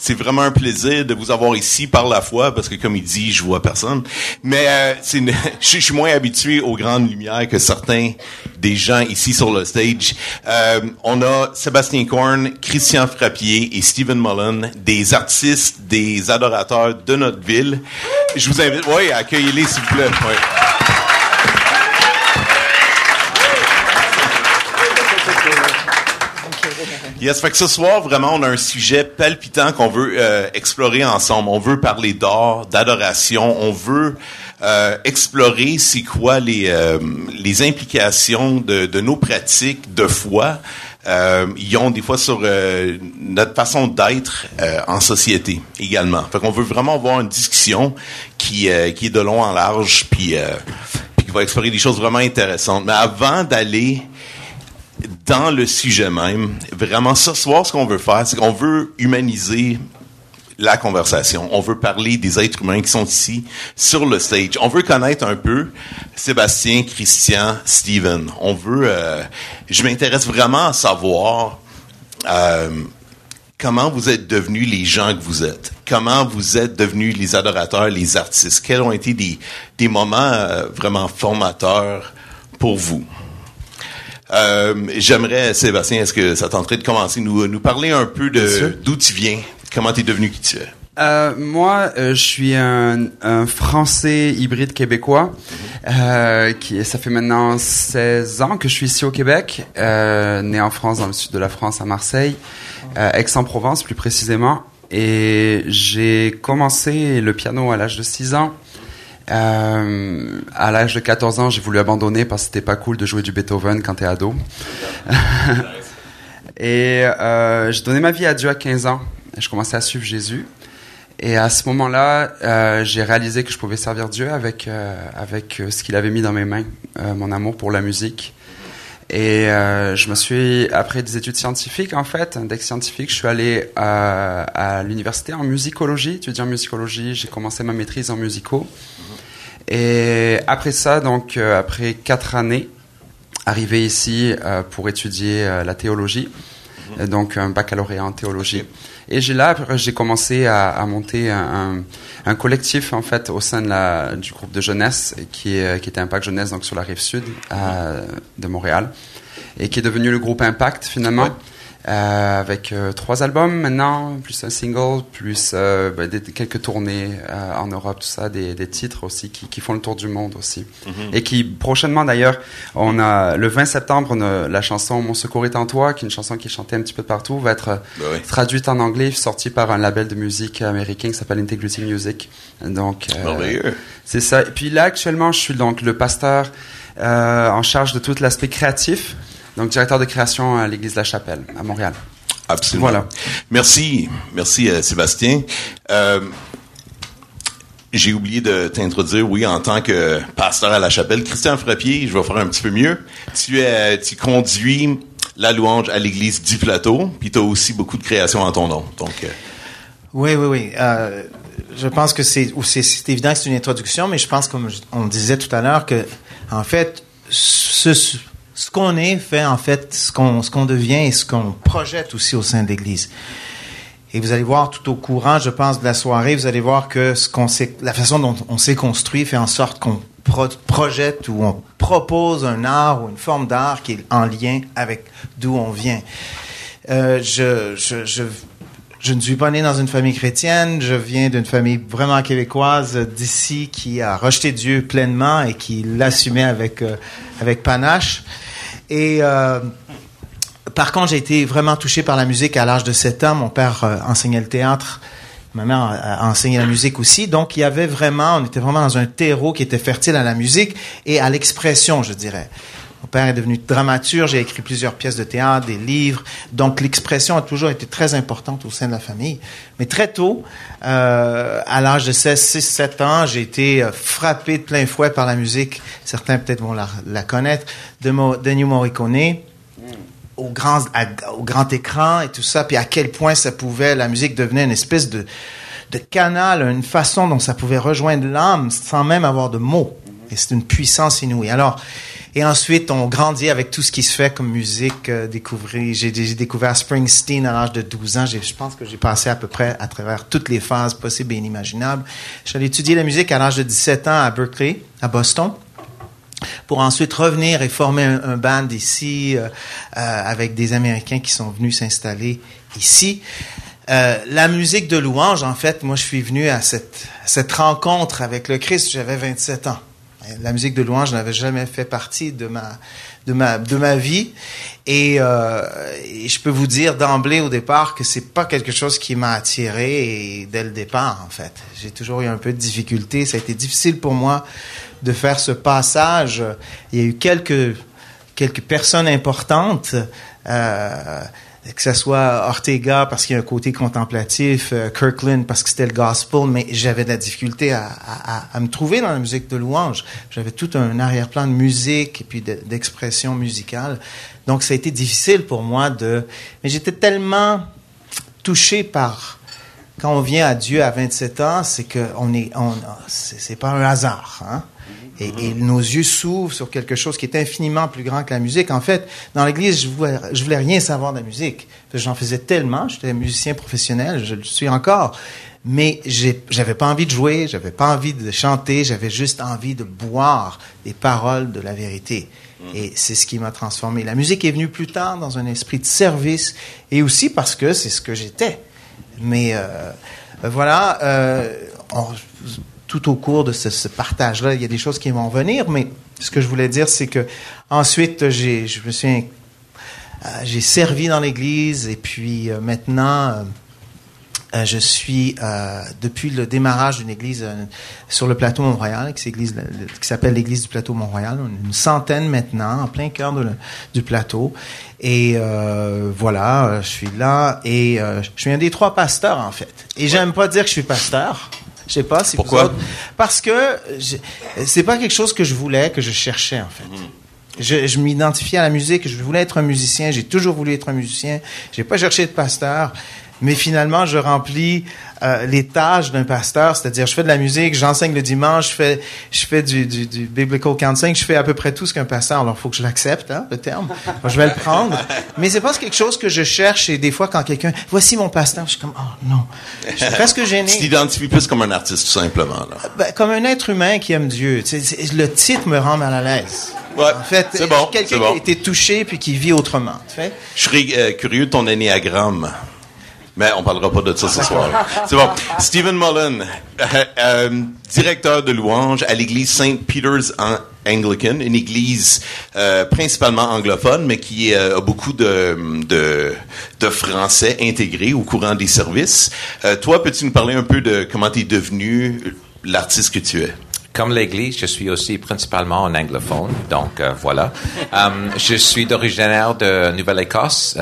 C'est vraiment un plaisir de vous avoir ici par la foi, parce que comme il dit, je vois personne. Mais euh, une- je suis moins habitué aux grandes lumières que certains des gens ici sur le stage. Euh, on a Sébastien Korn, Christian Frappier et Stephen Mullen, des artistes, des adorateurs de notre ville. Je vous invite, oui, accueillez-les s'il vous plaît. Yes, fait que ce soir, vraiment, on a un sujet palpitant qu'on veut euh, explorer ensemble. On veut parler d'art, d'adoration. On veut euh, explorer c'est quoi les, euh, les implications de, de nos pratiques de foi. Euh, ils ont des fois sur euh, notre façon d'être euh, en société également. Fait qu'on veut vraiment avoir une discussion qui, qui est de long en large, puis, puis qui va explorer des choses vraiment intéressantes. Mais avant d'aller dans le sujet même, vraiment ce soir, ce qu'on veut faire, c'est qu'on veut humaniser la conversation. On veut parler des êtres humains qui sont ici sur le stage. On veut connaître un peu Sébastien, Christian, Steven. On veut. euh, je m'intéresse vraiment à savoir euh, comment vous êtes devenus les gens que vous êtes. Comment vous êtes devenus les adorateurs, les artistes. Quels ont été des, des moments euh, vraiment formateurs pour vous? Euh, J'aimerais, Sébastien, est-ce que ça tenterait de commencer nous nous parler un peu de d'où tu viens, comment tu es devenu qui tu es? Euh, moi, euh, je suis un, un Français hybride québécois. Euh, qui, ça fait maintenant 16 ans que je suis ici au Québec, euh, né en France, dans le sud de la France, à Marseille, euh, Aix-en-Provence plus précisément. Et j'ai commencé le piano à l'âge de 6 ans. Euh, à l'âge de 14 ans, j'ai voulu abandonner parce que c'était pas cool de jouer du Beethoven quand t'es ado. Et euh, j'ai donné ma vie à Dieu à 15 ans. Je commençais à suivre Jésus. Et à ce moment-là, euh, j'ai réalisé que je pouvais servir Dieu avec euh, avec euh, ce qu'il avait mis dans mes mains, mon amour pour la musique. Et euh, je me suis, après des études scientifiques en fait, un deck scientifique, je suis allé euh, à l'université en musicologie, étudiant en musicologie. J'ai commencé ma maîtrise en musicaux. Et après ça, donc euh, après quatre années, arrivé ici euh, pour étudier euh, la théologie, euh, donc un baccalauréat en théologie. Et j'ai là, j'ai commencé à, à monter un, un, collectif en fait au sein de la, du groupe de jeunesse qui, est, qui était Impact Jeunesse donc sur la rive sud euh, de Montréal et qui est devenu le groupe Impact finalement. Ouais. Euh, avec euh, trois albums maintenant, plus un single, plus euh, ben, des, quelques tournées euh, en Europe, tout ça, des, des titres aussi qui, qui font le tour du monde aussi. Et qui prochainement d'ailleurs, on a le 20 septembre, a la chanson Mon secours est en toi, qui est une chanson qui est chantée un petit peu partout, va être oui. traduite en anglais, sortie par un label de musique américain qui s'appelle Integrity Music. Donc euh, c'est ça. Et puis là, actuellement, je suis donc le pasteur euh, en charge de tout l'aspect créatif, donc directeur de création à l'Église de la Chapelle à Montréal. Absolument. Voilà. Merci, merci euh, Sébastien. Euh, j'ai oublié de t'introduire, oui, en tant que pasteur à la chapelle. Christian Frappier, je vais faire un petit peu mieux. Tu es, tu conduis la louange à l'église du plateau, puis tu as aussi beaucoup de créations en ton nom. Donc, euh, Oui, oui, oui. Euh, je pense que c'est ou c'est c'est évident que c'est une introduction, mais je pense, comme on disait tout à l'heure, que en fait, ce, ce qu'on est fait en fait ce qu'on ce qu'on devient et ce qu'on projette aussi au sein de l'Église. Et vous allez voir tout au courant, je pense, de la soirée, vous allez voir que ce qu'on la façon dont on s'est construit fait en sorte qu'on pro- projette ou on propose un art ou une forme d'art qui est en lien avec d'où on vient. Euh, je, je, je, je ne suis pas né dans une famille chrétienne, je viens d'une famille vraiment québécoise d'ici qui a rejeté Dieu pleinement et qui l'assumait avec, euh, avec panache. Et euh, par contre, j'ai été vraiment touché par la musique à l'âge de 7 ans. Mon père euh, enseignait le théâtre. Ma mère a, a enseigné la musique aussi. Donc, il y avait vraiment, on était vraiment dans un terreau qui était fertile à la musique et à l'expression, je dirais. Mon père est devenu dramaturge, j'ai écrit plusieurs pièces de théâtre, des livres. Donc, l'expression a toujours été très importante au sein de la famille. Mais très tôt, euh, à l'âge de 16, 6, 7 ans, j'ai été euh, frappé de plein fouet par la musique. Certains peut-être vont la, connaître. De Mo, Ennio Morricone au grand, à- au grand écran et tout ça, puis à quel point ça pouvait, la musique devenait une espèce de, de canal, une façon dont ça pouvait rejoindre l'âme sans même avoir de mots. Et c'est une puissance inouïe. Alors, Et ensuite, on grandit avec tout ce qui se fait comme musique. Euh, j'ai, découvert Springsteen à l'âge de 12 ans. Je pense que j'ai passé à peu près à travers toutes les phases possibles et inimaginables. J'allais étudier la musique à l'âge de 17 ans à Berkeley, à Boston pour ensuite revenir et former un, band ici euh, euh, avec des Américains qui sont venus s'installer ici. La musique de louange, en fait, moi je suis venu à cette rencontre avec le Christ, j'avais 27 ans. La musique de louange n'avait jamais fait partie de ma, de ma, de ma vie. Et, euh, je peux vous dire d'emblée au départ que c'est pas quelque chose qui m'a attiré dès le départ, en fait. J'ai toujours eu un peu de difficulté. Ça a été difficile pour moi de faire ce passage. Il y a eu quelques, quelques personnes importantes. Euh, que ce soit Ortega parce qu'il y a un côté contemplatif, euh, Kirkland parce que c'était le gospel, mais j'avais de la difficulté à, me trouver dans la musique de louange. J'avais tout un arrière-plan de musique et puis d'expression musicale. Donc ça a été difficile pour moi de... Mais j'étais tellement touché par... Quand on vient à Dieu à 27 ans, c'est que on est, on, c'est pas un hasard. Hein? Et, et, nos yeux s'ouvrent sur quelque chose qui est infiniment plus grand que la musique. En fait, dans l'église, je voulais, je voulais rien savoir de la musique. J'en faisais tellement, j'étais musicien professionnel, je le suis encore. Mais j'avais pas envie de jouer, j'avais pas envie de chanter, j'avais juste envie de boire les paroles de la vérité. Et c'est ce qui m'a transformé. La musique est venue plus tard dans un esprit de service et aussi parce que c'est ce que j'étais. Mais euh, voilà, euh, on, tout au cours de ce, ce partage-là, il y a des choses qui vont venir, mais ce que je voulais dire, c'est que ensuite, j'ai, je me suis, euh, j'ai servi dans l'Église et puis euh, maintenant, euh, je suis depuis le démarrage d'une église sur le plateau Mont-Royal, qui, qui s'appelle l'église du plateau Mont-Royal, une centaine maintenant, en plein cœur de, du plateau. Et voilà, je suis là et je suis un des trois pasteurs en fait. Et j'aime pas dire que je suis pasteur. Je sais pas si Pourquoi autres, parce que c'est pas quelque chose que je voulais, que je cherchais en fait. Mm. Je, je m'identifiais à la musique, je voulais être un musicien, j'ai toujours voulu être un musicien. J'ai pas cherché de pasteur, mais finalement je remplis euh, les tâches d'un pasteur, c'est-à-dire je fais de la musique, j'enseigne le dimanche, je fais je fais du, du, du biblical counseling, je fais à peu près tout ce qu'un pasteur. Alors il faut que je l'accepte, hein, le terme. je vais le prendre, mais c'est pas quelque chose que je cherche. Et des fois quand quelqu'un, voici mon pasteur, je suis comme oh non, je suis presque gêné. Tu t'identifies plus comme un artiste tout simplement là. Ben, comme un être humain qui aime Dieu. Tu sais, le titre me rend mal à l'aise. Ouais, en fait, c'est bon, quelqu'un bon. qui a été touché puis qui vit autrement. Tu sais. Je serais euh, curieux de ton ennéagramme. Mais on parlera pas de ça ce soir. C'est bon. Stephen Mullen, euh, euh, directeur de louange à l'église Saint Peter's Anglican, une église euh, principalement anglophone, mais qui a beaucoup de, de, de Français intégrés au courant des services. toi, peux-tu nous parler un peu de comment tu es devenu l'artiste que tu es? Comme l'Église, je suis aussi principalement un anglophone, donc euh, voilà. Je suis d'originaire de Nouvelle-Écosse.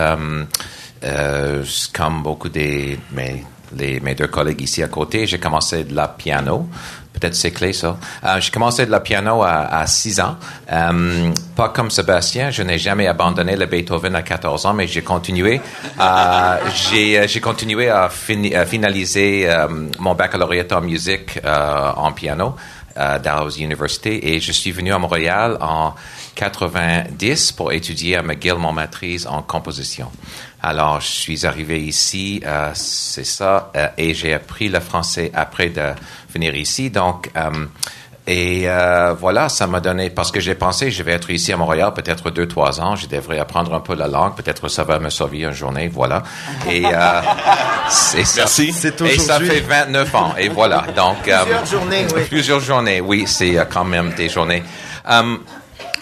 Euh, comme beaucoup de mes, les, mes deux collègues ici à côté, j'ai commencé de la piano. Peut-être c'est clé ça. Euh, j'ai commencé de la piano à, à 6 ans. Euh, pas comme Sébastien, je n'ai jamais abandonné le Beethoven à 14 ans, mais j'ai continué. Euh, j'ai, continué à, fini, à finaliser mon baccalauréat en musique en piano à Dalhousie University et je suis venu à Montréal en 90 pour étudier à McGill mon maîtrise en composition. Alors, je suis arrivé ici, euh, c'est ça, euh, et j'ai appris le français après de venir ici. Donc, euh, et euh, voilà, ça m'a donné, parce que j'ai pensé, je vais être ici à Montréal peut-être deux, trois ans, je devrais apprendre un peu la langue, peut-être ça va me sauver une journée, voilà. Et euh, c'est ça. Merci. Et ça fait 29 ans, et voilà. Donc, Plusieurs journées, oui. Plusieurs journées, oui, c'est quand même des journées. Um,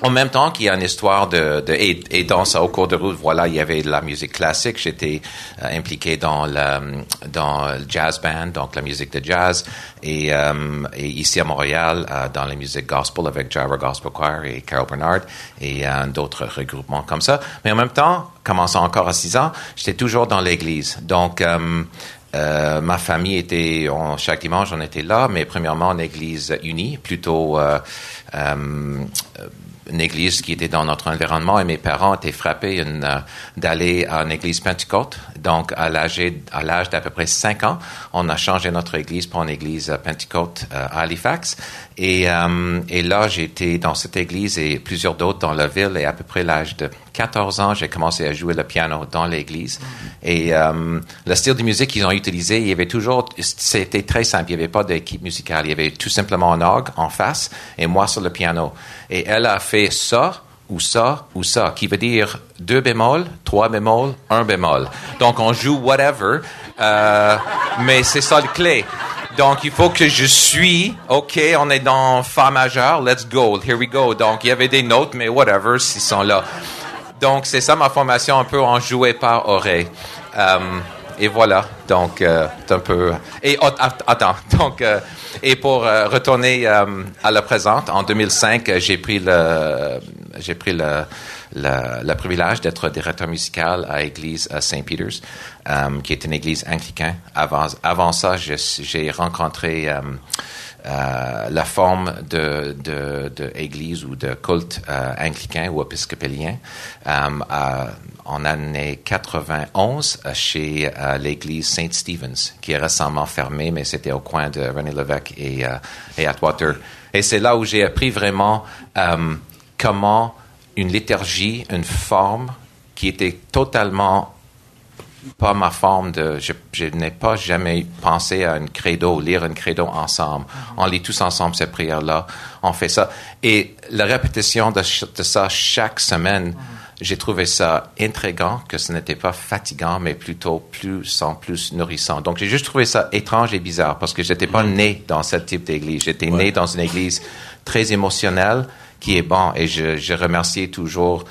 en même temps qu'il y a une histoire de, de et, et, dans ça au cours de route, voilà, il y avait de la musique classique. J'étais euh, impliqué dans le dans le jazz band, donc la musique de jazz, et, euh, et ici à Montréal euh, dans la musique gospel avec Java Gospel Choir et Carol Bernard et euh, d'autres regroupements comme ça. Mais en même temps, commençant encore à 6 ans, j'étais toujours dans l'église. Donc euh, ma famille était, on, chaque dimanche, on était là, mais premièrement en église unie, plutôt euh, euh, une église qui était dans notre environnement et mes parents étaient frappés euh, d'aller à une église pentecôte. Donc, à l'âge, à l'âge d'à peu près 5 ans, on a changé notre église pour une église euh, pentecôte euh, à Halifax. Et, et là, j'étais dans cette église et plusieurs d'autres dans la ville. Et à peu près l'âge de 14 ans, j'ai commencé à jouer le piano dans l'église. Et le style de musique qu'ils ont utilisé, il y avait toujours, c'était très simple. Il n'y avait pas d'équipe musicale. Il y avait tout simplement un orgue en face et moi sur le piano. Et elle a fait ça, ou ça, ou ça, qui veut dire deux bémols, trois bémols, un bémol. Donc on joue whatever, euh, mais c'est ça le clé. Donc, il faut que je suis, OK, on est dans Fa majeur, let's go, here we go. Donc, il y avait des notes, mais whatever, s'ils sont là. Donc, c'est ça ma formation, un peu en jouer par oreille. Euh, et voilà, donc, euh, un peu... Et oh, attends, donc... Euh, et pour euh, retourner à la présente, en 2005, j'ai pris le, j'ai pris le, le, privilège d'être directeur musical à l'église Saint Peter's, euh, qui est une église anglicaine. Avant, ça, j'ai rencontré la forme de, de, ou de culte anglican ou épiscopalien en année 91 chez l'église Saint Stephen's, qui est récemment fermée, mais c'était au coin de René Lévesque et, euh, et Atwater. Et c'est là où j'ai appris vraiment euh, comment une liturgie, une forme qui était totalement pas ma forme de. Je, n'ai pas jamais pensé à un credo, lire un credo ensemble. On lit tous ensemble cette prière-là, on fait ça. Et la répétition de, de ça chaque semaine j'ai trouvé ça intrigant, que ce n'était pas fatigant, mais plutôt plus en plus nourrissant. Donc, j'ai juste trouvé ça étrange et bizarre parce que j'étais pas mm. né dans ce type d'église. J'étais né dans une église très émotionnelle qui est bon et je, je remercie toujours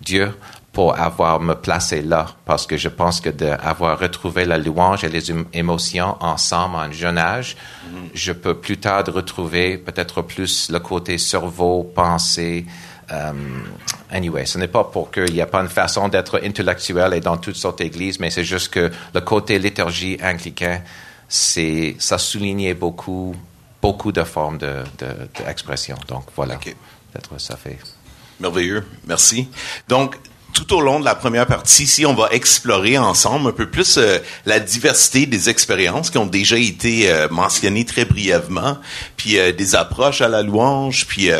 Dieu pour avoir me placé là parce que je pense que d'avoir retrouvé la louange et les émotions ensemble en jeune âge, mm. je peux plus tard retrouver peut-être plus le côté cerveau, pensée, euh, anyway, ce n'est pas pour qu'il n'y ait pas une façon d'être intellectuel et dans toutes sortes d'églises, mais c'est juste que le côté liturgie anglicain, c'est, ça soulignait beaucoup, beaucoup de formes d'expression. De, Donc voilà, peut-être ça. Merveilleux, merci. Donc, tout au long de la première partie, ici, on va explorer ensemble un peu plus euh, la diversité des expériences qui ont déjà été euh, mentionnées très brièvement, puis euh, des approches à la louange. Puis,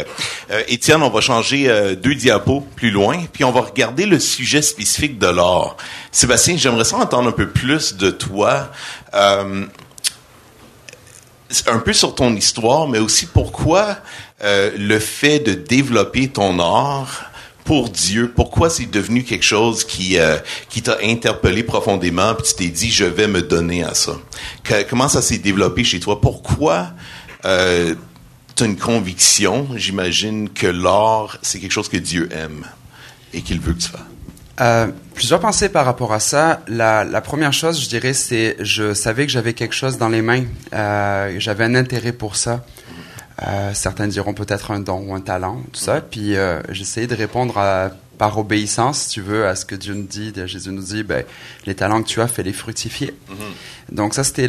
Étienne, on va changer deux diapos plus loin, puis on va regarder le sujet spécifique de l'art. Sébastien, j'aimerais ça entendre un peu plus de toi. un peu sur ton histoire, mais aussi pourquoi le fait de développer ton art pour Dieu, pourquoi c'est devenu quelque chose qui euh, qui t'a interpellé profondément, puis tu t'es dit je vais me donner à ça? comment ça s'est développé chez toi? Pourquoi euh, tu as une conviction J'imagine que l'art c'est quelque chose que Dieu aime et qu'il veut que tu fasses? Euh, plusieurs pensées par rapport à ça. La, la première chose, je dirais, c'est je savais que j'avais quelque chose dans les mains. Euh, j'avais un intérêt pour ça. Euh, certains diront peut-être un don ou un talent, tout ça. Puis euh, j'essayais de répondre par obéissance, si tu veux, à ce que Dieu nous dit. Jésus nous dit, ben, les talents que tu as, fais-les fructifier. Mm-hmm. Donc ça, c'était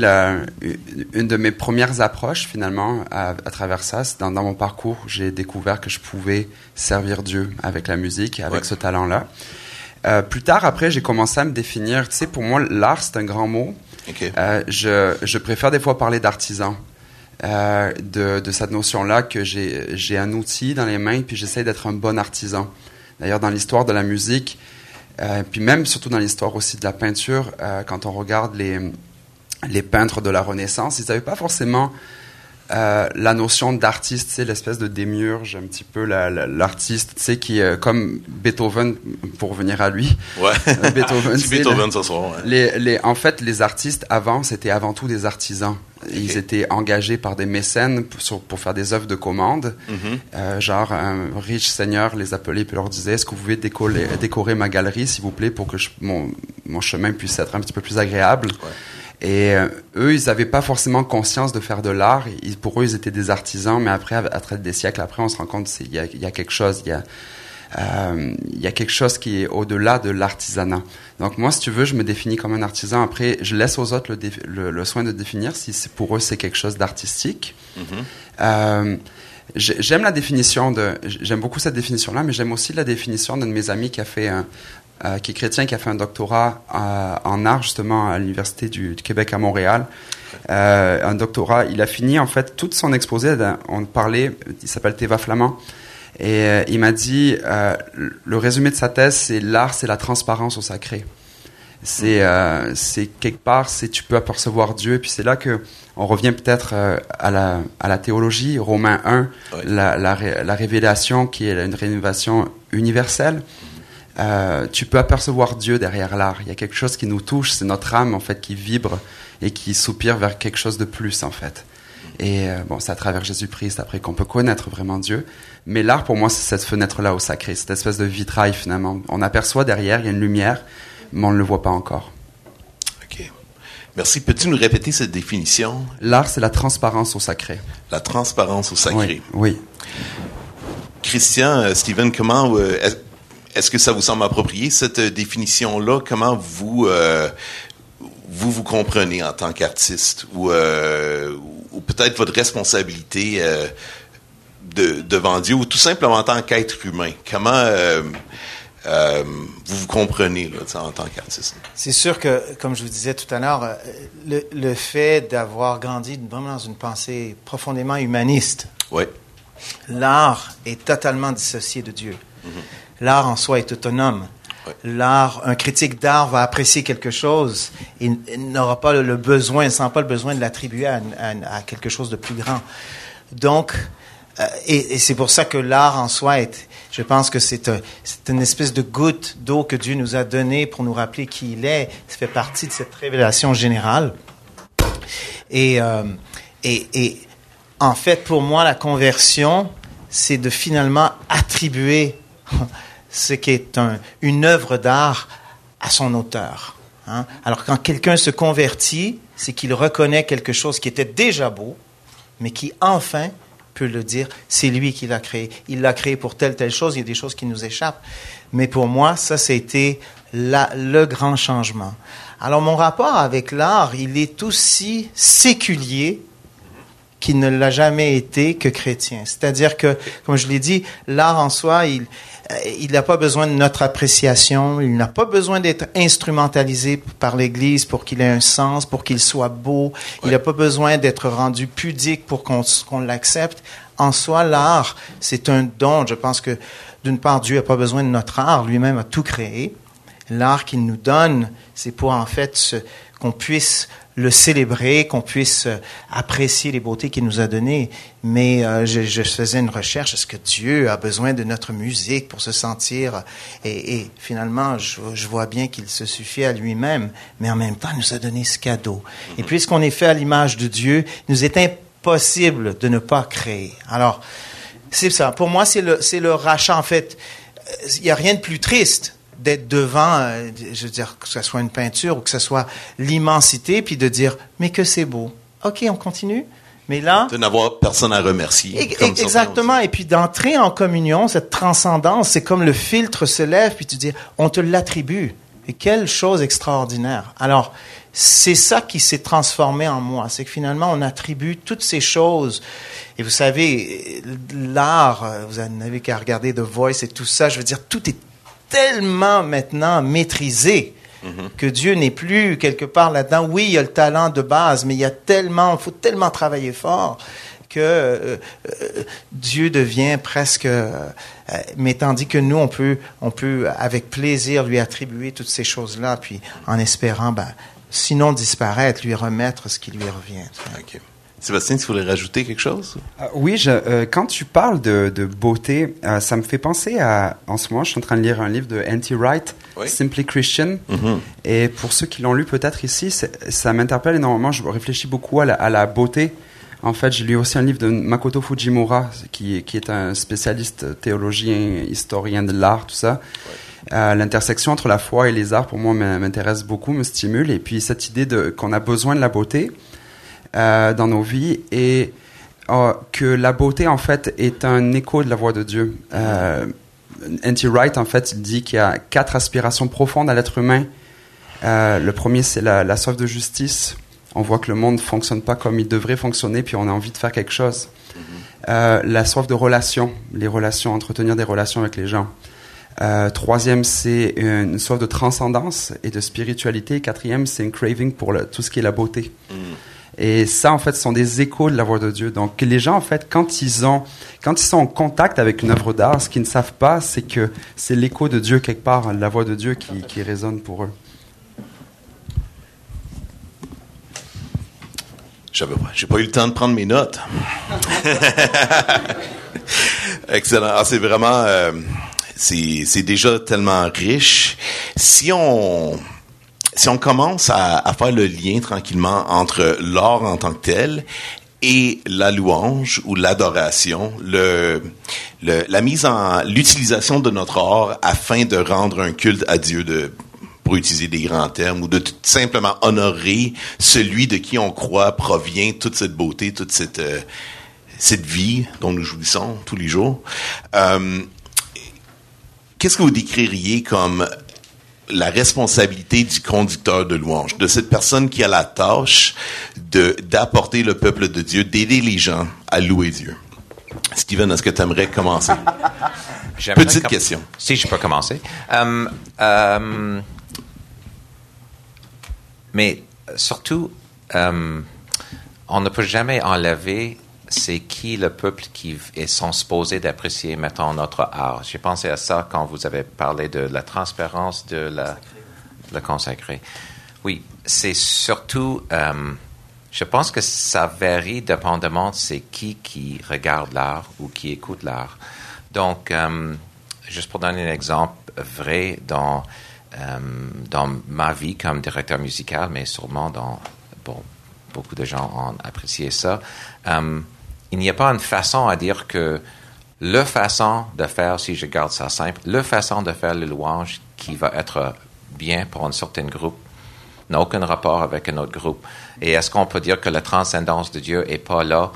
une de mes premières approches finalement à, travers ça. Dans, dans mon parcours, j'ai découvert que je pouvais servir Dieu avec la musique, avec ce talent-là. Euh, plus tard, après, j'ai commencé à me définir. Tu sais, pour moi, l'art, c'est un grand mot. Euh, je, je préfère des fois parler d'artisan. Euh, de, cette notion-là que j'ai un outil dans les mains, puis j'essaie d'être un bon artisan. D'ailleurs, dans l'histoire de la musique, euh, puis même surtout dans l'histoire aussi de la peinture, euh, quand on regarde les, les peintres de la Renaissance, ils n'avaient pas forcément euh, la notion d'artiste, c'est l'espèce de démiurge, un petit peu l'artiste, sais, qui, euh, comme Beethoven, pour venir à lui. Ouais. Euh, Beethoven, Beethoven ce soir. Les, les, en fait, les artistes avant, c'était avant tout des artisans. Ils étaient engagés par des mécènes pour, pour faire des œuvres de commande. Mm-hmm. genre, un riche seigneur les appelait et leur disait Est-ce que vous pouvez décorer, décorer ma galerie, s'il vous plaît, pour que mon, mon, chemin puisse être un petit peu plus agréable? Ouais. Et euh, eux, ils n'avaient pas forcément conscience de faire de l'art. Pour eux, ils étaient des artisans, mais après, à travers des siècles après, on se rend compte qu'il y, y, a quelque chose, il y a, euh, il y a quelque chose qui est au-delà de l'artisanat. Donc moi, si tu veux, je me définis comme un artisan. Après, je laisse aux autres le, le, soin de définir si pour eux c'est quelque chose d'artistique. Mm-hmm. euh, J'aime la définition de, j'aime beaucoup cette définition-là, mais j'aime aussi la définition d'un de mes amis qui a fait un, euh, qui est chrétien, qui a fait un doctorat euh, en art justement à l'université du, Québec à Montréal. Euh, un doctorat, il a fini en fait toute son exposé. On parlait, il s'appelle Théva Flamand, et il m'a dit le résumé de sa thèse, c'est l'art, c'est la transparence au sacré. C'est c'est quelque part, c'est tu peux apercevoir Dieu, et puis c'est là que on revient peut-être à, la, à la théologie, Romains 1, la, la, la, révélation qui est une rénovation universelle. Euh, tu peux apercevoir Dieu derrière l'art. Il y a quelque chose qui nous touche, c'est notre âme en fait qui vibre et qui soupire vers quelque chose de plus en fait. Et euh, bon, c'est à travers Jésus-Christ après qu'on peut connaître vraiment Dieu. Mais l'art pour moi, c'est cette fenêtre-là au sacré, cette espèce de vitrail finalement. On aperçoit derrière, il y a une lumière, mais on ne le voit pas encore. Merci. Peux-tu nous répéter cette définition? L'art, c'est la transparence au sacré. La transparence au sacré. Oui. Christian, euh, Steven, comment euh, est-ce que ça vous semble approprié cette euh, définition-là? Comment vous vous vous comprenez en tant qu'artiste ou, ou peut-être votre responsabilité de, devant Dieu ou tout simplement en tant qu'être humain? Comment euh, vous vous comprenez là, en tant qu'artiste? C'est sûr que, comme je vous disais tout à l'heure, euh, le, le, fait d'avoir grandi vraiment dans une pensée profondément humaniste, ouais. l'art est totalement dissocié de Dieu. Mm-hmm. L'art en soi est autonome. L'art, un critique d'art va apprécier quelque chose, il, n'aura pas le, besoin, il ne sent pas le besoin de l'attribuer à, à, quelque chose de plus grand. Donc, euh, et, et c'est pour ça que l'art en soi est, je pense que c'est une espèce de goutte d'eau que Dieu nous a donnée pour nous rappeler qui il est. Ça fait partie de cette révélation générale. Et, euh, et, et en fait, pour moi, la conversion, c'est de finalement attribuer ce qui est un, une œuvre d'art à son auteur. Hein. Alors quand quelqu'un se convertit, c'est qu'il reconnaît quelque chose qui était déjà beau, mais qui enfin peut le dire, c'est lui qui l'a créé. Il l'a créé pour telle, telle chose, il y a des choses qui nous échappent. Mais pour moi, ça, c'était le grand changement. Alors, mon rapport avec l'art, il est aussi séculier qu'il ne l'a jamais été que chrétien. C'est-à-dire que, comme je l'ai dit, l'art en soi, il, euh, il n'a pas besoin de notre appréciation, il n'a pas besoin d'être instrumentalisé par l'Église pour qu'il ait un sens, pour qu'il soit beau, il n'a pas besoin d'être rendu pudique pour qu'on l'accepte. En soi, l'art, c'est un don. Je pense que, d'une part, Dieu n'a pas besoin de notre art, lui-même a tout créé. L'art qu'il nous donne, c'est pour en fait qu'on puisse le célébrer, qu'on puisse euh, apprécier les beautés qu'il nous a données. Mais euh, je, faisais une recherche, est-ce que Dieu a besoin de notre musique pour se sentir? Et, finalement, je, vois bien qu'il se suffit à lui-même, mais en même temps, il nous a donné ce cadeau. Et puisqu'on est fait à l'image de Dieu, il nous est impossible de ne pas créer. Alors, c'est ça. Pour moi, c'est le, c'est le rachat. En fait, euh, il n'y a rien de plus triste d'être devant, euh, je veux dire, que ce soit une peinture ou que ce soit l'immensité, puis de dire, mais que c'est beau. OK, on continue. Mais là. De n'avoir personne à remercier. exactement. Et puis d'entrer en communion, cette transcendance, c'est comme le filtre se lève, puis tu dis, on te l'attribue. Et quelle chose extraordinaire. Alors, c'est ça qui s'est transformé en moi. C'est que finalement, on attribue toutes ces choses. Et vous savez, l'art, vous n'avez qu'à regarder The Voice et tout ça. Je veux dire, tout est tellement maintenant maîtrisé que Dieu n'est plus quelque part là-dedans. Oui, il y a le talent de base, mais il y a tellement, il faut tellement travailler fort que euh, euh, Dieu devient presque. Euh, mais tandis que nous, on peut, on peut avec plaisir lui attribuer toutes ces choses-là, puis en espérant, ben, sinon disparaître, lui remettre ce qui lui revient. Sébastien, tu voulais rajouter quelque chose? Euh, Oui, je, euh, quand tu parles de, de beauté, euh, ça me fait penser à. En ce moment, je suis en train de lire un livre de N.T. Wright, Simply Christian. Mm-hmm. Et pour ceux qui l'ont lu peut-être ici, ça m'interpelle énormément. Je réfléchis beaucoup à la, à la, beauté. En fait, j'ai lu aussi un livre de Makoto Fujimura, qui, qui est un spécialiste théologien, historien de l'art, tout ça. L'intersection entre la foi et les arts, pour moi, m'intéresse beaucoup, me stimule. Et puis cette idée qu'on a besoin de la beauté euh, dans nos vies et euh, que la beauté en fait est un écho de la voix de Dieu. Euh, N.T. Wright en fait il dit qu'il y a quatre aspirations profondes à l'être humain. Euh, le premier c'est la, la soif de justice. On voit que le monde fonctionne pas comme il devrait fonctionner, puis on a envie de faire quelque chose. Euh, la soif de relation, les relations, entretenir des relations avec les gens. Euh, troisième, c'est une soif de transcendance et de spiritualité. Quatrième, c'est un craving pour le, tout ce qui est la beauté. Et ça, en fait, ce sont des échos de la voix de Dieu. Donc, les gens, en fait, quand ils ont, quand ils sont en contact avec une œuvre d'art, ce qu'ils ne savent pas, c'est que c'est l'écho de Dieu quelque part, la voix de Dieu qui, qui résonne pour eux. J'avais j'ai pas eu le temps de prendre mes notes. Excellent. Ah, c'est vraiment, euh, c'est, c'est déjà tellement riche. Si on, si on commence à, faire le lien tranquillement entre l'art en tant que tel et la louange ou l'adoration, la mise en, l'utilisation de notre art afin de rendre un culte à Dieu pour utiliser des grands termes, ou de tout simplement honorer celui de qui on croit provient toute cette beauté, toute cette, euh, cette vie dont nous jouissons tous les jours. Euh, Qu'est-ce que vous décririez comme la responsabilité du conducteur de louange, de cette personne qui a la tâche de d'apporter le peuple de Dieu, d'aider les gens à louer Dieu? Steven, est-ce que tu aimerais commencer? Petite com question. Si je peux commencer. Um, um, mais surtout, um, on ne peut jamais enlever c'est qui le peuple qui est sont supposés d'apprécier, mettons, notre art? J'ai pensé à ça quand vous avez parlé de la transparence de la, le consacré. Oui, c'est surtout, euh, je pense que ça varie dépendamment de c'est qui qui regarde l'art ou qui écoute l'art. Donc, euh, juste pour donner un exemple vrai dans, euh, dans ma vie comme directeur musical, mais sûrement dans, bon, beaucoup de gens ont apprécié ça. Il n'y a pas une façon à dire que le façon de faire, si je garde ça simple, le façon de faire le louange qui va être bien pour un certain groupe n'a aucun rapport avec un autre groupe. Et est-ce qu'on peut dire que la transcendance de Dieu est pas là?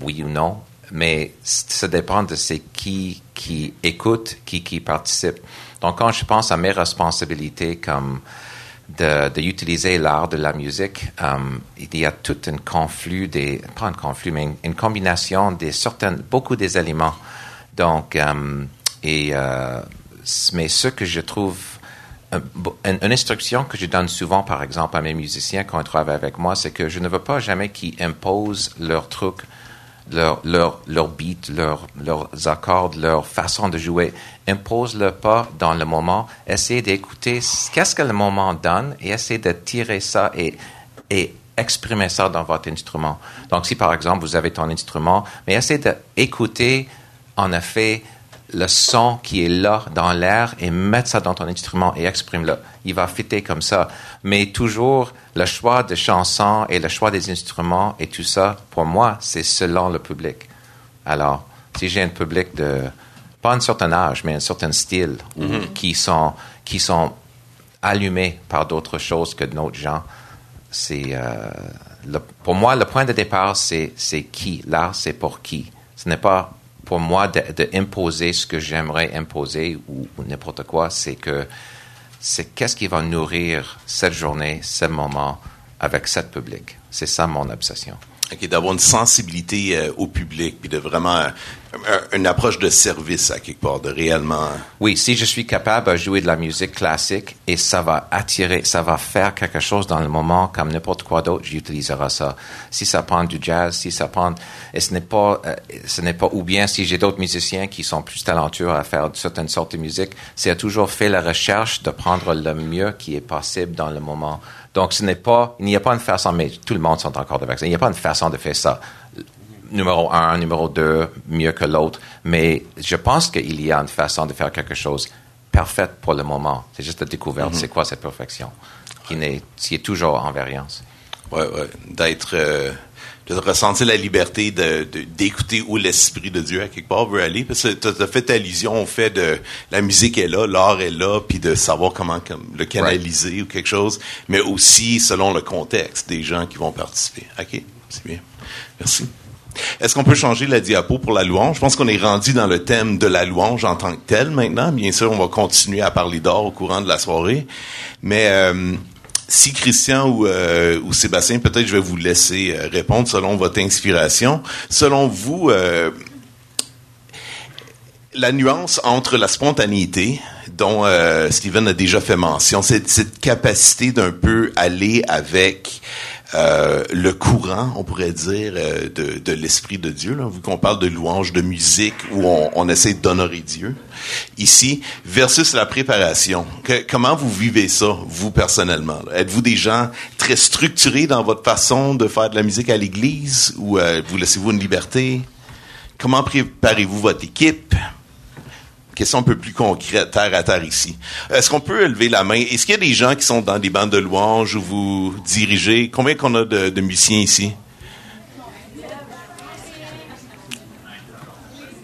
Oui ou non? Mais ça dépend de c'est qui qui écoute, qui qui participe. Donc quand je pense à mes responsabilités comme d'utiliser de, l'art de la musique, um, il y a tout un conflit, des, pas un conflit, mais une, une combinaison de certains, beaucoup des éléments. Donc, um, et, euh, mais ce que je trouve, une, instruction que je donne souvent, par exemple, à mes musiciens quand ils travaillent avec moi, c'est que je ne veux pas jamais qu'ils imposent leur truc leur, leur, leur beat, leur, leurs accords, leur façon de jouer. Impose-le pas dans le moment. Essayez d'écouter qu'est-ce que le moment donne et essayez de tirer ça et, et exprimer ça dans votre instrument. Donc, si par exemple vous avez ton instrument, mais essayez d'écouter en effet le son qui est là dans l'air et mettre ça dans ton instrument et exprime-le. Il va fitter comme ça. Mais toujours, le choix de chansons et le choix des instruments et tout ça, pour moi, c'est selon le public. Alors, si j'ai un public de, pas un certain âge, mais un certain style, mm -hmm. qui sont, qui sont allumés par d'autres choses que d'autres gens, c'est, euh, pour moi, le point de départ, c'est qui. L'art, c'est pour qui. Ce n'est pas pour moi d'imposer ce que j'aimerais imposer ou, ou n'importe quoi, c'est que c'est qu'est-ce qui va nourrir cette journée, ce moment avec cette public. C'est ça mon obsession. Okay, d'avoir une sensibilité euh, au public, puis de vraiment euh, une approche de service à quelque part, de réellement. Oui, si je suis capable de jouer de la musique classique et ça va attirer, ça va faire quelque chose dans le moment comme n'importe quoi d'autre, j'utiliserai ça. Si ça prend du jazz, si ça prend, et ce n'est pas, euh, ce n'est pas, ou bien si j'ai d'autres musiciens qui sont plus talentueux à faire certaines sortes de musique, c'est toujours fait la recherche de prendre le mieux qui est possible dans le moment. Donc, ce n'est pas, il n'y a pas une façon, mais tout le monde sont encore de vaccin. Il n'y a pas une façon de faire ça. Numéro un, numéro deux, mieux que l'autre. Mais je pense qu'il y a une façon de faire quelque chose parfaite pour le moment. C'est juste la découverte. Mm -hmm. C'est quoi cette perfection qui, est, qui est toujours en variance? Ouais, ouais. D'être, euh, de ressentir la liberté de, d'écouter où l'esprit de Dieu à quelque part veut aller parce que tu as fait allusion au fait de la musique est là l'art est là puis de savoir comment comme, le canaliser right. ou quelque chose mais aussi selon le contexte des gens qui vont participer ok? C'est bien merci est-ce qu'on peut changer la diapo pour la louange? Je pense qu'on est rendu dans le thème de la louange en tant que tel maintenant. Bien sûr, on va continuer à parler d'or au courant de la soirée. Mais euh, si Christian ou, euh, ou Sébastien, peut-être je vais vous laisser euh, répondre selon votre inspiration. Selon vous, euh, la nuance entre la spontanéité, dont euh, Steven a déjà fait mention, cette, cette capacité d'un peu aller avec euh, le courant, on pourrait dire, euh, de, de l'Esprit de Dieu, là, vu qu'on parle de louange, de musique, où on, on essaie d'honorer Dieu, ici, versus la préparation. Que- comment vous vivez ça, vous, personnellement? Êtes-vous des gens très structurés dans votre façon de faire de la musique à l'Église, ou euh, vous laissez-vous une liberté? Comment préparez-vous votre équipe? Question un peu plus concrète, terre à terre ici. Est-ce qu'on peut lever la main? Est-ce qu'il y a des gens qui sont dans des bandes de louanges où vous dirigez? Combien qu'on a de, musiciens ici?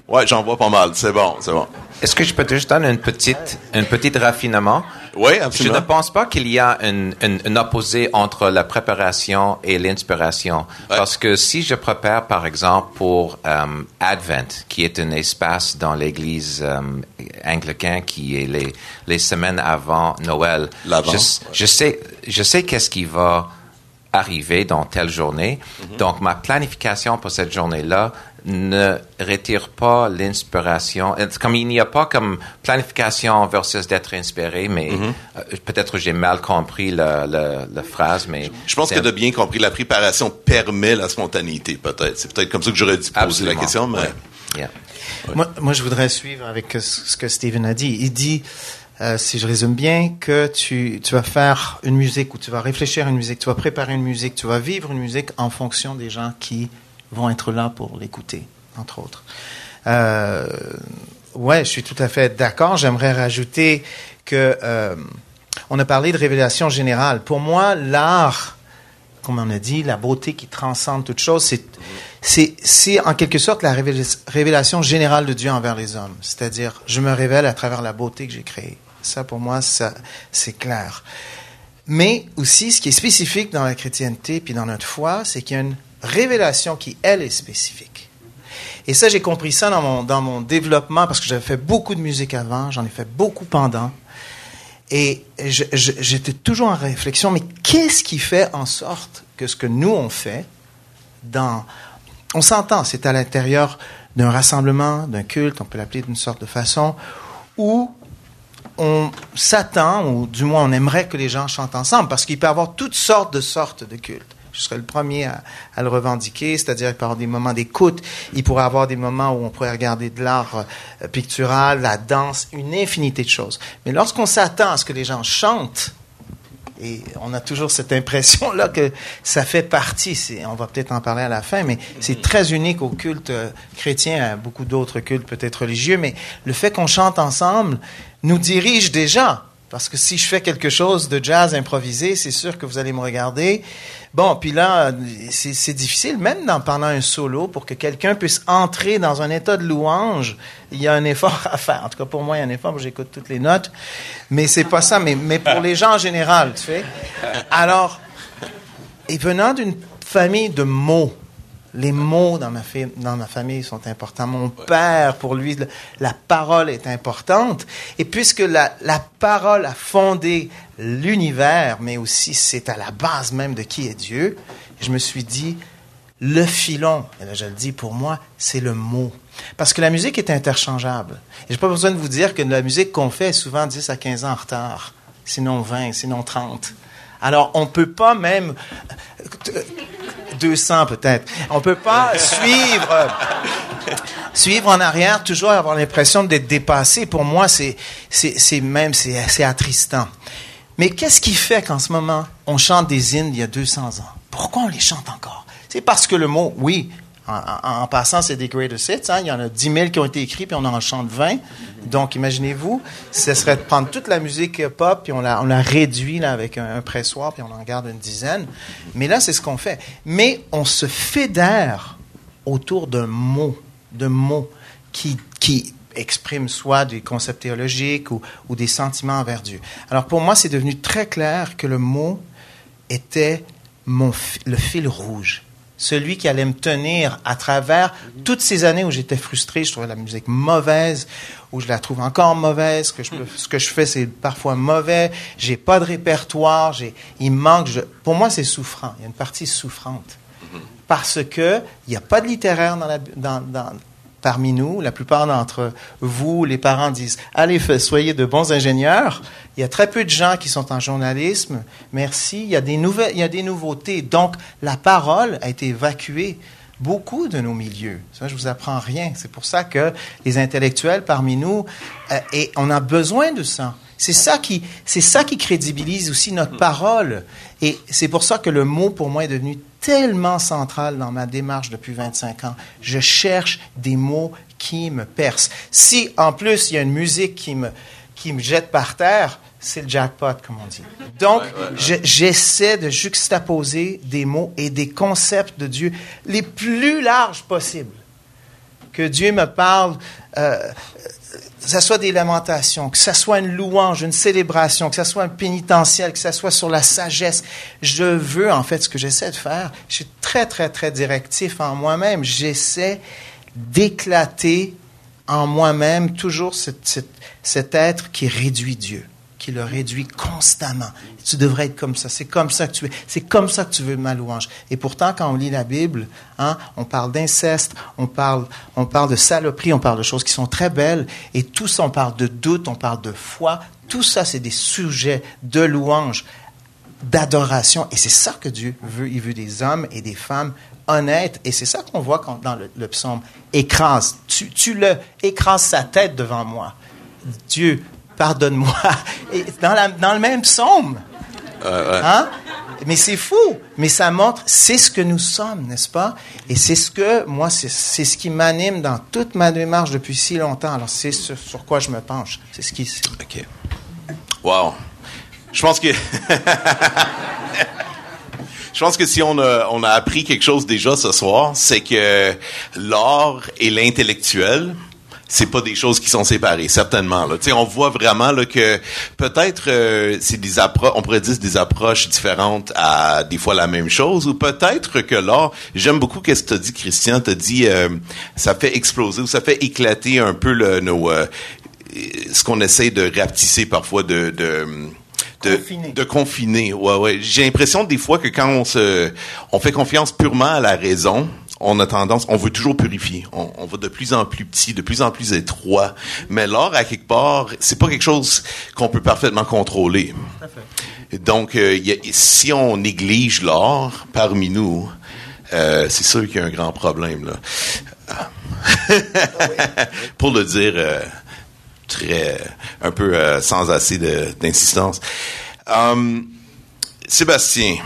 Ouais, j'en vois pas mal. C'est bon, c'est bon. Est-ce que je peux juste donner un petit raffinement? Oui, Je ne absolument. pense pas qu'il y a un, un, un opposé entre la préparation et l'inspiration. Parce que si je prépare, par exemple, pour euh, Advent, qui est un espace dans l'Église euh, anglicaine qui est les, les semaines avant Noël, je, ouais. je sais, je sais qu'est-ce qui va arriver dans telle journée. Mhm. Donc, ma planification pour cette journée-là ne retire pas l'inspiration. Comme il n'y a pas comme planification versus d'être inspiré, mais Mhm. euh, peut-être j'ai mal compris la, la, la phrase, mais Je pense que as bien compris. La préparation permet la spontanéité, peut-être. C'est peut-être comme ça que j'aurais dû poser Absolument. la question, mais... Ouais. Yeah. Moi, moi, je voudrais suivre avec euh, ce que Steven a dit. Il dit, euh, si je résume bien, que tu, tu vas faire une musique ou tu vas réfléchir à une musique, tu vas préparer une musique, tu vas vivre une musique en fonction des gens qui vont être là pour l'écouter, entre autres. Euh, ouais, je suis tout à fait d'accord. J'aimerais rajouter que euh, on a parlé de révélation générale. Pour moi, l'art comme on a dit, la beauté qui transcende toute chose, c'est, c'est, en quelque sorte la révéla- révélation générale de Dieu envers les hommes. C'est-à-dire, je me révèle à travers la beauté que j'ai créée. Ça, pour moi, c'est clair. Mais aussi, ce qui est spécifique dans la chrétienté puis dans notre foi, c'est qu'il y a une révélation qui, elle, est spécifique. Et ça, j'ai compris ça dans mon, dans mon développement parce que j'avais fait beaucoup de musique avant, j'en ai fait beaucoup pendant. Et j'étais toujours en réflexion, mais qu'est-ce qui fait en sorte que ce que nous on fait dans, on s'entend, c'est à l'intérieur d'un rassemblement, d'un culte, on peut l'appeler d'une sorte de façon, où on s'attend, ou du moins on aimerait que les gens chantent ensemble, parce qu'il peut y avoir toutes sortes de sortes de cultes. Je serais le premier à, le revendiquer, c'est-à-dire avoir des moments d'écoute, il pourrait avoir des moments où on pourrait regarder de l'art euh, pictural, la danse, une infinité de choses. Mais lorsqu'on s'attend à ce que les gens chantent, et on a toujours cette impression-là que ça fait partie, on va peut-être en parler à la fin, mais c'est très unique au culte euh, chrétien, à beaucoup d'autres cultes peut-être religieux, mais le fait qu'on chante ensemble nous dirige déjà. Parce que si je fais quelque chose de jazz improvisé, c'est sûr que vous allez me regarder. Bon, puis là, c'est difficile, même pendant un solo, pour que quelqu'un puisse entrer dans un état de louange, il y a un effort à faire. En tout cas, pour moi, il y a un effort, j'écoute toutes les notes. Mais c'est pas ça, mais, mais pour les gens en général, tu sais. Alors, et venant d'une famille de mots, les mots dans ma, famille sont importants. Mon père, pour lui, la parole est importante. Et puisque la, la parole a fondé l'univers, mais aussi c'est à la base même de qui est Dieu, je me suis dit, le filon, et là je le dis pour moi, c'est le mot. Parce que la musique est interchangeable. Et j'ai pas besoin de vous dire que la musique qu'on fait est souvent 10 à 15 ans en retard, sinon 20, sinon 30. Alors, on peut pas même... 200 peut-être. On peut pas suivre suivre en arrière, toujours avoir l'impression d'être dépassé. Pour moi, c'est même c'est attristant. Mais qu'est-ce qui fait qu'en ce moment on chante des hymnes d'il y a 200 ans? Pourquoi on les chante encore? C'est parce que le mot, oui. En, passant, c'est des greatest hits. Hein? Il y en a 10 000 qui ont été écrits, puis on en chante 20. Donc, imaginez-vous, ce serait de prendre toute la musique pop, puis on la, on la réduit avec un, pressoir, puis on en garde une dizaine. Mais là, c'est ce qu'on fait. Mais on se fédère autour d'un mot, de mots qui, qui expriment soit des concepts théologiques ou, ou des sentiments envers Dieu. Alors pour moi, c'est devenu très clair que le mot était mon, le fil rouge. Celui qui allait me tenir à travers toutes ces années où j'étais frustré, je trouvais la musique mauvaise, où je la trouve encore mauvaise, que je ce que je fais c'est parfois mauvais, j'ai pas de répertoire, j'ai, il manque, je- pour moi c'est souffrant, il y a une partie souffrante. Parce que il n'y a pas de littéraire dans la, dans, dans- parmi nous. La plupart d'entre vous, les parents disent allez, soyez de bons ingénieurs. Il y a très peu de gens qui sont en journalisme. Merci. Il y a des nouvelles, il y a des nouveautés. Donc la parole a été évacuée. Beaucoup de nos milieux. Ça, je vous apprends rien. C'est pour ça que les intellectuels parmi nous, euh, et on a besoin de ça. C'est ça qui, c'est ça qui crédibilise aussi notre parole. Et c'est pour ça que le mot, pour moi, est devenu tellement central dans ma démarche depuis 25 ans. Je cherche des mots qui me percent. Si, en plus, il y a une musique qui me, qui me jette par terre, c'est le jackpot, comme on dit. Donc, je- j'essaie de juxtaposer des mots et des concepts de Dieu les plus larges possibles. Que Dieu me parle, euh, que ce soit des lamentations, que ce soit une louange, une célébration, que ce soit un pénitentiel, que ce soit sur la sagesse. Je veux, en fait, ce que j'essaie de faire, je suis très, très, très directif en moi-même. J'essaie d'éclater en moi-même toujours cet, être qui réduit Dieu, le réduit constamment. Tu devrais être comme ça. C'est comme ça que tu es. C'est comme ça que tu veux ma louange. Et pourtant, quand on lit la Bible, hein, on parle d'inceste, on parle, on parle de saloperie, on parle de choses qui sont très belles. Et tout ça, on parle de doute, on parle de foi. Tout ça, c'est des sujets de louange, d'adoration. Et c'est ça que Dieu veut. Il veut des hommes et des femmes honnêtes. Et c'est ça qu'on voit quand, dans le, le psaume. Écrase. Tu, tu le écrases sa tête devant moi. Dieu, pardonne-moi. Dans, la- dans le même psaume. Hein? Mais c'est fou. Mais ça montre, c'est ce que nous sommes, n'est-ce pas? Et c'est ce que, moi, c'est c'est ce qui m'anime dans toute ma démarche depuis si longtemps. Alors, c'est ce sur quoi je me penche. C'est ce qui. OK. Wow. Je pense que. Je pense que si on a, on a appris quelque chose déjà ce soir, c'est que l'art et l'intellectuel, c'est pas des choses qui sont séparées, certainement. Là. On voit vraiment là, que peut-être euh, c'est des approches, on pourrait dire des approches différentes à des fois la même chose, ou peut-être que l'art, j'aime beaucoup ce que tu as dit, Christian, tu as dit, euh, ça fait exploser ou ça fait éclater un peu le, nos, euh, ce qu'on essaie de rapetisser parfois de, de de Confiner. de confiner. Ouais, ouais. J'ai l'impression des fois que quand on se, on fait confiance purement à la raison, on a tendance, on veut toujours purifier. On, on va de plus en plus petit, de plus en plus étroit. Mais l'art, à quelque part, c'est pas quelque chose qu'on peut parfaitement contrôler. Donc, euh, il y a- si on néglige l'art parmi nous, euh, c'est sûr qu'il y a un grand problème là. Pour le dire euh, très, un peu sans assez d'insistance. Hum, Sébastien,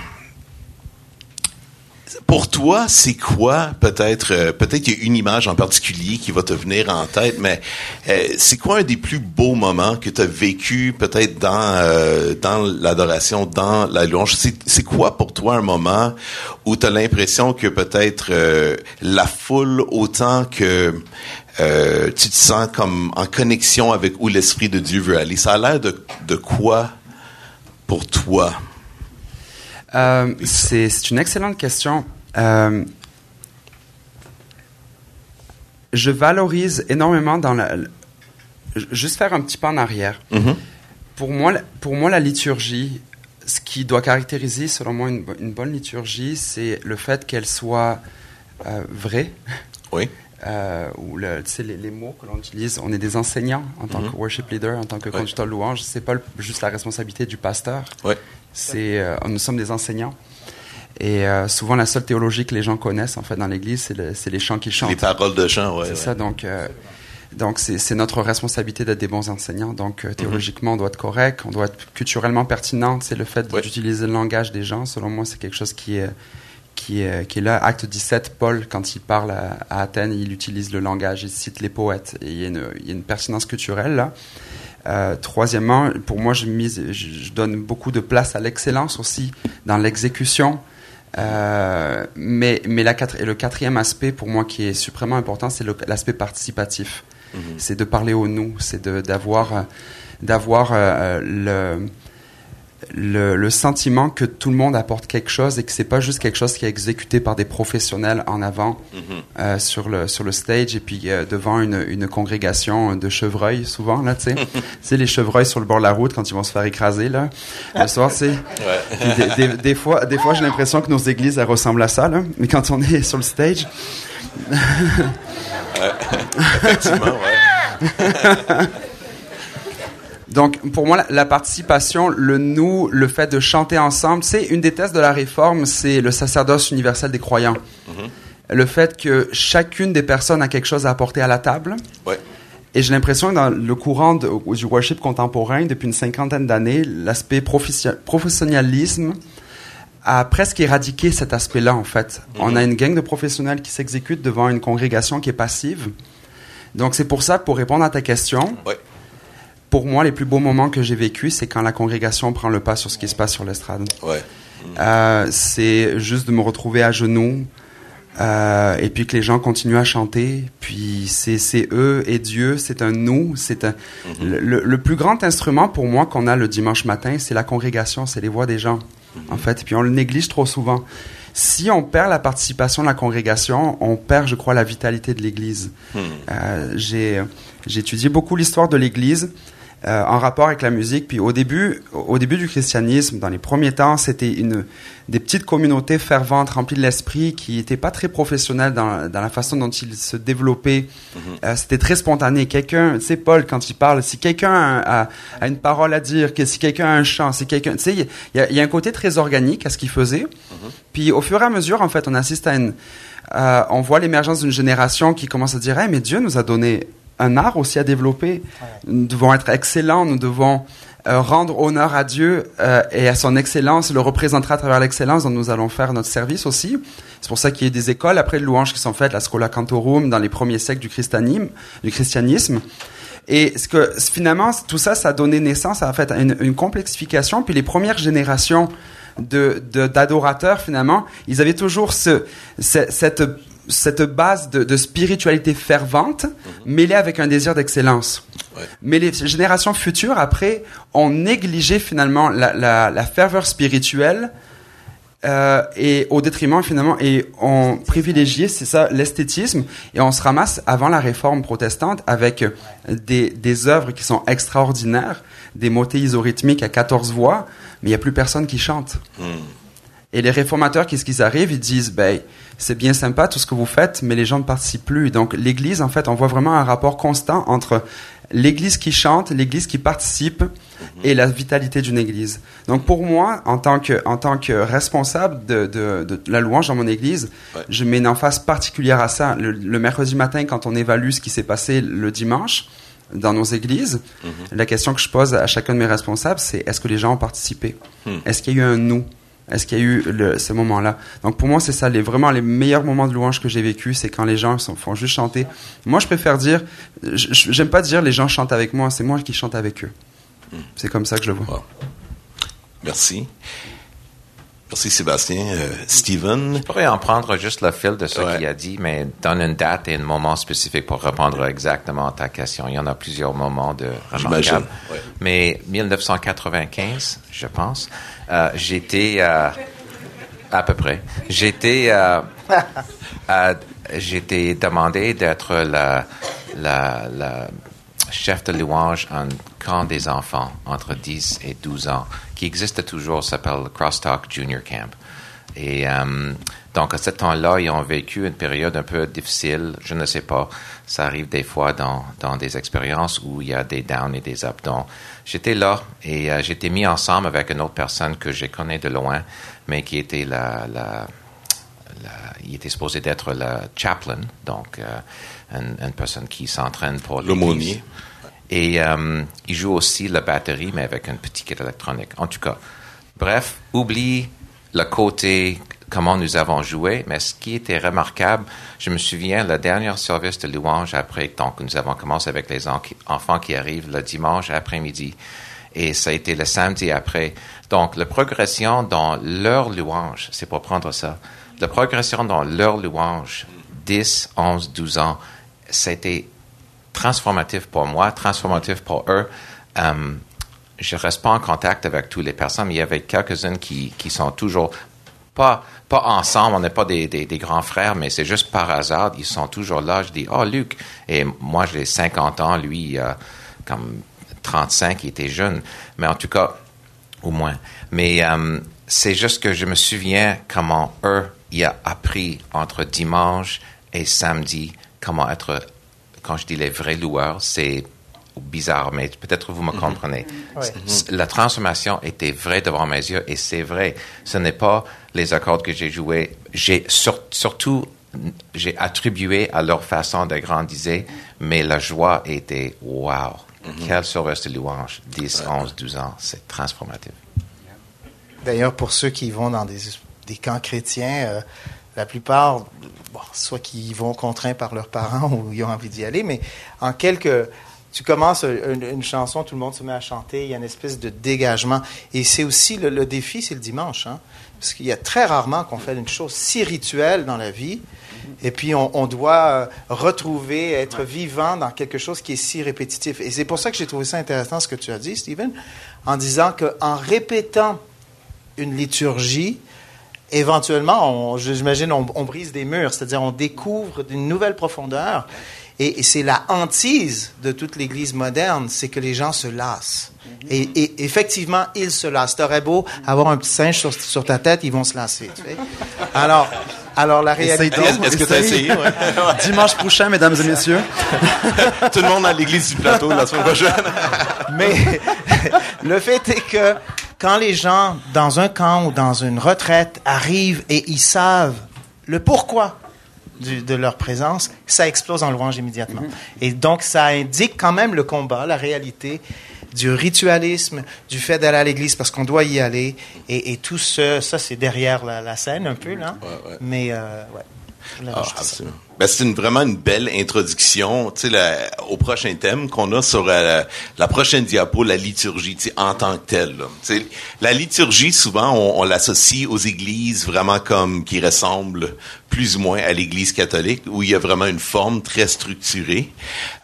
pour toi, c'est quoi peut-être euh, peut-être qu'il y a une image en particulier qui va te venir en tête, mais euh, c'est quoi un des plus beaux moments que tu as vécu peut-être dans euh, dans l'adoration, dans la louange? C'est quoi pour toi un moment où tu as l'impression que peut-être la foule autant que tu te sens comme en connexion avec où l'esprit de Dieu veut aller? Ça a l'air de quoi pour toi? C'est une excellente question. Euh, je valorise énormément dans la. Juste faire un petit pas en arrière. Mhm. Pour moi, la- pour moi, la liturgie, ce qui doit caractériser, selon moi, une, bo- une bonne liturgie, c'est le fait qu'elle soit euh, vraie. Oui. Euh, ou le, les, les mots que l'on utilise, on est des enseignants en tant Mhm. que worship leader, en tant que Ouais. conducteur de louange. C'est pas le- juste la responsabilité du pasteur. Ouais. C'est, euh, nous sommes des enseignants. Et euh, souvent, la seule théologie que les gens connaissent, en fait, dans l'Église, c'est, le- c'est les chants qu'ils chantent. Les paroles de chant, ouais. c'est ouais. ça, donc, euh, donc c'est, c'est notre responsabilité d'être des bons enseignants. Donc, euh, théologiquement, on doit être correct, on doit être culturellement pertinent. C'est le fait Ouais. d'utiliser le langage des gens. Selon moi, c'est quelque chose qui est, qui est, qui est là. Acte 17, Paul, quand il parle à, à Athènes, il utilise le langage, il cite les poètes. Et il y a une, il y a une pertinence culturelle là. Euh, troisièmement, pour moi, je, mise, je, je donne beaucoup de place à l'excellence aussi dans l'exécution. Euh, mais mais la et le quatrième aspect pour moi qui est suprêmement important, c'est l'aspect participatif. C'est de parler au nous, c'est de- d'avoir d'avoir euh, le le, le, sentiment que tout le monde apporte quelque chose et que c'est pas juste quelque chose qui est exécuté par des professionnels en avant mm -hmm. euh, sur le sur le stage et puis euh, devant une, une, congrégation de chevreuils souvent là tu sais. C'est les chevreuils sur le bord de la route quand ils vont se faire écraser là le soir c'est ouais. des, des, des, fois des fois j'ai l'impression que nos églises elles ressemblent à ça là. Mais quand on est sur le stage effectivement ouais donc, pour moi, la, la, participation, le nous, le fait de chanter ensemble, c'est une des thèses de la réforme, c'est le sacerdoce universel des croyants. Mm -hmm. Le fait que chacune des personnes a quelque chose à apporter à la table. Ouais. Et j'ai l'impression que dans le courant de, du worship contemporain, depuis une cinquantaine d'années, l'aspect professionnalisme a presque éradiqué cet aspect-là, en fait. Mm -hmm. On a une gang de professionnels qui s'exécutent devant une congrégation qui est passive. Donc, c'est pour ça, pour répondre à ta question, ouais pour moi, les plus beaux moments que j'ai vécu, c'est quand la congrégation prend le pas sur ce qui se passe sur l'estrade. Ouais. Euh, c'est juste de me retrouver à genoux euh, et puis que les gens continuent à chanter. Puis c'est eux et Dieu, c'est un nous. C'est un, mm -hmm. le, le, plus grand instrument pour moi qu'on a le dimanche matin, c'est la congrégation, c'est les voix des gens, mm -hmm. en fait. Et puis on le néglige trop souvent. Si on perd la participation de la congrégation, on perd, je crois, la vitalité de l'Église. Mm -hmm. euh, j'ai étudié beaucoup l'histoire de l'Église euh, en rapport avec la musique. Puis au début, au début du christianisme, dans les premiers temps, c'était une des petites communautés ferventes, remplies de l'esprit, qui n'étaient pas très professionnelles dans, dans, la façon dont ils se développaient. Mm -hmm. euh, c'était très spontané. Quelqu'un, tu sais, Paul, quand il parle, si quelqu'un a, a, une parole à dire, que si quelqu'un a un chant, si quelqu'un, tu sais, il y, y, a un côté très organique à ce qu'il faisait. Mm -hmm. Puis au fur et à mesure, en fait, on assiste à une, euh, on voit l'émergence d'une génération qui commence à dire, hey, mais Dieu nous a donné un art aussi à développer. Nous devons être excellents, nous devons euh, rendre honneur à Dieu euh, et à son excellence, le représenter à travers l'excellence dont nous allons faire notre service aussi. C'est pour ça qu'il y a des écoles après de louanges qui sont faites, la Scola Cantorum, dans les premiers siècles du christianisme. Du christianisme. Et ce que finalement, tout ça, ça a donné naissance à, en fait, à une, une complexification. Puis les premières générations de d'adorateurs, finalement, ils avaient toujours ce, ce cette cette base de, de spiritualité fervente, mm -hmm. mêlée avec un désir d'excellence. Ouais. Mais les générations futures, après, ont négligé finalement la, la, la ferveur spirituelle euh, et au détriment finalement, et ont privilégié, c'est ça, l'esthétisme, et on se ramasse avant la réforme protestante avec des, des œuvres qui sont extraordinaires, des motets isorhythmiques à 14 voix, mais il n'y a plus personne qui chante. Mm. Et les réformateurs, qu'est-ce qu'ils arrivent? Ils disent, ben, c'est bien sympa tout ce que vous faites, mais les gens ne participent plus. Donc l'Église, en fait, on voit vraiment un rapport constant entre l'Église qui chante, l'Église qui participe et la vitalité d'une Église. Donc pour moi, en tant que, en tant que responsable de, de, de la louange dans mon Église, ouais. je mets une emphase particulière à ça. Le, le mercredi matin, quand on évalue ce qui s'est passé le dimanche, dans nos églises, mm -hmm. la question que je pose à chacun de mes responsables, c'est est-ce que les gens ont participé? Mm. Est-ce qu'il y a eu un nous? Est-ce qu'il y a eu le, ce moment-là? Donc pour moi, c'est ça, les, vraiment les meilleurs moments de louange que j'ai vécu, c'est quand les gens sont, font juste chanter. Moi, je préfère dire, j'aime pas dire les gens chantent avec moi, c'est moi qui chante avec eux. Mm. C'est comme ça que je le vois. Wow. Merci. Merci Sébastien. Euh, Steven? Je pourrais en prendre juste le fil de ce ouais. qu'il a dit, mais donne une date et un moment spécifique pour répondre exactement à ta question. Il y en a plusieurs moments de remarquables. Ouais. Mais 1995, je pense, euh, j'étais euh, à peu près. J'étais euh, j'étais demandé d'être la, la, la chef de louange en camp des enfants entre 10 et 12 ans, qui existe toujours, s'appelle Crosstalk Junior Camp. Et euh, donc, à ce temps-là, ils ont vécu une période un peu difficile. Je ne sais pas. Ça arrive des fois dans, dans des expériences où il y a des downs et des ups. J'étais là et euh, j'étais mis ensemble avec une autre personne que je connais de loin, mais qui était la il était supposé d'être le chaplain, donc euh, une, une, personne qui s'entraîne pour l'aumônier. Et euh, il joue aussi la batterie, mais avec une petite kit électronique. En tout cas, bref, oublie le côté comment nous avons joué, mais ce qui était remarquable, je me souviens, le dernier service de louange après, donc nous avons commencé avec les enfants qui arrivent le dimanche après-midi, et ça a été le samedi après. Donc, la progression dans leur louange, c'est pour prendre ça, la progression dans leur louange, 10, 11, 12 ans, c'était transformatif pour moi, transformatif pour eux. Um, je reste pas en contact avec toutes les personnes, mais il y avait quelques-unes qui, qui sont toujours pas, pas ensemble, on n'est pas des, des, grands frères, mais c'est juste par hasard, ils sont toujours là. Je dis, oh Luc, et moi j'ai 50 ans, lui, comme 35, il était jeune, mais en tout cas, au moins. Mais euh, c'est juste que je me souviens comment eux, il a appris entre dimanche et samedi comment être, quand je dis les vrais loueurs, c'est bizarre, mais peut-être vous me comprenez. La transformation était vraie devant mes yeux et c'est vrai. Ce n'est pas les accords que j'ai joués. J'ai surtout j'ai attribué à leur façon de grandir, mais la joie était wow. Quel service de louange, 10, 11, 12 ans, c'est transformatif. D'ailleurs, pour ceux qui vont dans des, des camps chrétiens, euh, la plupart, bon, soit qui y vont contraints par leurs parents ou ils ont envie d'y aller, mais en quelques tu commences une, chanson, tout le monde se met à chanter, il y a une espèce de dégagement. Et c'est aussi le, défi, c'est le dimanche. Hein? Parce qu'il y a très rarement qu'on fait une chose si rituelle dans la vie. Et puis, on, doit euh, retrouver, être vivant dans quelque chose qui est si répétitif. Et c'est pour ça que j'ai trouvé ça intéressant ce que tu as dit, Stephen, en disant qu'en répétant une liturgie, éventuellement, j'imagine, on, on, brise des murs, c'est-à-dire on découvre d'une nouvelle profondeur. Et, c'est la hantise de toute l'Église moderne, c'est que les gens se lassent. Et, effectivement, ils se lassent. T'aurais beau avoir un petit singe sur, ta tête, ils vont se lasser. Alors, alors la réalité. Est-ce que tu as essayé? Dimanche prochain, mesdames et messieurs. Tout le monde à l'église du plateau la semaine prochaine. Mais le fait est que quand les gens, dans un camp ou dans une retraite, arrivent et ils savent le pourquoi de leur présence, ça explose en louange immédiatement. Et donc, ça indique quand même le combat, la réalité du ritualisme, du fait d'aller à l'église parce qu'on doit y aller. Et, tout ce, ça, c'est derrière la, scène un peu, là. Mais, euh, ouais. Ah, ben, c'est une, vraiment une belle introduction au prochain thème qu'on a sur euh, la prochaine diapo, la liturgie en tant que telle. La liturgie, souvent, on, on l'associe aux églises vraiment comme qui ressemblent plus ou moins à l'Église catholique, où il y a vraiment une forme très structurée.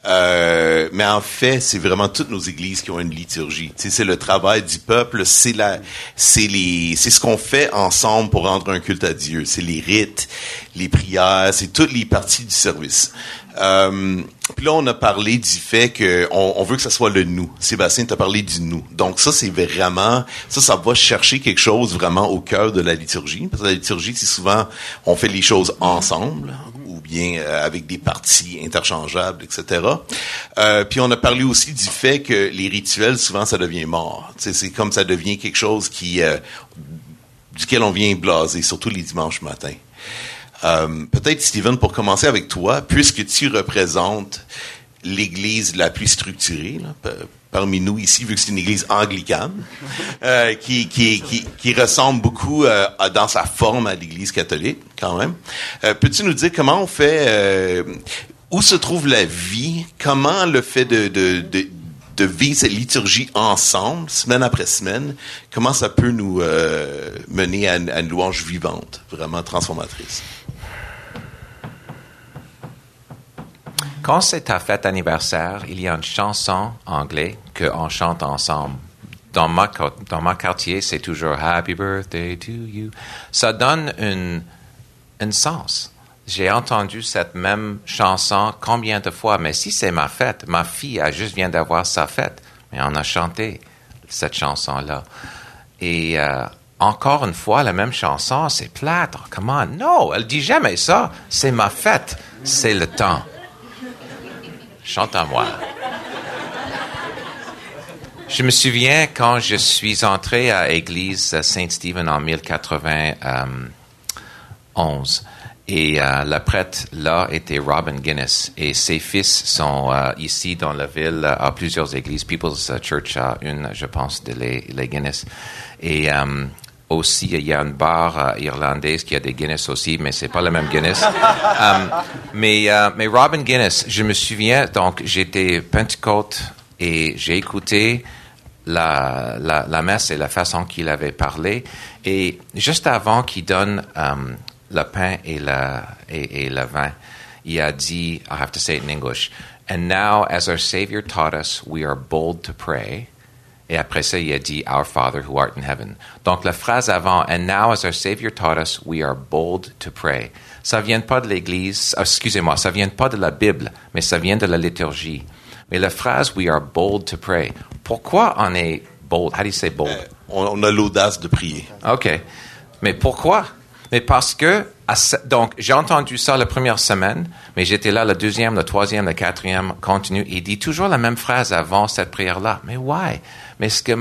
Euh, mais en fait, c'est vraiment toutes nos églises qui ont une liturgie. c'est le travail du peuple, c'est la, c'est les, c'est ce qu'on fait ensemble pour rendre un culte à Dieu. C'est les rites, les prières, c'est toutes les parties du service. Euh, puis là, on a parlé du fait qu'on on veut que ça soit le nous. Sébastien t'a parlé du nous. Donc ça, c'est vraiment, ça, ça va chercher quelque chose vraiment au cœur de la liturgie. Parce que la liturgie, c'est souvent, on fait les choses ensemble ou bien euh, avec des parties interchangeables, etc. Euh, puis on a parlé aussi du fait que les rituels, souvent, ça devient mort. C'est comme ça devient quelque chose qui, duquel on vient blaser, surtout les dimanches matins. Euh, peut-être, Steven, pour commencer avec toi, puisque tu représentes l'Église la plus structurée parmi nous ici, vu que c'est une Église anglicane, euh, qui, qui, qui, qui, ressemble beaucoup euh, dans sa forme à l'Église catholique, quand même. Peux-tu nous dire comment on fait, où se trouve la vie, comment le fait de, de, de de vivre cette liturgie ensemble, semaine après semaine, comment ça peut nous mener à une louange vivante, vraiment transformatrice? Quand c'est ta fête anniversaire, il y a une chanson anglaise qu'on chante ensemble. Dans ma, dans ma quartier, c'est toujours Happy Birthday to you. Ça donne un sens. J'ai entendu cette même chanson combien de fois, mais si c'est ma fête, ma fille a juste vient d'avoir sa fête, mais on a chanté cette chanson-là. Et euh, encore une fois, la même chanson, c'est plâtre. Comment? Non, elle dit jamais ça. C'est ma fête. C'est le temps. Chante à moi. Je me souviens quand je suis entré à l'église Saint-Stephen en 1091. Et euh, la prêtre là était Robin Guinness. Et ses fils sont euh, ici dans la ville à plusieurs églises. People's Church a une, je pense, de les, les Guinness. Et euh, aussi, il y a une bar euh, irlandaise qui a des Guinness aussi, mais c'est pas le même Guinness. Um, mais, euh, mais Robin Guinness, je me souviens, donc j'étais Pentecôte et j'ai écouté la, la, la, messe et la façon qu'il avait parlé. Et juste avant qu'il donne um, le pain et, la, et, et le vin, il a dit, I have to say it in English, and now as our Savior taught us, we are bold to pray. Et après ça, il a dit Our Father who art in heaven. Donc la phrase avant And now as our Savior taught us, we are bold to pray. Ça vient pas de l'Église, ah, excusez-moi, ça vient pas de la Bible, mais ça vient de la liturgie. Mais la phrase We are bold to pray. Pourquoi on est bold? How do you say bold? Euh, on, on a l'audace de prier. OK. Mais pourquoi? Mais parce que, donc, j'ai entendu ça la première semaine, mais j'étais là la deuxième, la troisième, la quatrième, continue. Il dit toujours la même phrase avant cette prière-là. Mais why? Mais ce que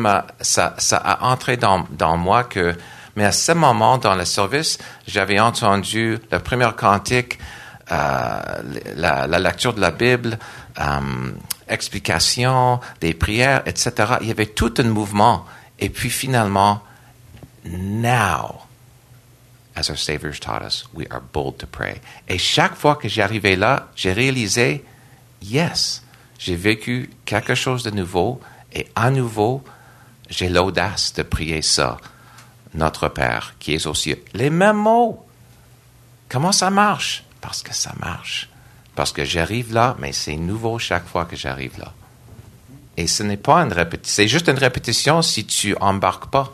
ça, a entré dans, dans moi que, mais à ce moment dans le service, j'avais entendu le premier cantique, euh, la, la lecture de la Bible, euh, explication, des prières, etc. Il y avait tout un mouvement. Et puis finalement, now, as our Savior's taught us, we are bold to pray. Et chaque fois que j'arrivais là, j'ai réalisé, yes, j'ai vécu quelque chose de nouveau et à nouveau, j'ai l'audace de prier ça. Notre Père qui est aux cieux. Les mêmes mots. Comment ça marche? Parce que ça marche. Parce que j'arrive là, mais c'est nouveau chaque fois que j'arrive là. Et ce n'est pas une répétition. C'est juste une répétition si tu embarques pas.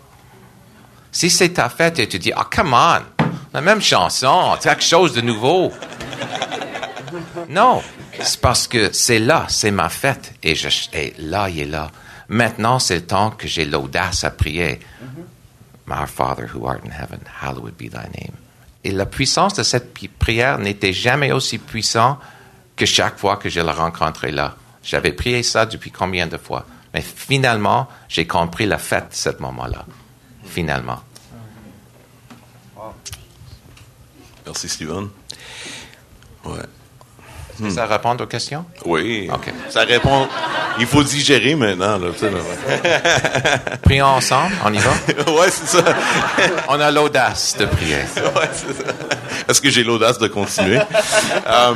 Si c'est ta fête et tu dis, ah, come on, la même chanson, quelque chose de nouveau. Non, c'est parce que c'est là, c'est ma fête. Et, je, et là, il est là. Maintenant, c'est le temps que j'ai l'audace à prier. Our Father who art in heaven, hallowed be thy name. Et la puissance de cette prière n'était jamais aussi puissante que chaque fois que je la rencontrais là. J'avais prié ça depuis combien de fois? Mais finalement, j'ai compris la fête de ce moment-là. Finalement. Merci, Steven. Ouais. Ça répond aux questions? Oui. OK. Ça répond. Il faut digérer maintenant, là. là. Prions ensemble, on y va? ouais, c'est ça. On a l'audace de prier. Ouais, c'est ça. Est-ce que j'ai l'audace de continuer? Euh,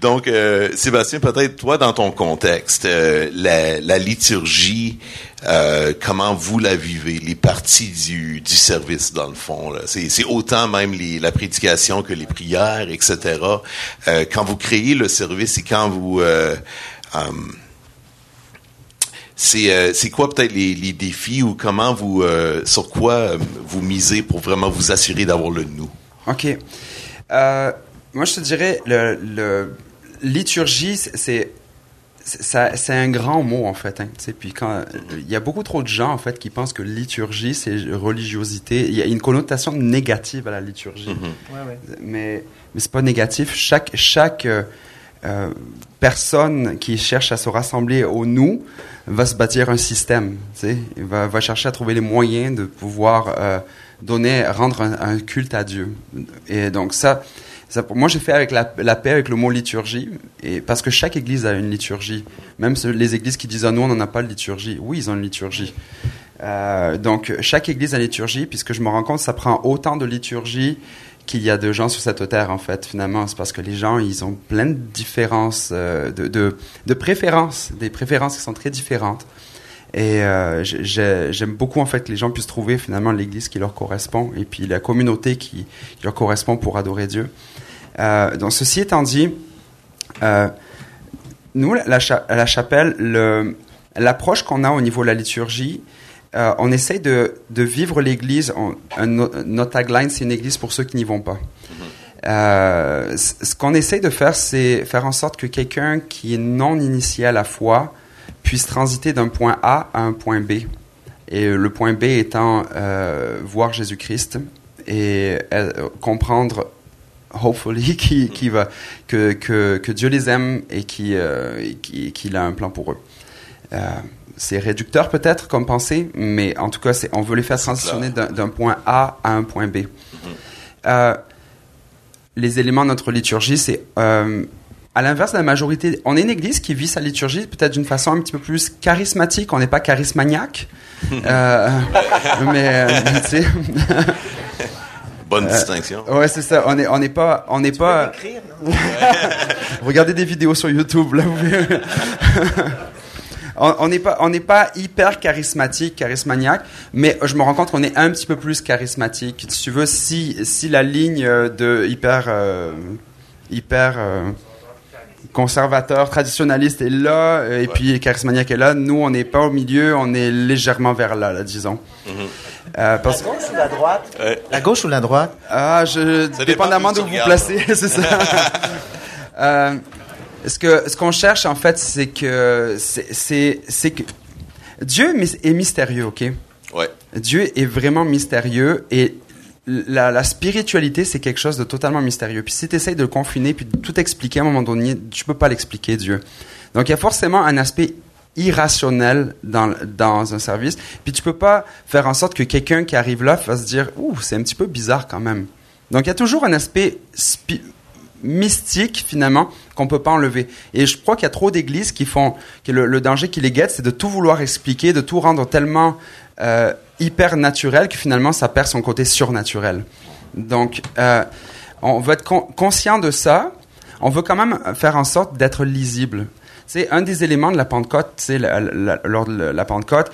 donc, euh, Sébastien, peut-être toi, dans ton contexte, euh, la, la liturgie, euh, comment vous la vivez, les parties du, du service, dans le fond. C'est, autant même les, la prédication que les prières, etc. Euh, quand vous créez le service et quand vous... euh, c'est euh, c'est quoi peut-être les, les défis ou comment vous sur quoi vous misez pour vraiment vous assurer d'avoir le nous? OK. Moi, je te dirais, le, le- liturgie, c'est- un grand mot, en fait. hein, puis quand il y a beaucoup trop de gens, en fait, qui pensent que liturgie, c'est religiosité. Il y a une connotation négative à la liturgie. Ouais, ouais. mais, mais c'est pas négatif. Chaque, chaque euh, euh, personne qui cherche à se rassembler au nous va se bâtir un système. Il va, va chercher à trouver les moyens de pouvoir euh, donner, rendre un, un culte à Dieu. Et donc ça, moi, j'ai fait avec la, paix avec le mot liturgie, et parce que chaque église a une liturgie. Même les églises qui disent ah nous on n'en a pas de liturgie, oui ils ont une liturgie. Euh, donc chaque église a une liturgie, puisque je me rends compte ça prend autant de liturgie qu'il y a de gens sur cette terre en fait finalement c'est parce que les gens ils ont plein de différences euh, de, de préférences des préférences qui sont très différentes et euh, j'ai- j'ai- j'aime beaucoup en fait que les gens puissent trouver finalement l'église qui leur correspond et puis la communauté qui, qui leur correspond pour adorer Dieu euh, donc ceci étant dit euh, nous la, la cha- à la chapelle le- l'approche qu'on a au niveau de la liturgie euh, on essaye de, de vivre l'Église. Notre tagline, c'est une Église pour ceux qui n'y vont pas. C- ce qu'on essaye de faire, c'est faire en sorte que quelqu'un qui est non initié à la foi puisse transiter d'un point A à un point B. Et euh, le point B étant euh, voir Jésus-Christ et euh, comprendre, hopefully, qui, qui va, que, que, que Dieu les aime et qui, euh, et qui- qu'il a un plan pour eux. C'est réducteur peut-être comme pensée, mais en tout cas, on veut les faire transitionner d'un, point A à un point B. Euh, les éléments de notre liturgie, c'est à l'inverse de la majorité. On est une église qui vit sa liturgie peut-être d'une façon un petit peu plus charismatique. On n'est pas charismaniaque, euh, mais euh, tu sais, bonne distinction ouais, c'est ça. On n'est on n'est pas, on n'est pas. Écrire, non? Regardez des vidéos sur YouTube, là. On n'est pas, on n'est pas hyper charismatique, charismaniaque, mais je me rends compte qu'on est un petit peu plus charismatique. Si tu veux, si, si la ligne euh, de hyper, euh, hyper, euh, conservateur, traditionnaliste est là, euh, et puis charismaniaque est là. Nous, on n'est pas au milieu, on est légèrement vers là, là disons. Mhm. Euh, parce- La gauche ou la droite Ouais. La gauche ou la droite? Ah, je, Ça dépend dépendamment d'où vous placez, c'est ça. Euh, ce que ce qu'on cherche en fait, c'est que c'est c'est c'est que Dieu est mystérieux, ok? Ouais. Dieu est vraiment mystérieux et la, spiritualité, c'est quelque chose de totalement mystérieux. Puis si tu essayes de le confiner puis de tout expliquer à un moment donné, tu peux pas l'expliquer, Dieu. Donc il y a forcément un aspect irrationnel dans, dans un service. Puis tu peux pas faire en sorte que quelqu'un qui arrive là va se dire « Ouh, c'est un petit peu bizarre quand même ». Donc il y a toujours un aspect mystique finalement qu'on peut pas enlever. Et je crois qu'il y a trop d'églises qui font que le, le danger qui les guette, c'est de tout vouloir expliquer, de tout rendre tellement euh, hyper naturel que finalement ça perd son côté surnaturel. Donc euh, on veut être con- conscient de ça. On veut quand même faire en sorte d'être lisible. C'est un des éléments de la Pentecôte, c'est lors de la Pentecôte,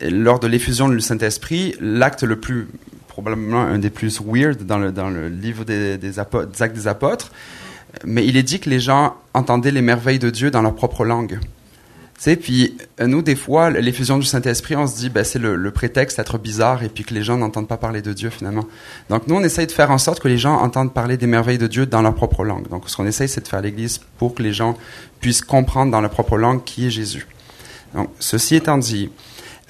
lors de l'effusion du Saint-Esprit, l'acte le plus probablement un des plus weird dans le, dans le livre des, des actes des apôtres, mais il est dit que les gens entendaient les merveilles de Dieu dans leur propre langue. Sais, puis euh, nous, des fois, l'effusion du Saint-Esprit, on se dit, ben, c'est le, le prétexte d'être bizarre et puis que les gens n'entendent pas parler de Dieu finalement. Donc nous, on essaye de faire en sorte que les gens entendent parler des merveilles de Dieu dans leur propre langue. Donc ce qu'on essaye, c'est de faire l'Église pour que les gens puissent comprendre dans leur propre langue qui est Jésus. Donc ceci étant dit,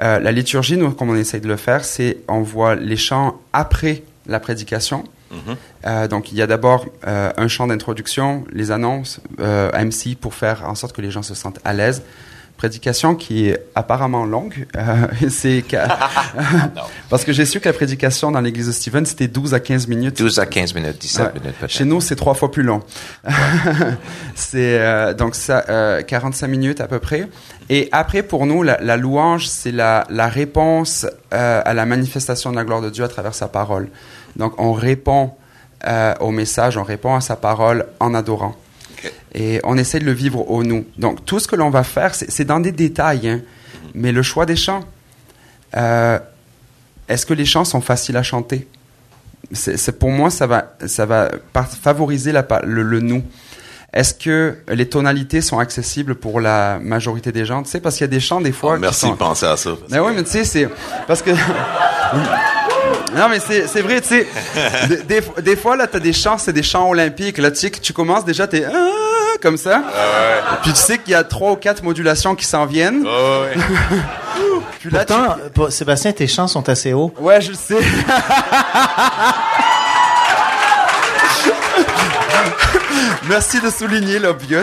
euh, la liturgie, nous, comme on essaye de le faire, c'est on voit les chants après la prédication. Mhm. Euh, donc il y a d'abord euh, un chant d'introduction, les annonces, euh, MC pour faire en sorte que les gens se sentent à l'aise. Prédication qui est apparemment longue. Euh, c'est que- parce que j'ai su que la prédication dans l'église de Stephen c'était 12 à 15 minutes. 12 à 15 minutes, 17 Ouais. minutes. Chez nous, c'est trois fois plus long. c'est euh, donc ça, euh, 45 minutes à peu près. Et après, pour nous, la, la louange, c'est la, la réponse euh, à la manifestation de la gloire de Dieu à travers sa parole. Donc, on répond au message, on répond à sa parole en adorant. Et on essaie de le vivre au nous. Donc, tout ce que l'on va faire, c'est dans des détails. hein. Mais le choix des chants, euh, est-ce que les chants sont faciles à chanter? C'est pour moi, ça va, ça va favoriser la, le, le nous. Est-ce que les tonalités sont accessibles pour la majorité des gens? Tu sais, parce qu'il y a des chants des fois. Ah, merci qui sont... de penser à ça. Mais que- oui, mais tu sais, c'est parce que. Non, mais c'est c'est vrai, tu sais. Des, des- des fois, là, t'as des chants, c'est des chants olympiques. Là, tu sais, que tu commences déjà, t'es. Ah comme ça. Puis tu sais qu'il y a trois ou quatre modulations qui s'en viennent. Oh, ouais. Puis là, tu- Pourtant, pour- Sébastien, tes chants sont assez hauts. Ouais, je le sais. Merci de souligner l'obvious.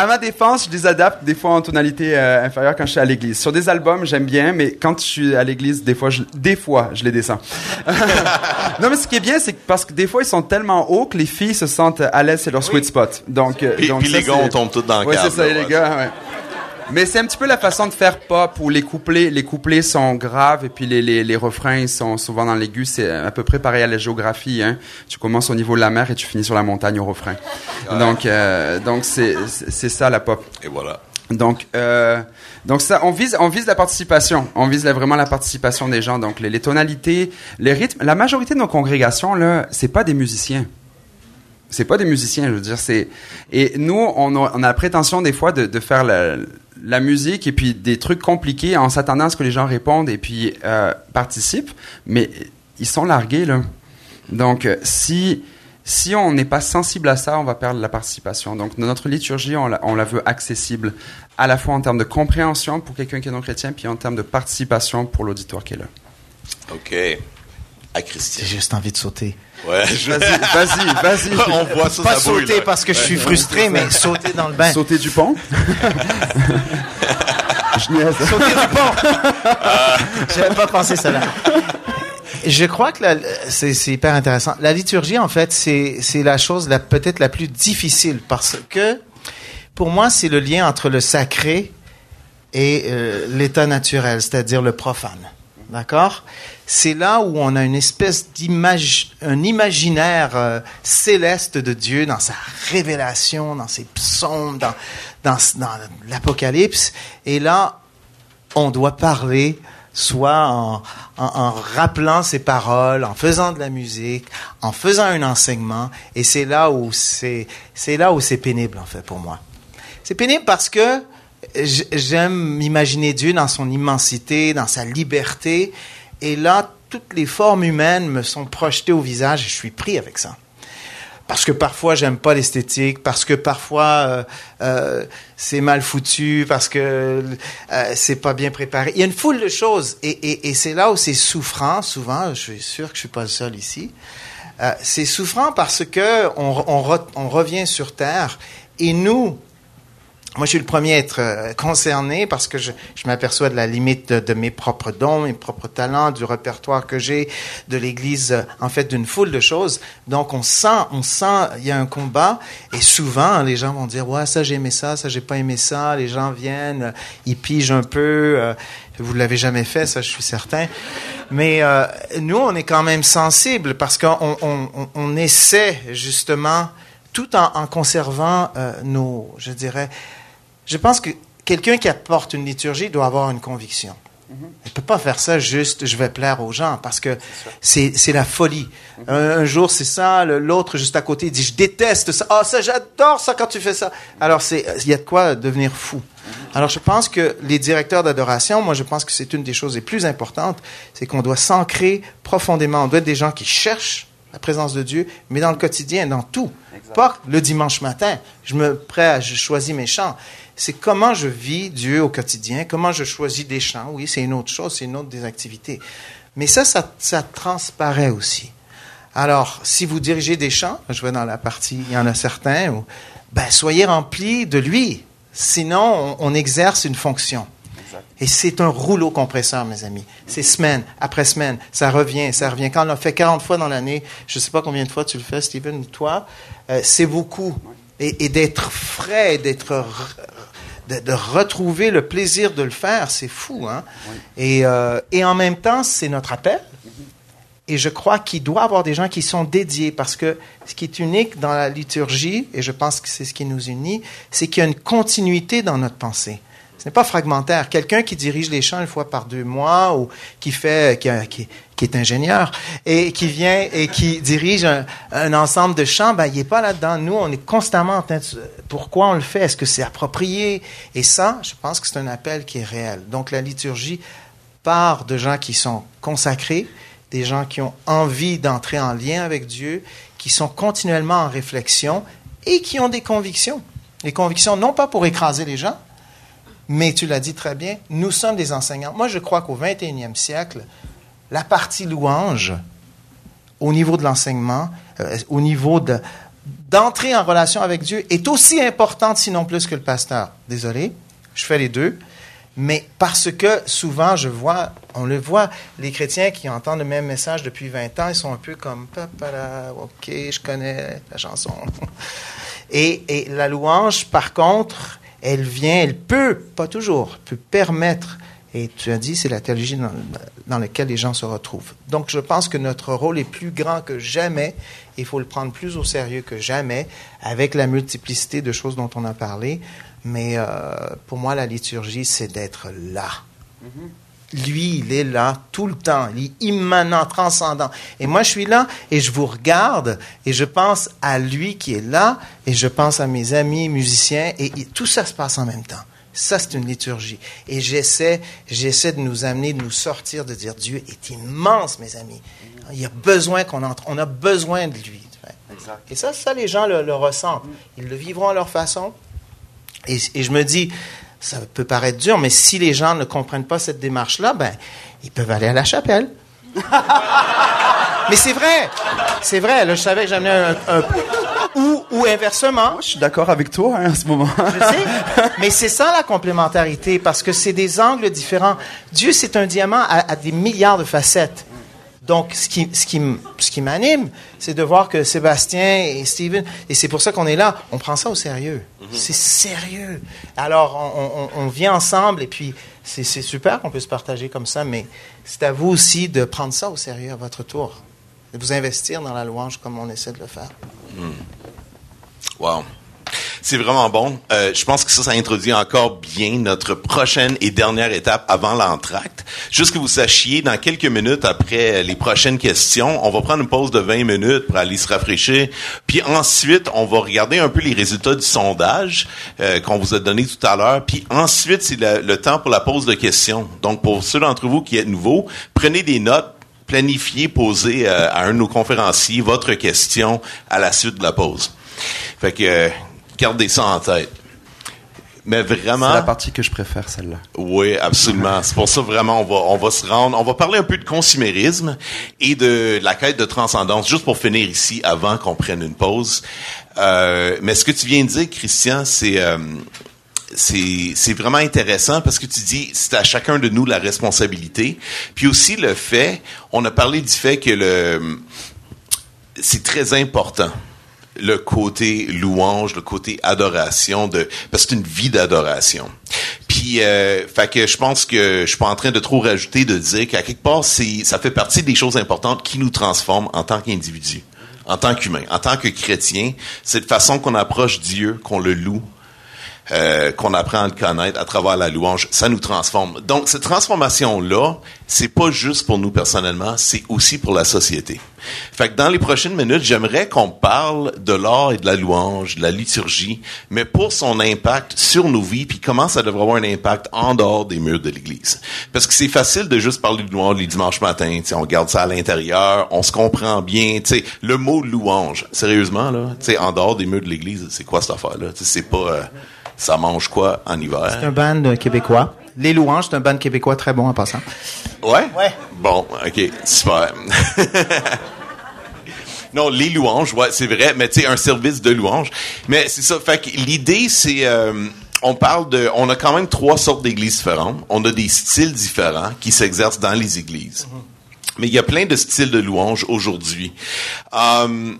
À ma défense, je les adapte des fois en tonalité euh, inférieure quand je suis à l'église. Sur des albums, j'aime bien, mais quand je suis à l'église, des fois, je, des fois, je les descends. non, mais ce qui est bien, c'est que parce que des fois, ils sont tellement hauts que les filles se sentent à l'aise, c'est leur sweet spot. Donc, euh, Puis, donc puis ça, les gars, on tombe tous dans le Ouais, câble. c'est ça, là, les ouais. gars, ouais. Mais c'est un petit peu la façon de faire pop où les couplets, les couplets sont graves et puis les, les, les refrains ils sont souvent dans l'aigu. C'est à peu près pareil à la géographie. Hein. Tu commences au niveau de la mer et tu finis sur la montagne au refrain. Donc, euh, donc c'est c'est c'est ça la pop. Et voilà. Donc, euh, donc ça, on vise, on vise la participation. On vise la- vraiment la participation des gens. Donc, les, les tonalités, les rythmes. La majorité de nos congrégations là, c'est pas des musiciens. C'est pas des musiciens, je veux dire. C'est et nous, on a, on a la prétention des fois de, de faire la, la musique et puis des trucs compliqués en s'attendant à ce que les gens répondent et puis euh, participent. Mais ils sont largués là. Donc, euh, si si on n'est pas sensible à ça, on va perdre la participation. Donc, notre liturgie, on la, on la veut accessible, à la fois en termes de compréhension pour quelqu'un qui est non chrétien, puis en termes de participation pour l'auditoire qui est là. OK. À Christian. J'ai juste envie de sauter. Ouais, je... Vas-y, vas-y, vas-y. On voit ça, Pas ça sauter parce que je suis frustré, mais sauter dans le bain. Sauter du pont. Je. Sauter du pont. J'avais pas pensé cela. Je crois que c'est hyper intéressant. La liturgie, en fait, c'est c'est la chose la peut-être la plus difficile parce que pour moi, c'est le lien entre le sacré et euh, l'état naturel, c'est-à-dire le profane. D'accord? C'est là où on a une espèce d'image, un imaginaire euh, céleste de Dieu dans sa révélation, dans ses psaumes, dans, dans, dans l'Apocalypse. Et là, on doit parler soit en, en, rappelant ses paroles, en faisant de la musique, en faisant un enseignement. Et c'est là où c'est, c'est là où c'est pénible, en fait, pour moi. C'est pénible parce que j'aime imaginer Dieu dans son immensité, dans sa liberté. Et là, toutes les formes humaines me sont projetées au visage et je suis pris avec ça parce que parfois j'aime pas l'esthétique, parce que parfois euh, euh, c'est mal foutu, parce que euh, c'est pas bien préparé. Il y a une foule de choses et, et, et c'est là où c'est souffrant souvent. Je suis sûr que je suis pas le seul ici. Euh, c'est souffrant parce que on, on, on revient sur terre et nous, moi, je suis le premier à être euh, concerné parce que je, je m'aperçois de la limite de, mes propres dons, mes propres talents, du répertoire que j'ai, de l'Église, euh, en fait, d'une foule de choses. Donc, on sent, on sent, il y a un combat. Et souvent, les gens vont dire, ouais, ça j'ai aimé ça, ça j'ai pas aimé ça. Les gens viennent, euh, ils pigent un peu. vous l'avez jamais fait, ça, je suis certain. Mais euh, nous, on est quand même sensibles parce qu'on on, on, essaie justement, tout en, en conservant euh, nos, je dirais je pense que quelqu'un qui apporte une liturgie doit avoir une conviction. Il ne peut pas faire ça juste je vais plaire aux gens parce que c'est la folie. un, jour c'est ça, l'autre juste à côté dit je déteste ça. Ah ça j'adore ça quand tu fais ça. Alors c'est il y a de quoi devenir fou. Alors je pense que les directeurs d'adoration, moi je pense que c'est une des choses les plus importantes, c'est qu'on doit s'ancrer profondément. On doit être des gens qui cherchent la présence de Dieu, mais dans le quotidien, dans tout. Pas le dimanche matin, je me prêt, je choisis mes chants c'est comment je vis Dieu au quotidien, comment je choisis des chants. Oui, c'est une autre chose, c'est une autre des activités. Mais ça, ça, transparaît aussi. Alors, si vous dirigez des chants, je vais dans la partie, il y en a certains, ben, soyez remplis de lui. Sinon, on, exerce une fonction. Et c'est un rouleau compresseur, mes amis. C'est semaine après semaine. Ça revient, ça revient. Quand on l'a fait 40 fois dans l'année, je ne sais pas combien de fois tu le fais, Stephen, toi, euh, c'est beaucoup. Et, et d'être frais, d'être de, retrouver le plaisir de le faire, c'est fou. Hein? Et, euh, et en même temps, c'est notre appel. Et je crois qu'il doit y avoir des gens qui sont dédiés parce que ce qui est unique dans la liturgie, et je pense que c'est ce qui nous unit, c'est qu'il y a une continuité dans notre pensée. Ce n'est pas fragmentaire. Quelqu'un qui dirige les chants une fois par deux mois ou qui fait, qui, est ingénieur et qui vient et qui dirige un, ensemble de chants, ben, il n'est pas là-dedans. Nous, on est constamment en train de, pourquoi on le fait? Est-ce que c'est approprié? Et ça, je pense que c'est un appel qui est réel. Donc, la liturgie part de gens qui sont consacrés, des gens qui ont envie d'entrer en lien avec Dieu, qui sont continuellement en réflexion et qui ont des convictions. Les convictions, non pas pour écraser les gens, mais tu l'as dit très bien, nous sommes des enseignants. Moi, je crois qu'au 21e siècle, la partie louange, au niveau de l'enseignement, euh, au niveau de, d'entrer en relation avec Dieu, est aussi importante, sinon plus que le pasteur. Désolé, je fais les deux. Mais parce que souvent, je vois, on le voit, les chrétiens qui entendent le même message depuis 20 ans, ils sont un peu comme, ok, je connais la chanson. Et la louange, par contre, elle vient, elle peut, pas toujours, peut permettre, et tu as dit, c'est la théologie dans, laquelle les gens se retrouvent. Donc, je pense que notre rôle est plus grand que jamais, il faut le prendre plus au sérieux que jamais, avec la multiplicité de choses dont on a parlé, mais euh, pour moi, la liturgie, c'est d'être là. Mm-hmm lui, il est là tout le temps. Il est immanent, transcendant. Et moi, je suis là et je vous regarde et je pense à lui qui est là et je pense à mes amis musiciens et, tout ça se passe en même temps. Ça, c'est une liturgie. Et j'essaie, j'essaie de nous amener, de nous sortir, de dire Dieu est immense, mes amis. Il y a besoin qu'on entre. On a besoin de lui. Et ça, ça, les gens le, ressentent. Ils le vivront à leur façon. et je me dis, ça peut paraître dur, mais si les gens ne comprennent pas cette démarche-là, ben, ils peuvent aller à la chapelle. mais c'est vrai, c'est vrai. Là, je savais que j'amenais un, un ou, ou inversement. je suis d'accord avec toi hein, en ce moment. je sais, mais c'est ça la complémentarité parce que c'est des angles différents. Dieu, c'est un diamant à, à des milliards de facettes. Donc, ce qui, ce qui, ce qui m'anime, c'est de voir que Sébastien et Steven, et c'est pour ça qu'on est là, on prend ça au sérieux. Mhm. C'est sérieux. Alors, on, on, vient ensemble et puis c'est super qu'on peut se partager comme ça, mais c'est à vous aussi de prendre ça au sérieux à votre tour, de vous investir dans la louange comme on essaie de le faire. Hmm. Wow. C'est vraiment bon. Euh, je pense que ça, ça introduit encore bien notre prochaine et dernière étape avant l'entracte. Juste que vous sachiez, dans quelques minutes après les prochaines questions, on va prendre une pause de 20 minutes pour aller se rafraîchir. Puis ensuite, on va regarder un peu les résultats du sondage euh, qu'on vous a donné tout à l'heure. Puis ensuite, c'est le, temps pour la pause de questions. Donc, pour ceux d'entre vous qui êtes nouveaux, prenez des notes planifiez, posez euh, à un de nos conférenciers votre question à la suite de la pause. Fait que euh, gardez ça en tête. Mais vraiment. C'est la partie que je préfère, celle-là. Oui, absolument. C'est pour ça vraiment on va on va se rendre, on va parler un peu de consumérisme et de la quête de transcendance, juste pour finir ici avant qu'on prenne une pause. Euh, mais ce que tu viens de dire, Christian, c'est euh, c'est c'est vraiment intéressant parce que tu dis c'est à chacun de nous la responsabilité. Puis aussi le fait, on a parlé du fait que le c'est très important le côté louange, le côté adoration de parce que c'est une vie d'adoration. Puis euh, fait que je pense que je suis pas en train de trop rajouter de dire qu'à quelque part c'est ça fait partie des choses importantes qui nous transforment en tant qu'individu, en tant qu'humain, en tant que chrétien, c'est de façon qu'on approche Dieu, qu'on le loue, euh, qu'on apprend à le connaître à travers la louange, ça nous transforme. Donc cette transformation là, c'est pas juste pour nous personnellement, c'est aussi pour la société. Fait que dans les prochaines minutes, j'aimerais qu'on parle de l'art et de la louange, de la liturgie, mais pour son impact sur nos vies, puis comment ça devrait avoir un impact en dehors des murs de l'Église. Parce que c'est facile de juste parler de louange les dimanches matins, on garde ça à l'intérieur, on se comprend bien, sais, le mot louange, sérieusement là, sais, en dehors des murs de l'Église, c'est quoi cette affaire là C'est pas euh, ça mange quoi en hiver? C'est un band québécois. Les Louanges, c'est un band québécois très bon en passant. Ouais? Ouais. Bon, OK, super. non, les louanges, ouais, c'est vrai, mais tu sais, un service de louange. Mais c'est ça, fait que l'idée, c'est... euh, on parle de... On a quand même trois sortes d'églises différentes. On a des styles différents qui s'exercent dans les églises. Mais il y a plein de styles de louange aujourd'hui. Euh,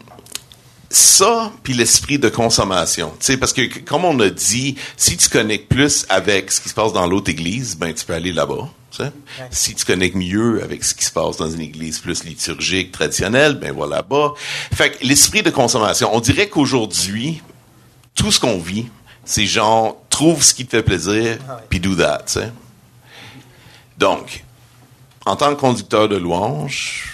ça, puis l'esprit de consommation. Tu sais, parce que, comme on a dit, si tu connectes plus avec ce qui se passe dans l'autre église, ben, tu peux aller là-bas. tu sais. Si tu connectes mieux avec ce qui se passe dans une église plus liturgique, traditionnelle, ben, voilà là-bas. Fait que l'esprit de consommation, on dirait qu'aujourd'hui, tout ce qu'on vit, c'est genre, trouve ce qui te fait plaisir, puis do that, tu sais. Donc, en tant que conducteur de louange,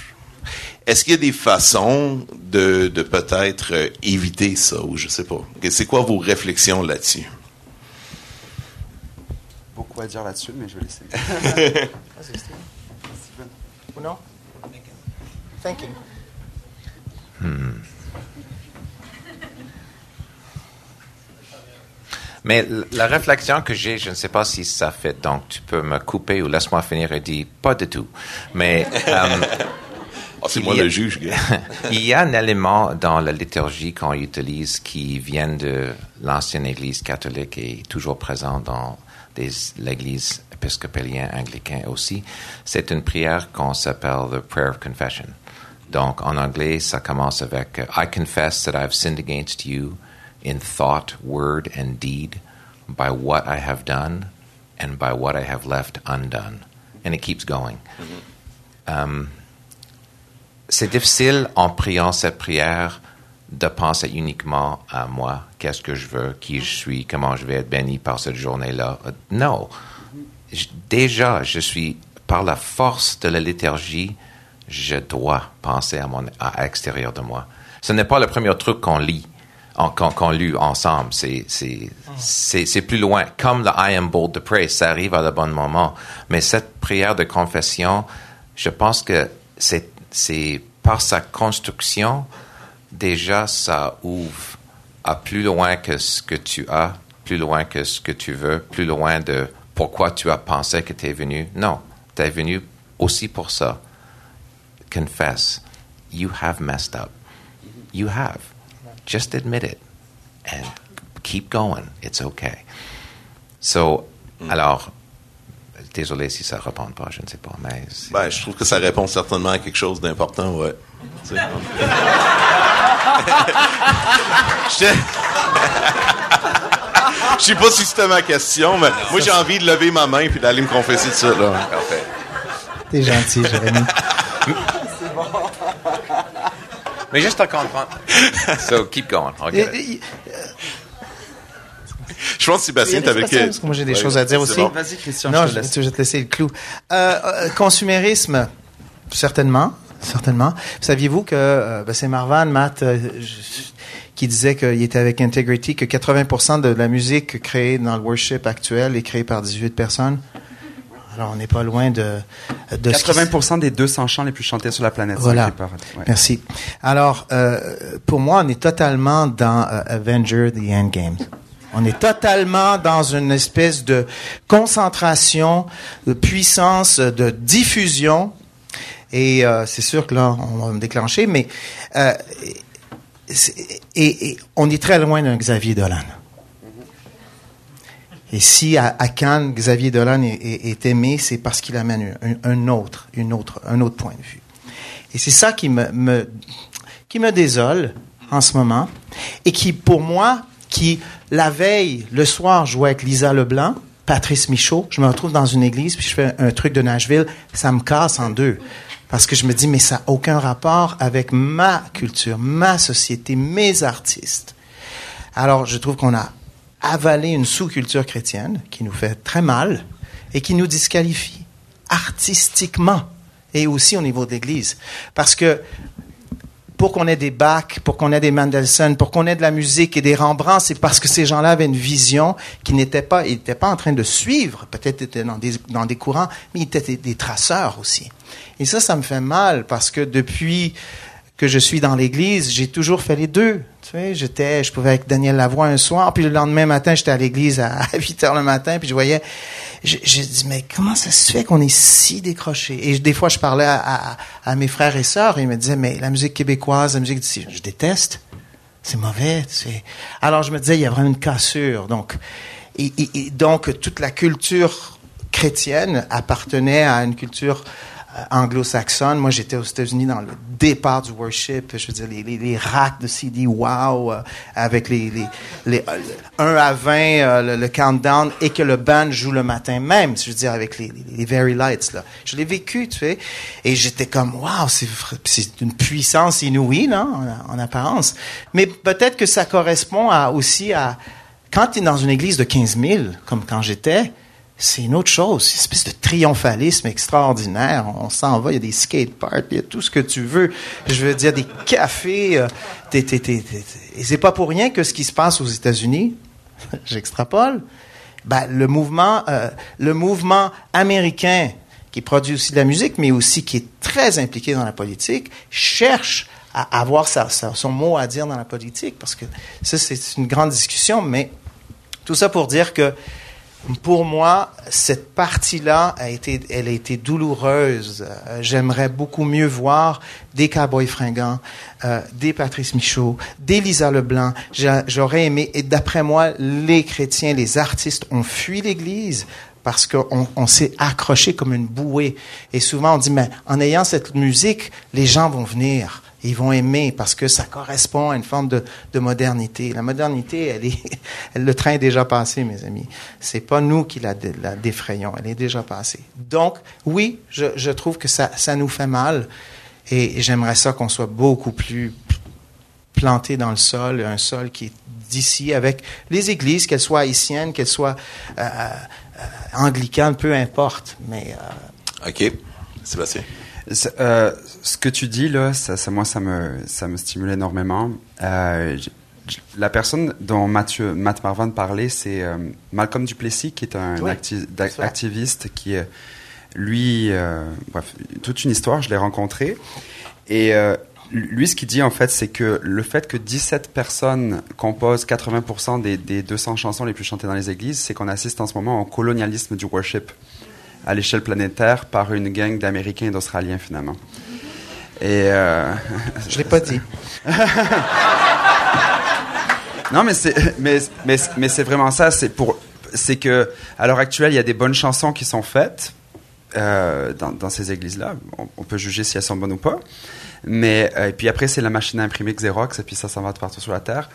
est-ce qu'il y a des façons de, de peut-être euh, éviter ça ou je sais pas? C'est quoi vos réflexions là-dessus? Beaucoup à dire là-dessus, mais je vais laisser. Ou non? Thinking. Mais l- la réflexion que j'ai, je ne sais pas si ça fait, donc tu peux me couper ou laisse-moi finir et dire pas du tout. Mais euh, Ah, c'est moi a- le juge. il y a un élément dans la liturgie qu'on utilise qui vient de l'ancienne Église catholique et toujours présent dans l'Église épiscopalienne anglicaine aussi. C'est une prière qu'on s'appelle the prayer of confession. Donc en anglais, ça commence avec I confess that I've sinned against you in thought, word, and deed by what I have done and by what I have left undone. And it keeps going. Um, c'est difficile en priant cette prière de penser uniquement à moi, qu'est-ce que je veux, qui je suis, comment je vais être béni par cette journée-là? Euh, Non. Déjà, je suis, par la force de la liturgie, je dois penser à mon à l'extérieur de moi. Ce n'est pas le premier truc qu'on lit, qu'on lit ensemble. C'est plus loin. Comme le I am bold to pray, ça arrive à le bon moment. Mais cette prière de confession, je pense que c'est c'est par sa construction déjà ça ouvre à plus loin que ce que tu as, plus loin que ce que tu veux, plus loin de pourquoi tu as pensé que tu es venu. Non, tu es venu aussi pour ça. Confess. You have messed up. You have. Just admit it. And keep going. It's okay. So, alors, désolé si ça ne répond pas, je ne sais pas, mais... c'est- Ben, je trouve que ça répond certainement à quelque chose d'important, ouais. Je Je sais pas si c'était ma question, mais moi j'ai envie de lever ma main puis d'aller me confesser de ça. Là. Parfait. T'es gentil, Jérémy. Mais juste à comprendre. so, keep going Et- get it. et- Je pense, Sébastien, t'avais que... parce que moi, j'ai des Ouais, choses à dire c'est aussi. bon. Vas-y, Christian, Non, je je, te laisse. je vais te laisser le clou. Euh, euh, consumérisme, certainement, certainement. Saviez-vous que euh, ben, c'est Marvan, Matt, euh, je- qui disait qu'il était avec Integrity, que 80% de la musique créée dans le worship actuel est créée par 18 personnes? Alors, on n'est pas loin de, de ce qui- 80% des 200 chants les plus chantés sur la planète. Voilà. ouais. Merci. Alors, euh, pour moi, on est totalement dans euh, Avenger The Endgame. On est totalement dans une espèce de concentration, de puissance, de diffusion. Et euh, c'est sûr que là, on va me déclencher, mais euh, et, on est très loin d'un Xavier Dolan. Et si à, Cannes, Xavier Dolan est, aimé, c'est parce qu'il amène un, autre, une autre, un autre point de vue. Et c'est ça qui me- qui me désole en ce moment. Et qui, pour moi, qui, la veille, le soir, jouait avec Lisa Leblanc, Patrice Michaud. Je me retrouve dans une église, puis je fais un truc de Nashville. Ça me casse en deux. Parce que je me dis, mais ça n'a aucun rapport avec ma culture, ma société, mes artistes. Alors, je trouve qu'on a avalé une sous-culture chrétienne qui nous fait très mal et qui nous disqualifie artistiquement et aussi au niveau de l'Église. Parce que pour qu'on ait des Bach, pour qu'on ait des Mendelssohn, pour qu'on ait de la musique et des Rembrandt, c'est parce que ces gens-là avaient une vision qui n'était pas, ils n'étaient pas en train de suivre, peut-être étaient dans des, dans des courants, mais ils étaient des, des traceurs aussi. Et ça, ça me fait mal parce que depuis que je suis dans l'église, j'ai toujours fait les deux. Tu sais, j'étais, je pouvais avec Daniel Lavoie un soir, puis le lendemain matin, j'étais à l'église à, à 8 heures le matin, puis je voyais, dit, mais comment ça se fait qu'on est si décroché? Et des fois, je parlais à, mes frères et sœurs, ils me disaient, mais la musique québécoise, la musique d'ici, je déteste. C'est mauvais, tu. Alors, je me disais, il y a vraiment une cassure. Donc, et, donc, toute la culture chrétienne appartenait à une culture anglo-saxonne. Moi, j'étais aux États-Unis dans le départ du worship. Je veux dire, les, racks de CD wow euh, avec les, les, les euh, 1 à 20, euh, le, countdown, et que le band joue le matin même. Je veux dire, avec les, Very Lights. Là. Je l'ai vécu, tu sais. Et j'étais comme, wow, c'est, une puissance inouïe, là, en, en apparence. Mais peut-être que ça correspond aussi à... Quand tu es dans une église de 15 000, comme quand j'étais, c'est une autre chose. C'est une espèce de triomphalisme extraordinaire. On s'en va, il y a des skateparks, il y a tout ce que tu veux. Je veux dire, des cafés. euh, Et c'est pas pour rien que ce qui se passe aux États-Unis, j'extrapole, ben, le mouvement, euh, le mouvement américain qui produit aussi de la musique, mais aussi qui est très impliqué dans la politique, cherche à avoir son mot à dire dans la politique, parce que ça, c'est une grande discussion, mais tout ça pour dire que pour moi, cette partie-là a été, elle a été douloureuse. Euh, J'aimerais beaucoup mieux voir des Cowboys fringants, euh, des Patrice Michaud, des Lisa Leblanc. J'a- J'aurais aimé, et d'après moi, les chrétiens, les artistes ont fui l'Église parce qu'on on, s'est accroché comme une bouée. Et souvent, on dit, mais en ayant cette musique, les gens vont venir. Ils vont aimer parce que ça correspond à une forme de, de modernité. La modernité, elle est, elle- le train est déjà passé, mes amis. C'est pas nous qui la, dé- la défrayons. Elle est déjà passée. Donc, oui, je, je trouve que ça, ça nous fait mal. Et, et j'aimerais ça qu'on soit beaucoup plus planté dans le sol, un sol qui est d'ici, avec les églises, qu'elles soient haïtiennes, qu'elles soient euh, euh, anglicanes, peu importe. Mais euh, OK. Sébastien. C'est- euh, ce que tu dis là, ça, ça- moi, ça me, ça me stimule énormément. Euh, la personne dont Mathieu, Matt Marvan parlait, c'est euh, Malcolm Duplessis, qui est un Oui, acti- activiste qui, euh, lui, euh, bref, toute une histoire, je l'ai rencontré. Et lui, ce qu'il dit, en fait, c'est que le fait que 17 personnes composent 80% des, des 200 chansons les plus chantées dans les églises, c'est qu'on assiste en ce moment au colonialisme du worship à l'échelle planétaire par une gang d'Américains et d'Australiens, finalement. Et... Euh, je l'ai pas dit. non, mais c'est, mais, mais, mais c'est vraiment ça. C'est pour, c'est que à l'heure actuelle, il y a des bonnes chansons qui sont faites euh, dans, dans ces églises-là. On, on peut juger si elles sont bonnes ou pas. Mais euh, et puis après, c'est la machine à imprimer Xerox, et puis ça s'en va de partout sur la terre.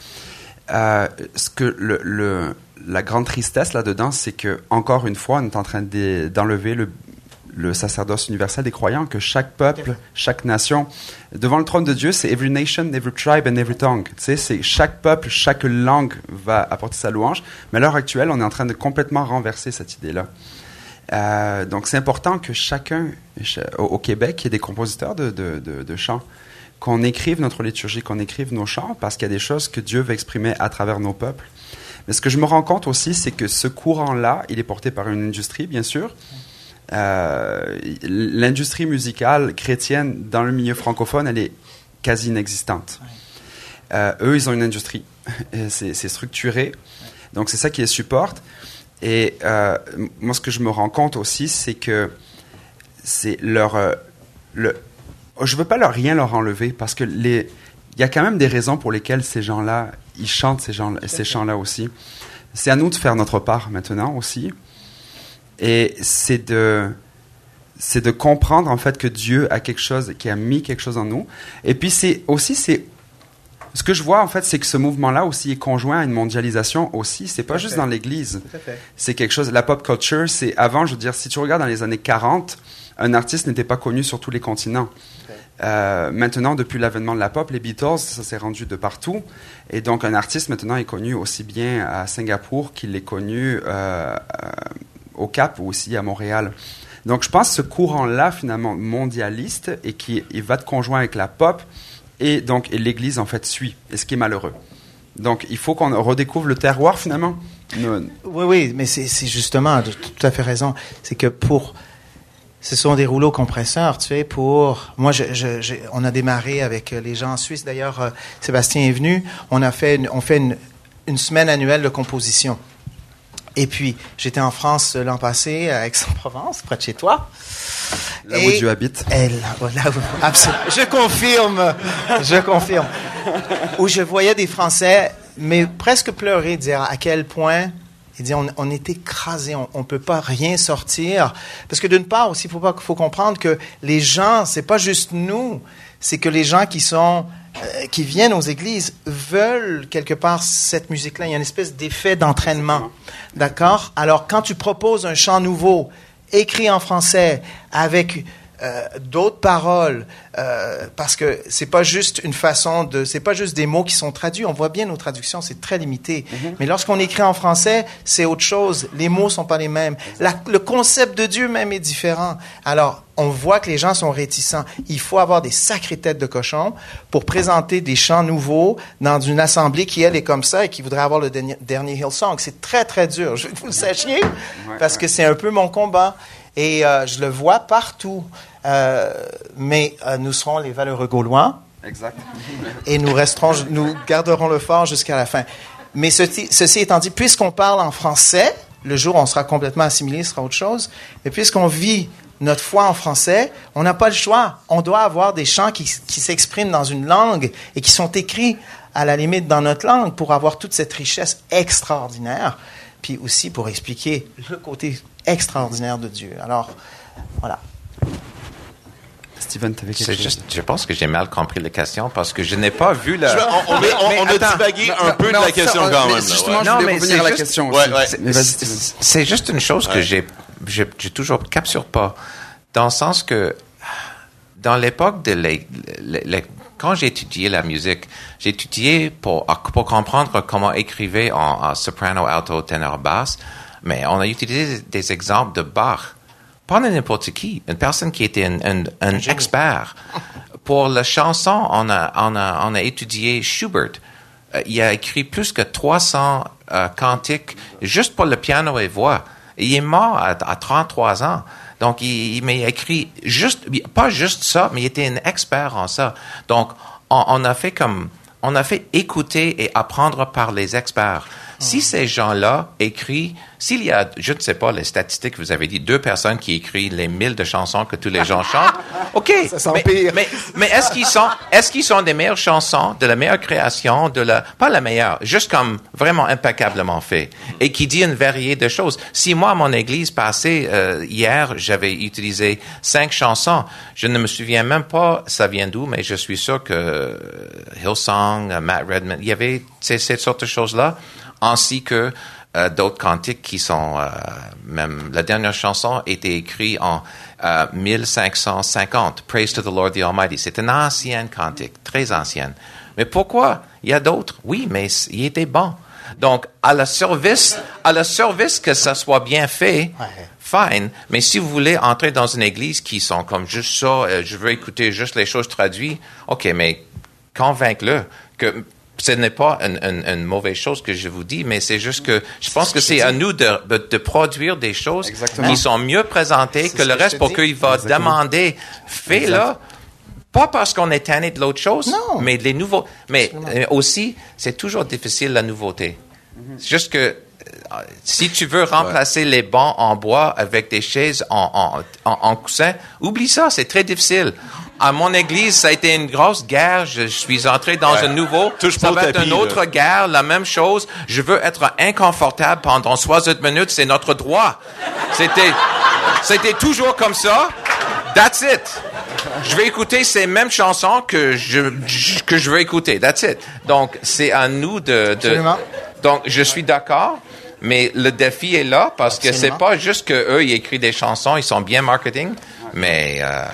Euh, ce que le, le, la grande tristesse là-dedans, c'est que encore une fois, on est en train de- d'enlever le, le sacerdoce universel des croyants, que chaque peuple, chaque nation, devant le trône de Dieu, c'est every nation, every tribe and every tongue. Tu sais, c'est chaque peuple, chaque langue va apporter sa louange. Mais à l'heure actuelle, on est en train de complètement renverser cette idée-là. Euh, donc c'est important que chacun, au, Québec, il ait des compositeurs de, de chants, qu'on écrive notre liturgie, qu'on écrive nos chants, parce qu'il y a des choses que Dieu veut exprimer à travers nos peuples. Mais ce que je me rends compte aussi, c'est que ce courant-là, il est porté par une industrie, bien sûr. Euh, L'industrie musicale chrétienne dans le milieu francophone, elle est quasi inexistante. Euh, eux, ils ont une industrie. c'est structuré. Donc, c'est ça qui les supporte. Et euh, moi, ce que je me rends compte aussi, c'est que c'est leur. Le, je veux pas leur rien leur enlever parce que les. Il y a quand même des raisons pour lesquelles ces gens-là, ils chantent ces, gens, ces chants-là aussi. C'est à nous de faire notre part maintenant aussi. Et c'est de, c'est de comprendre en fait que Dieu a quelque chose, qui a mis quelque chose en nous. Et puis c'est aussi, c'est ce que je vois en fait, c'est que ce mouvement-là aussi est conjoint à une mondialisation aussi. C'est pas juste dans l'Église. C'est quelque chose. La pop culture, c'est avant, je veux dire, si tu regardes dans les années 40, un artiste n'était pas connu sur tous les continents. Euh, maintenant, depuis l'avènement de la pop, les Beatles, ça s'est rendu de partout. Et donc, un artiste maintenant est connu aussi bien à Singapour qu'il est connu euh, euh, au Cap ou aussi à Montréal. Donc, je pense que ce courant-là, finalement, mondialiste, et qui va de conjoint avec la pop, et donc l'Église, en fait, suit, et ce qui est malheureux. Donc, il faut qu'on redécouvre le terroir, finalement. Oui, oui, mais c'est justement, tu as tout à fait raison. C'est que pour ce sont des rouleaux compresseurs, tu sais, pour... Moi, on a démarré avec les gens en Suisse. D'ailleurs, euh, Sébastien est venu. On a fait, on fait une, semaine annuelle de composition. Et puis, j'étais en France l'an passé, à Aix-en-Provence, près de chez toi. Là où Dieu habite. Elle, là où, absolument. Je confirme, je confirme. Où je voyais des Français, mais presque pleurer, dire à quel point il dit, on, on est écrasé, on ne peut pas rien sortir. Parce que d'une part aussi, il faut, faut comprendre que les gens, c'est pas juste nous, c'est que les gens qui sont euh, qui viennent aux églises veulent quelque part cette musique-là. Il y a une espèce d'effet d'entraînement. D'accord? Alors, quand tu proposes un chant nouveau, écrit en français, avec euh, d'autres paroles, euh, parce que c'est pas juste une façon de, c'est pas juste des mots qui sont traduits. On voit bien nos traductions, c'est très limité. Mm-hmm. Mais lorsqu'on écrit en français, c'est autre chose. Les mots sont pas les mêmes. La, le concept de Dieu même est différent. Alors, on voit que les gens sont réticents. Il faut avoir des sacrées têtes de cochon pour présenter des chants nouveaux dans une assemblée qui, elle, est comme ça et qui voudrait avoir le dernier, dernier Hillsong. C'est très, très dur. Je veux que vous le sachiez parce que c'est un peu mon combat. Et euh, je le vois partout. Euh, mais euh, nous serons les valeureux Gaulois. Exact. et nous resterons, nous garderons le fort jusqu'à la fin. Mais ceci, ceci étant dit, puisqu'on parle en français, le jour où on sera complètement assimilé, ce sera autre chose. Mais puisqu'on vit notre foi en français, on n'a pas le choix. On doit avoir des chants qui, qui s'expriment dans une langue et qui sont écrits à la limite dans notre langue pour avoir toute cette richesse extraordinaire, puis aussi pour expliquer le côté extraordinaire de Dieu. Alors, voilà. Steven, tu avais quelque chose? juste, Je pense que j'ai mal compris la question parce que je n'ai pas vu la. Je, on, on, mais, on, on a divagué non, un peu de la question quand même. Justement, là, ouais. je voulais revenir à la question ouais, ouais. C'est juste une chose que j'ai, j'ai toujours capture pas, dans le sens que dans l'époque de les, les, les, quand j'ai étudié la musique, j'ai étudié pour pour comprendre comment écrivait en, en soprano, alto, ténor, basse, mais on a utilisé des exemples de Bach pas n'importe qui, une personne qui était un, un, un expert. Pour la chanson, on a, on a, on a étudié Schubert. Euh, il a écrit plus que 300 euh, cantiques juste pour le piano et voix. Il est mort à, à 33 ans. Donc, il, il m'a écrit juste, pas juste ça, mais il était un expert en ça. Donc, on, on a fait comme, on a fait écouter et apprendre par les experts. Si ces gens-là écrivent, s'il y a, je ne sais pas, les statistiques, vous avez dit deux personnes qui écrivent les mille de chansons que tous les gens chantent, ok. Ça mais, mais, mais est-ce qu'ils sont, est-ce qu'ils sont des meilleures chansons, de la meilleure création, de la, pas la meilleure, juste comme vraiment impeccablement fait, et qui dit une variété de choses? Si moi, à mon église passée euh, hier, j'avais utilisé cinq chansons, je ne me souviens même pas, ça vient d'où, mais je suis sûr que Hillsong, Matt Redman, il y avait ces, cette sorte de choses-là ainsi que euh, d'autres cantiques qui sont euh, même la dernière chanson était écrite en euh, 1550 Praise to the Lord the Almighty. C'est une ancienne cantique très ancienne. Mais pourquoi? Il y a d'autres. Oui mais il était bon. Donc à la service à la service que ça soit bien fait fine. Mais si vous voulez entrer dans une église qui sont comme juste ça euh, je veux écouter juste les choses traduites ok mais convaincre-le que ce n'est pas une, une, une, mauvaise chose que je vous dis, mais c'est juste que je pense que c'est à nous de, de, produire des choses Exactement. qui sont mieux présentées que le reste pour qu'il va Exactement. demander, fais-le. Pas parce qu'on est tanné de l'autre chose, non. mais les nouveaux. Mais euh, aussi, c'est toujours difficile la nouveauté. Mm -hmm. C'est juste que euh, si tu veux remplacer ouais. les bancs en bois avec des chaises en, en, en, en coussin, oublie ça, c'est très difficile à mon église, ça a été une grosse guerre. Je, suis entré dans Ouais. un nouveau. Touche ça va être tapis, une autre là. guerre, la même chose. Je veux être inconfortable pendant 60 minutes. C'est notre droit. C'était, c'était toujours comme ça. That's it. Je vais écouter ces mêmes chansons que je, que je veux écouter. That's it. Donc, c'est à nous de, de Absolument. donc, je suis d'accord. Mais le défi est là parce que c'est Absolument. pas juste que eux ils écrivent des chansons, ils sont bien marketing, mais euh,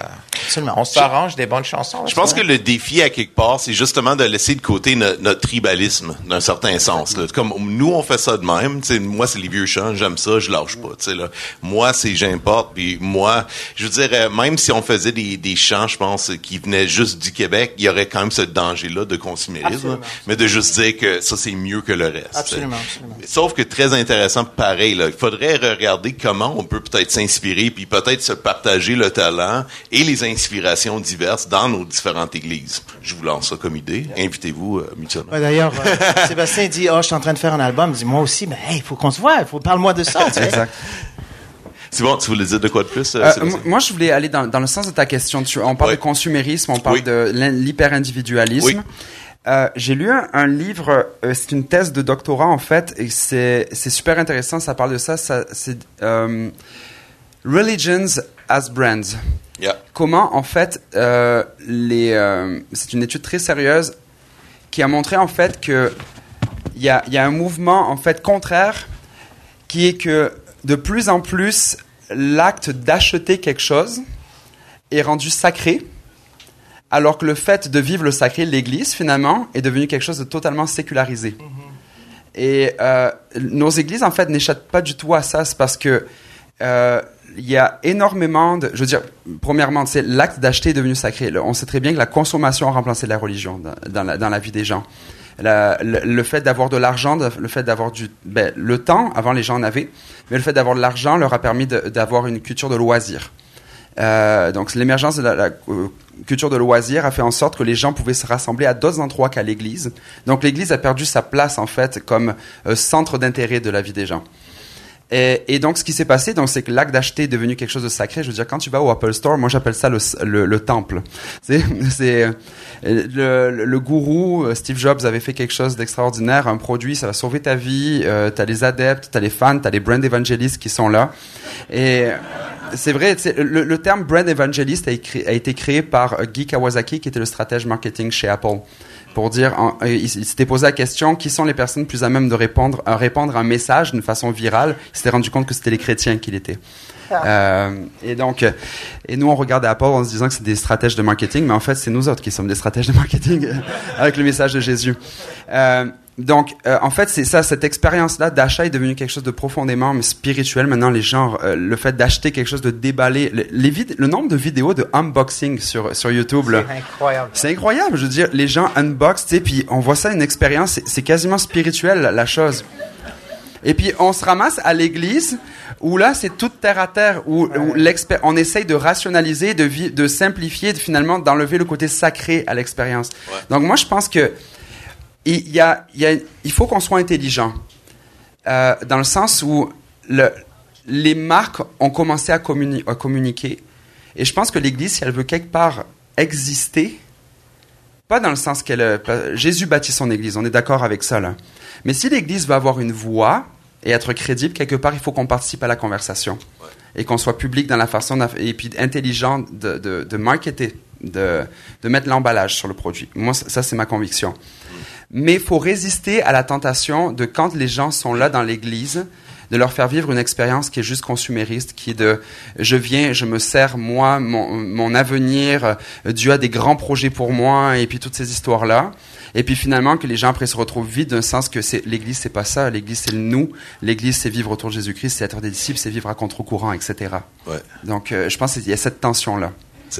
Absolument. on s'arrange des bonnes chansons. Je pense que le défi à quelque part, c'est justement de laisser de côté no- notre tribalisme d'un certain sens. Là. Comme nous, on fait ça de même. Tu sais, moi, c'est les vieux chants, j'aime ça, je lâche pas. tu sais, Là. Moi, c'est j'importe. Puis moi, je veux dire, euh, même si on faisait des, des chants, je pense, qui venaient juste du Québec, il y aurait quand même ce danger-là de consumérisme. Absolument. Mais de juste dire que ça, c'est mieux que le reste. Absolument. Sauf que très intéressant, pareil. Là, il faudrait regarder comment on peut peut-être s'inspirer, puis peut-être se partager le talent et les inspirations diverses dans nos différentes églises. Je vous lance ça comme idée. Invitez-vous euh, mutuellement. Ouais, D'ailleurs, euh, Sébastien dit, oh, je suis en train de faire un album. Il dit, moi aussi, mais hey, il faut qu'on se voit. Il faut parle-moi de ça. tu. Exact. C'est bon, tu voulais dire de quoi de plus? euh, Euh, moi, je voulais aller dans, dans le sens de ta question. Tu, on parle Ouais. de consumérisme, on parle Oui. de l'hyper-individualisme. Oui. Euh, J'ai lu un, un livre, euh, c'est une thèse de doctorat en fait, et c'est c'est super intéressant. Ça parle de ça. ça c'est euh, Religions as Brands. Yeah. Comment en fait euh, les euh, c'est une étude très sérieuse qui a montré en fait que il y a, il y a un mouvement en fait contraire qui est que de plus en plus l'acte d'acheter quelque chose est rendu sacré alors que le fait de vivre le sacré l'Église finalement est devenu quelque chose de totalement sécularisé. Et euh, nos églises en fait n'échappent pas du tout à ça, c'est parce que euh, il y a énormément de, je veux dire, premièrement, c'est l'acte d'acheter est devenu sacré. On sait très bien que la consommation a remplacé la religion dans, la, vie des gens. Le, fait d'avoir de l'argent, le fait d'avoir du, ben, le temps, avant les gens en avaient, mais le fait d'avoir de l'argent leur a permis d'avoir une culture de loisir. Euh, donc l'émergence de la, euh, culture de loisir a fait en sorte que les gens pouvaient se rassembler à d'autres endroits qu'à l'église. Donc l'église a perdu sa place en fait comme euh, centre d'intérêt de la vie des gens. Et, et donc, ce qui s'est passé, donc, c'est que l'acte d'acheter est devenu quelque chose de sacré. Je veux dire, quand tu vas au Apple Store, moi, j'appelle ça le, le, le temple. C'est, c'est le, le, gourou euh, Steve Jobs avait fait quelque chose d'extraordinaire, un produit, ça va sauver ta vie. Euh, t'as les adeptes, t'as les fans, t'as les brand evangelistes qui sont là. Et c'est vrai, le, le terme brand evangelist a, a été créé par euh, Guy Kawasaki, qui était le stratège marketing chez Apple pour dire, il, s'était posé la question, qui sont les personnes plus à même de répondre, à répandre un message d'une façon virale? Il s'était rendu compte que c'était les chrétiens qui l'étaient. Euh, et donc, euh, et nous on regardait Apple en se disant que c'est des stratèges de marketing, mais en fait c'est nous autres qui sommes des stratèges de marketing avec le message de Jésus. Euh, donc, euh, en fait, c'est ça, cette expérience-là d'achat est devenue quelque chose de profondément mais spirituel. Maintenant, les gens, euh, le fait d'acheter quelque chose, de déballer, le, les vid- le nombre de vidéos de unboxing sur sur YouTube, C'est incroyable. c'est incroyable, je veux dire, les gens unbox, tu sais, puis on voit ça une expérience, c'est- quasiment spirituel la, la chose. Et puis on se ramasse à l'église où là c'est toute terre à terre où, où l'expé- on essaye de rationaliser, de, de simplifier, de finalement d'enlever le côté sacré à l'expérience. Donc moi je pense que il y a, il y a- il faut qu'on soit intelligent euh, dans le sens où le, les marques ont commencé à, communi- à communiquer et je pense que l'Église si elle veut quelque part exister pas dans le sens qu'elle Jésus bâtit son Église, on est d'accord avec ça là. Mais si l'Église va avoir une voix et être crédible quelque part, il faut qu'on participe à la conversation et qu'on soit public dans la façon et puis intelligent de, de, de marketer, de, de mettre l'emballage sur le produit. Moi, ça, c'est ma conviction. Mais il faut résister à la tentation de quand les gens sont là dans l'église, de leur faire vivre une expérience qui est juste consumériste, qui est de je viens, je me sers moi, mon, mon avenir, Dieu a des grands projets pour moi, et puis toutes ces histoires-là. Et puis finalement que les gens après se retrouvent vides d'un sens que c'est l'Église c'est pas ça, l'Église c'est le nous, l'Église c'est vivre autour de Jésus-Christ, c'est être des disciples, c'est vivre à contre-courant, etc. Ouais. Donc euh, je pense qu'il y a cette tension là.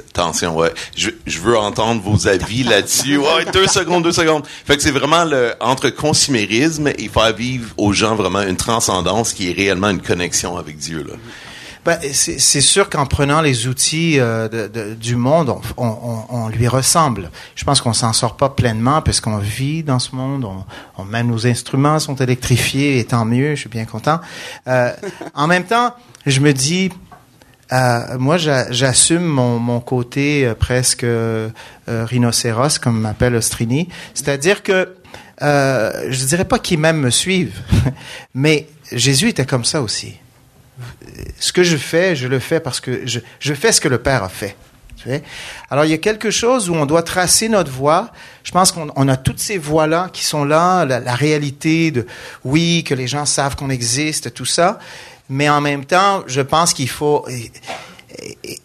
Attention, ouais. Je, veux entendre vos avis là-dessus. Ouais, deux secondes, deux secondes. Fait que c'est vraiment le, entre consumérisme et faire vivre aux gens vraiment une transcendance qui est réellement une connexion avec Dieu, là. Ben, c'est sûr qu'en prenant les outils euh, du monde, on, on, on, lui ressemble. Je pense qu'on s'en sort pas pleinement parce qu'on vit dans ce monde. On, même nos instruments sont électrifiés et tant mieux. Je suis bien content. Euh, en même temps, je me dis, euh, moi, j'assume mon, mon, côté euh, presque euh, rhinocéros, comme m'appelle Ostrini. C'est-à-dire que euh, je dirais pas qu'ils même me suivent, mais Jésus était comme ça aussi. Ce que je fais, je le fais parce que je, je fais ce que le Père a fait. Alors, il y a quelque chose où on doit tracer notre voie. Je pense qu'on a toutes ces voies-là qui sont là, la, la, réalité de, oui, que les gens savent qu'on existe, tout ça mais en même temps, je pense qu'il faut...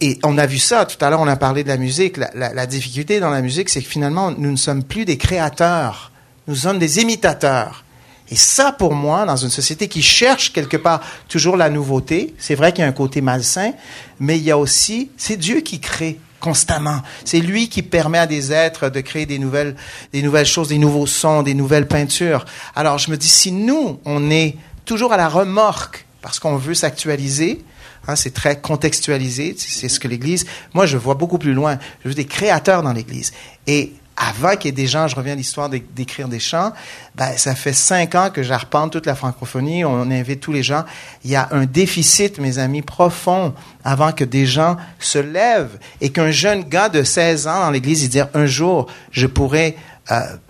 Et, on a vu ça tout à l'heure, on a parlé de la musique. La, la, la difficulté dans la musique, c'est que finalement, nous ne sommes plus des créateurs, nous sommes des imitateurs. Et ça, pour moi, dans une société qui cherche quelque part toujours la nouveauté, c'est vrai qu'il y a un côté malsain, mais il y a aussi, c'est Dieu qui crée constamment. C'est lui qui permet à des êtres de créer des nouvelles, des nouvelles choses, des nouveaux sons, des nouvelles peintures. Alors je me dis, si nous, on est toujours à la remorque parce qu'on veut s'actualiser. Hein, c'est très contextualisé. C'est ce que l'Église. Moi, je vois beaucoup plus loin. Je veux des créateurs dans l'Église. Et avant qu'il y ait des gens, je reviens à l'histoire d'écrire des chants, ben, ça fait cinq ans que j'arpente toute la francophonie, on invite tous les gens. Il y a un déficit, mes amis, profond avant que des gens se lèvent et qu'un jeune gars de 16 ans dans l'Église, il dire un jour, je pourrais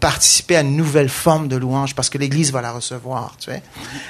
participer à une nouvelle forme de louange parce que l'Église va la recevoir. Tu sais.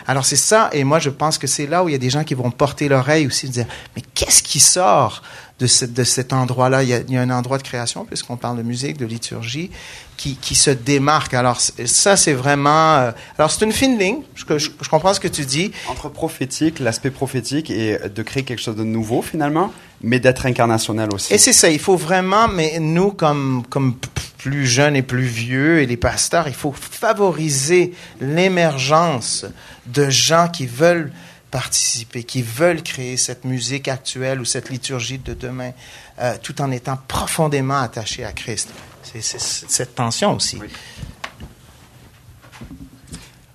Alors c'est ça, et moi je pense que c'est là où il y a des gens qui vont porter l'oreille aussi, dire mais qu'est-ce qui sort de, ce, de cet endroit-là il, il, y a un endroit de création puisqu'on parle de musique, de liturgie, qui, qui se démarque. Alors ça c'est vraiment. Euh, alors c'est une fine ligne. Je, je, je, comprends ce que tu dis. Entre prophétique, l'aspect prophétique et de créer quelque chose de nouveau finalement, mais d'être incarnationnel aussi. Et c'est ça. Il faut vraiment, mais nous comme comme plus jeunes et plus vieux et les pasteurs, il faut favoriser l'émergence de gens qui veulent participer, qui veulent créer cette musique actuelle ou cette liturgie de demain, euh, tout en étant profondément attachés à Christ. C'est cette tension aussi.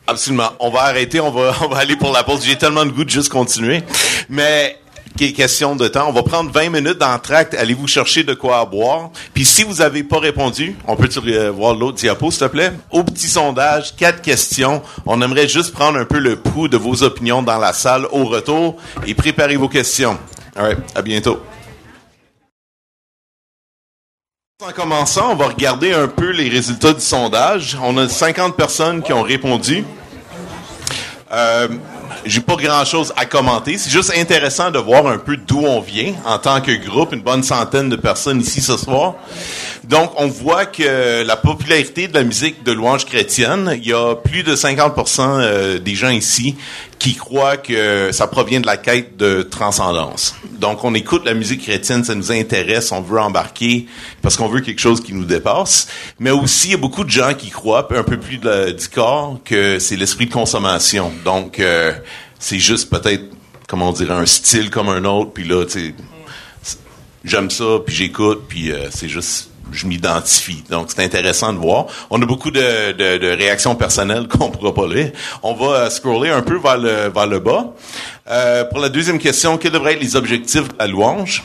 Absolument. On va arrêter, on va, on va aller pour la pause. J'ai tellement de goût de juste continuer. Mais question de temps. On va prendre 20 minutes dans. Allez-vous chercher de quoi boire? Puis si vous n'avez pas répondu, on peut voir l'autre diapo, s'il te plaît? Au petit sondage, quatre questions. On aimerait juste prendre un peu le pouls de vos opinions dans la salle au retour et préparez vos questions. All. À bientôt. En commençant, on va regarder un peu les résultats du sondage. On a 50 personnes qui ont répondu. Euh, j'ai pas grand chose à commenter. C'est juste intéressant de voir un peu d'où on vient en tant que groupe, une bonne centaine de personnes ici ce soir. Donc, on voit que la popularité de la musique de louange chrétienne, il y a plus de 50% euh, des gens ici qui croient que ça provient de la quête de transcendance. Donc, on écoute la musique chrétienne, ça nous intéresse, on veut embarquer parce qu'on veut quelque chose qui nous dépasse. Mais aussi, il y a beaucoup de gens qui croient, un peu plus du corps, que c'est l'esprit de consommation. Donc, euh, c'est juste peut-être, comment on dirait, un style comme un autre, puis là, tu sais, j'aime ça, puis j'écoute, puis euh, c'est juste je m'identifie. Donc, c'est intéressant de voir. On a beaucoup de, de, de réactions personnelles qu'on pourra pas. On va euh, scroller un peu vers le, vers le bas. Euh, pour la deuxième question, quels devraient être les objectifs de la louange?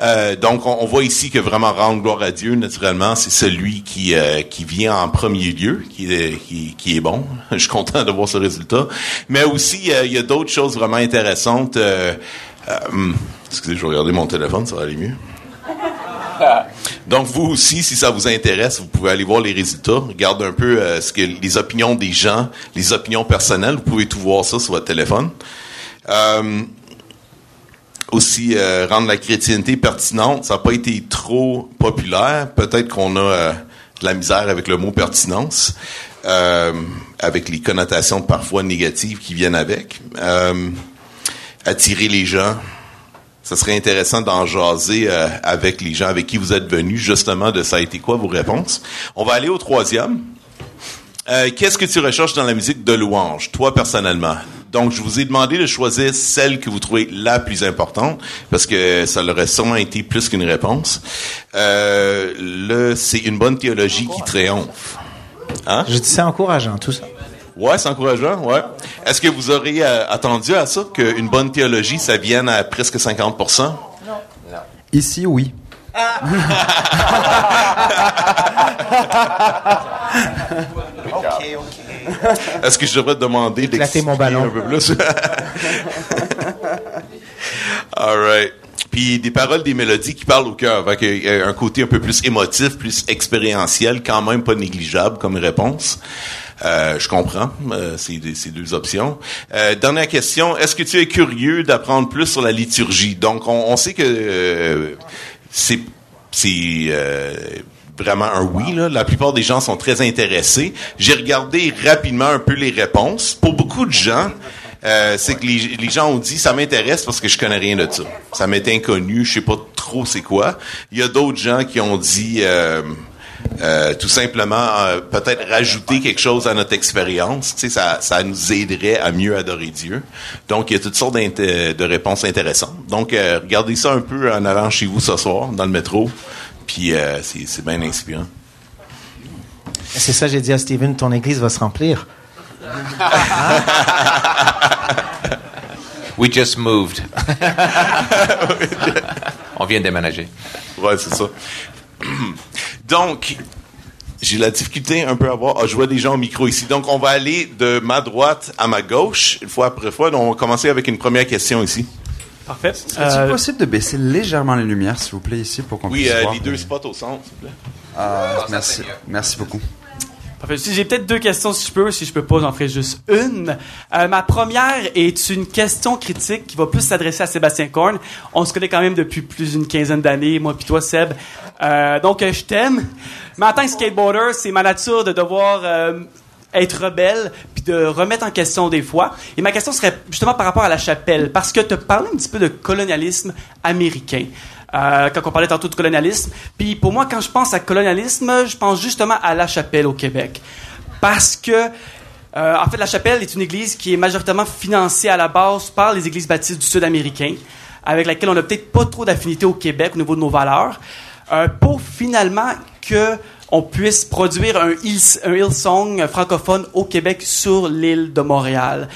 Euh, donc, on, on, voit ici que vraiment rendre gloire à Dieu, naturellement, c'est celui qui euh, qui vient en premier lieu, qui est qui, qui, est bon. Je suis content de voir ce résultat. Mais aussi, il y a d'autres choses vraiment intéressantes. Euh, hum, excusez, je vais regarder mon téléphone, ça va aller mieux. Donc vous aussi, si ça vous intéresse, vous pouvez aller voir les résultats, regarder un peu euh, ce que les opinions des gens, les opinions personnelles. Vous pouvez tout voir ça sur votre téléphone. Euh, aussi euh, rendre la chrétienté pertinente, ça n'a pas été trop populaire. Peut-être qu'on a de la misère avec le mot pertinence, avec les connotations parfois négatives qui viennent avec. Attirer les gens. Ça serait intéressant d'en jaser euh, avec les gens avec qui vous êtes venus, justement, de ça a été quoi vos réponses. On va aller au troisième. Euh, Qu'est-ce que tu recherches dans la musique de louange, toi personnellement? Donc, je vous ai demandé de choisir celle que vous trouvez la plus importante, parce que ça aurait sûrement été plus qu'une réponse. Euh, le, c'est une bonne théologie qui triomphe. Hein? Je dis c'est encourageant, tout ça. Ouais, c'est encourageant, ouais. Est-ce que vous auriez euh, attendu à ça, qu'une bonne théologie, ça vienne à presque 50 Ici, oui. OK, OK. Est-ce que je devrais te demander Éclater mon d'expliquer ballon. un peu plus? All right. Puis des paroles, des mélodies qui parlent au cœur, avec euh, un côté un peu plus émotif, plus expérientiel, quand même pas négligeable comme réponse. Euh, je comprends, euh, ces deux options. Euh, dernière question, est-ce que tu es curieux d'apprendre plus sur la liturgie? Donc, on, on sait que euh, c'est c'est euh, vraiment un oui. Là. La plupart des gens sont très intéressés. J'ai regardé rapidement un peu les réponses. Pour beaucoup de gens, euh, c'est que les, les gens ont dit ça m'intéresse parce que je connais rien de ça. Ça m'est inconnu, je sais pas trop c'est quoi. Il y a d'autres gens qui ont dit euh, euh, tout simplement euh, peut-être rajouter quelque chose à notre expérience. Tu sais, ça, ça nous aiderait à mieux adorer Dieu. Donc il y a toutes sortes de réponses intéressantes. Donc euh, regardez ça un peu en allant chez vous ce soir dans le métro. Puis euh, c'est c'est bien inspirant. C'est ça, j'ai dit à Steven, ton église va se remplir. We just moved. On vient de déménager. Ouais, c'est ça. Donc, j'ai la difficulté un peu à voir. Ah, je vois des gens au micro ici. Donc, on va aller de ma droite à ma gauche, une fois après fois. Donc, on va commencer avec une première question ici. Parfait. Est-il Euh, possible de baisser légèrement les lumières, s'il vous plaît, ici, pour qu'on Oui, puisse euh, voir les deux spots au centre, s'il vous plaît. Ah, merci. Merci beaucoup. J'ai peut-être deux questions si je peux. Si je peux pas, j'en ferai juste une. Euh, ma première est une question critique qui va plus s'adresser à Sébastien Korn. On se connaît quand même depuis plus d'une quinzaine d'années, moi puis toi, Seb. Euh, donc, euh, je t'aime. Mais en tant que skateboarder, c'est ma nature de devoir euh, être rebelle puis de remettre en question des fois. Et ma question serait justement par rapport à la chapelle, parce que tu parlais un petit peu de colonialisme américain. Euh, quand on parlait tantôt de colonialisme. Puis pour moi, quand je pense à colonialisme, je pense justement à La Chapelle au Québec. Parce que, euh, en fait, La Chapelle est une église qui est majoritairement financée à la base par les églises baptistes du Sud américain, avec laquelle on n'a peut-être pas trop d'affinité au Québec au niveau de nos valeurs, euh, pour finalement que on puisse produire un, un Hillsong francophone au Québec sur l'île de Montréal.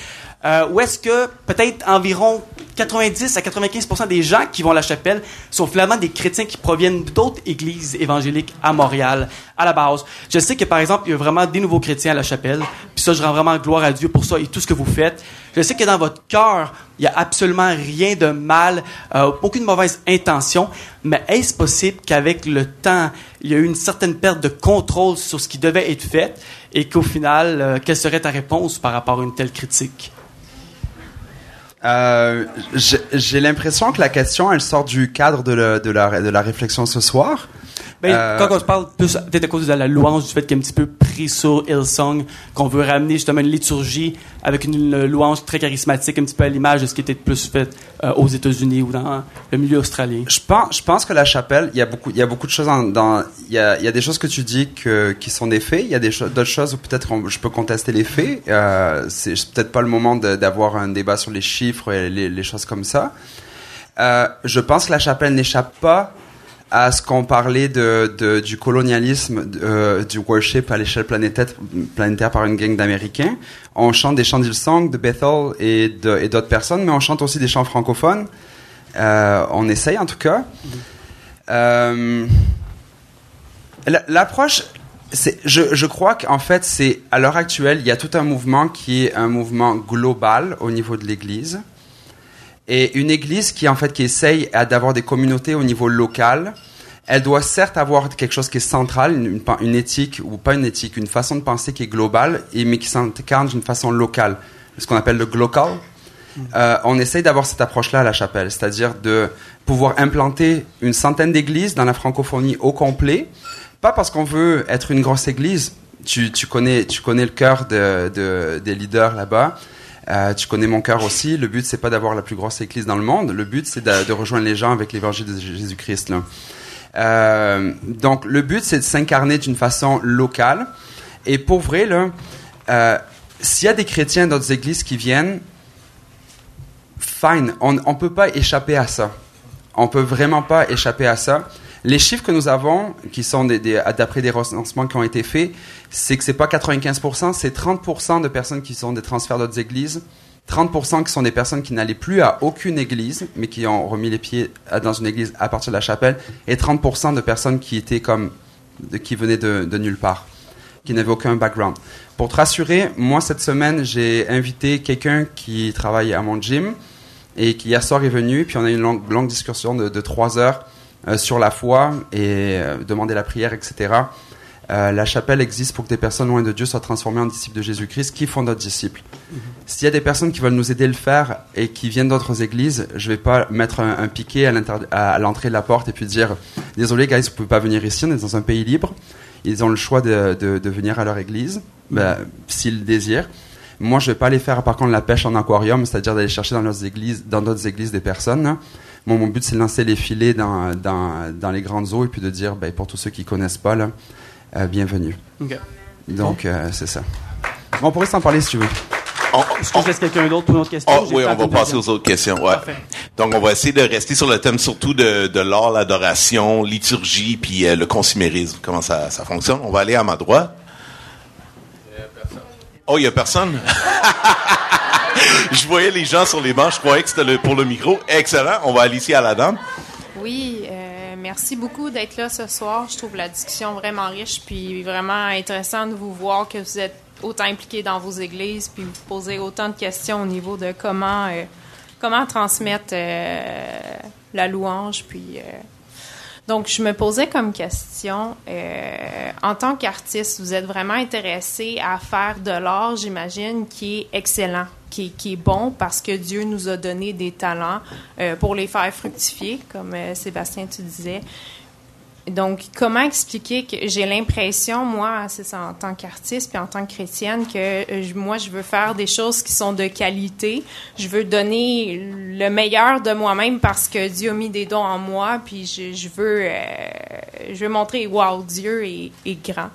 Où est-ce que peut-être environ 90 à 95% des gens qui vont à la chapelle sont finalement des chrétiens qui proviennent d'autres églises évangéliques à Montréal, à la base. Je sais que, par exemple, il y a vraiment des nouveaux chrétiens à la chapelle, puis ça, je rends vraiment gloire à Dieu pour ça et tout ce que vous faites. Je sais que dans votre cœur, il y a absolument rien de mal, euh, aucune mauvaise intention, mais est-ce possible qu'avec le temps, il y a eu une certaine perte de contrôle sur ce qui devait être fait et qu'au final, euh, quelle serait ta réponse par rapport à une telle critique? Euh, j'ai l'impression que la question, elle sort du cadre de, de, la, de la réflexion ce soir. Ben, Euh, Quand on se parle plus, peut-être à cause de la louange, du fait qu'il est un petit peu pris sur Hillsong, qu'on veut ramener justement une liturgie avec une, une louange très charismatique, un petit peu à l'image de ce qui était plus fait euh, aux États-Unis ou dans le milieu australien. Je pense, je pense que la chapelle, il y a beaucoup, il y a beaucoup de choses en- dans, il y a, il y a des choses que tu dis que, qui sont des faits. Il y a des cho- d'autres choses où peut-être je peux contester les faits. Euh, c'est peut-être pas le moment d'avoir un débat sur les chiffres et les, les choses comme ça. Euh, je pense que la chapelle n'échappe pas à ce qu'on parlait de, du colonialisme euh, du worship à l'échelle planétaire, par une gang d'Américains. On chante des chants d'Hillsong, de Bethel et d'autres personnes, mais on chante aussi des chants francophones. Euh, on essaye en tout cas. Euh, la- L'approche, je, je crois qu'en fait, c'est à l'heure actuelle, il y a tout un mouvement qui est un mouvement global au niveau de l'Église, et une Église qui en fait qui essaye à- d'avoir des communautés au niveau local. Elle doit certes avoir quelque chose qui est central, une, une- éthique ou pas une éthique, une façon de penser qui est globale, et, mais qui s'incarne d'une façon locale, ce qu'on appelle le glocal. Euh, on essaye d'avoir cette approche-là à la chapelle, c'est-à-dire de pouvoir implanter une centaine d'églises dans la francophonie au complet, pas parce qu'on veut être une grosse église. Tu, tu connais, tu connais le cœur de, de- des leaders là-bas. Euh, tu connais mon cœur aussi. Le but, c'est pas d'avoir la plus grosse église dans le monde. Le but, c'est de, rejoindre les gens avec l'évangile de Jésus-Christ. Euh, donc, le but, c'est de s'incarner d'une façon locale. Et pour vrai, là, euh, s'il y a des chrétiens d'autres églises qui viennent, fine, on ne peut pas échapper à ça. On peut vraiment pas échapper à ça. Les chiffres que nous avons, qui sont des, des- d'après des recensements qui ont été faits, c'est que c'est pas 95%, c'est 30% de personnes qui sont des transferts d'autres églises, 30% qui sont des personnes qui n'allaient plus à aucune église, mais qui ont remis les pieds dans une église à partir de la chapelle, et 30% de personnes qui étaient comme, qui venaient de, nulle part, qui n'avaient aucun background. Pour te rassurer, moi cette semaine, j'ai invité quelqu'un qui travaille à mon gym, et qui hier soir est venu, puis on a eu une longue, longue discussion de, de trois heures sur la foi et euh, demander la prière, etc. Euh, la chapelle existe pour que des personnes loin de Dieu soient transformées en disciples de Jésus-Christ qui font d'autres disciples. S'il y a des personnes qui veulent nous aider à le faire et qui viennent d'autres églises, je vais pas mettre un, un piquet à l'entrée de la porte et puis dire désolé guys, vous pouvez pas venir ici, on est dans un pays libre. Ils ont le choix de, de, de venir à leur église, ben, s'ils le désirent. Moi, je vais pas aller faire par contre la pêche en aquarium, c'est-à-dire d'aller chercher dans d'autres églises, dans d'autres églises des personnes. Moi, mon but, c'est de lancer les filets dans, dans, dans les grandes eaux et puis de dire, ben, pour tous ceux qui connaissent pas, là, euh, bienvenue. Donc, euh, c'est ça. On pourrait s'en parler si tu veux. On- Est-ce que je laisse quelqu'un d'autre pour une autre question? Oui, on va passer deuxième. aux autres questions. Ouais. Parfait. Donc, on va essayer de rester sur le thème surtout de, de l'art, l'adoration, liturgie, puis euh, le consumérisme. Comment ça, ça fonctionne? On va aller à ma droite. Oh, il y a personne? je voyais les gens sur les bancs. Je croyais que c'était le- pour le micro. Excellent. On va aller ici à la dame. Oui, euh, merci beaucoup d'être là ce soir. Je trouve la discussion vraiment riche, puis vraiment intéressant de vous voir que vous êtes autant impliqués dans vos églises, puis vous posez autant de questions au niveau de comment euh, comment transmettre euh, la louange, puis donc, je me posais comme question, en tant qu'artiste, vous êtes vraiment intéressé à faire de l'art, j'imagine, qui est excellent, qui, est- bon parce que Dieu nous a donné des talents euh, pour les faire fructifier, comme euh, Sébastien, tu disais. Donc, comment expliquer que j'ai l'impression, moi, c'est ça, en tant qu'artiste puis en tant que chrétienne, que euh, moi, je veux faire des choses qui sont de qualité. Je veux donner le meilleur de moi-même parce que Dieu a mis des dons en moi, puis je, veux, je veux montrer, wow, Dieu est grand.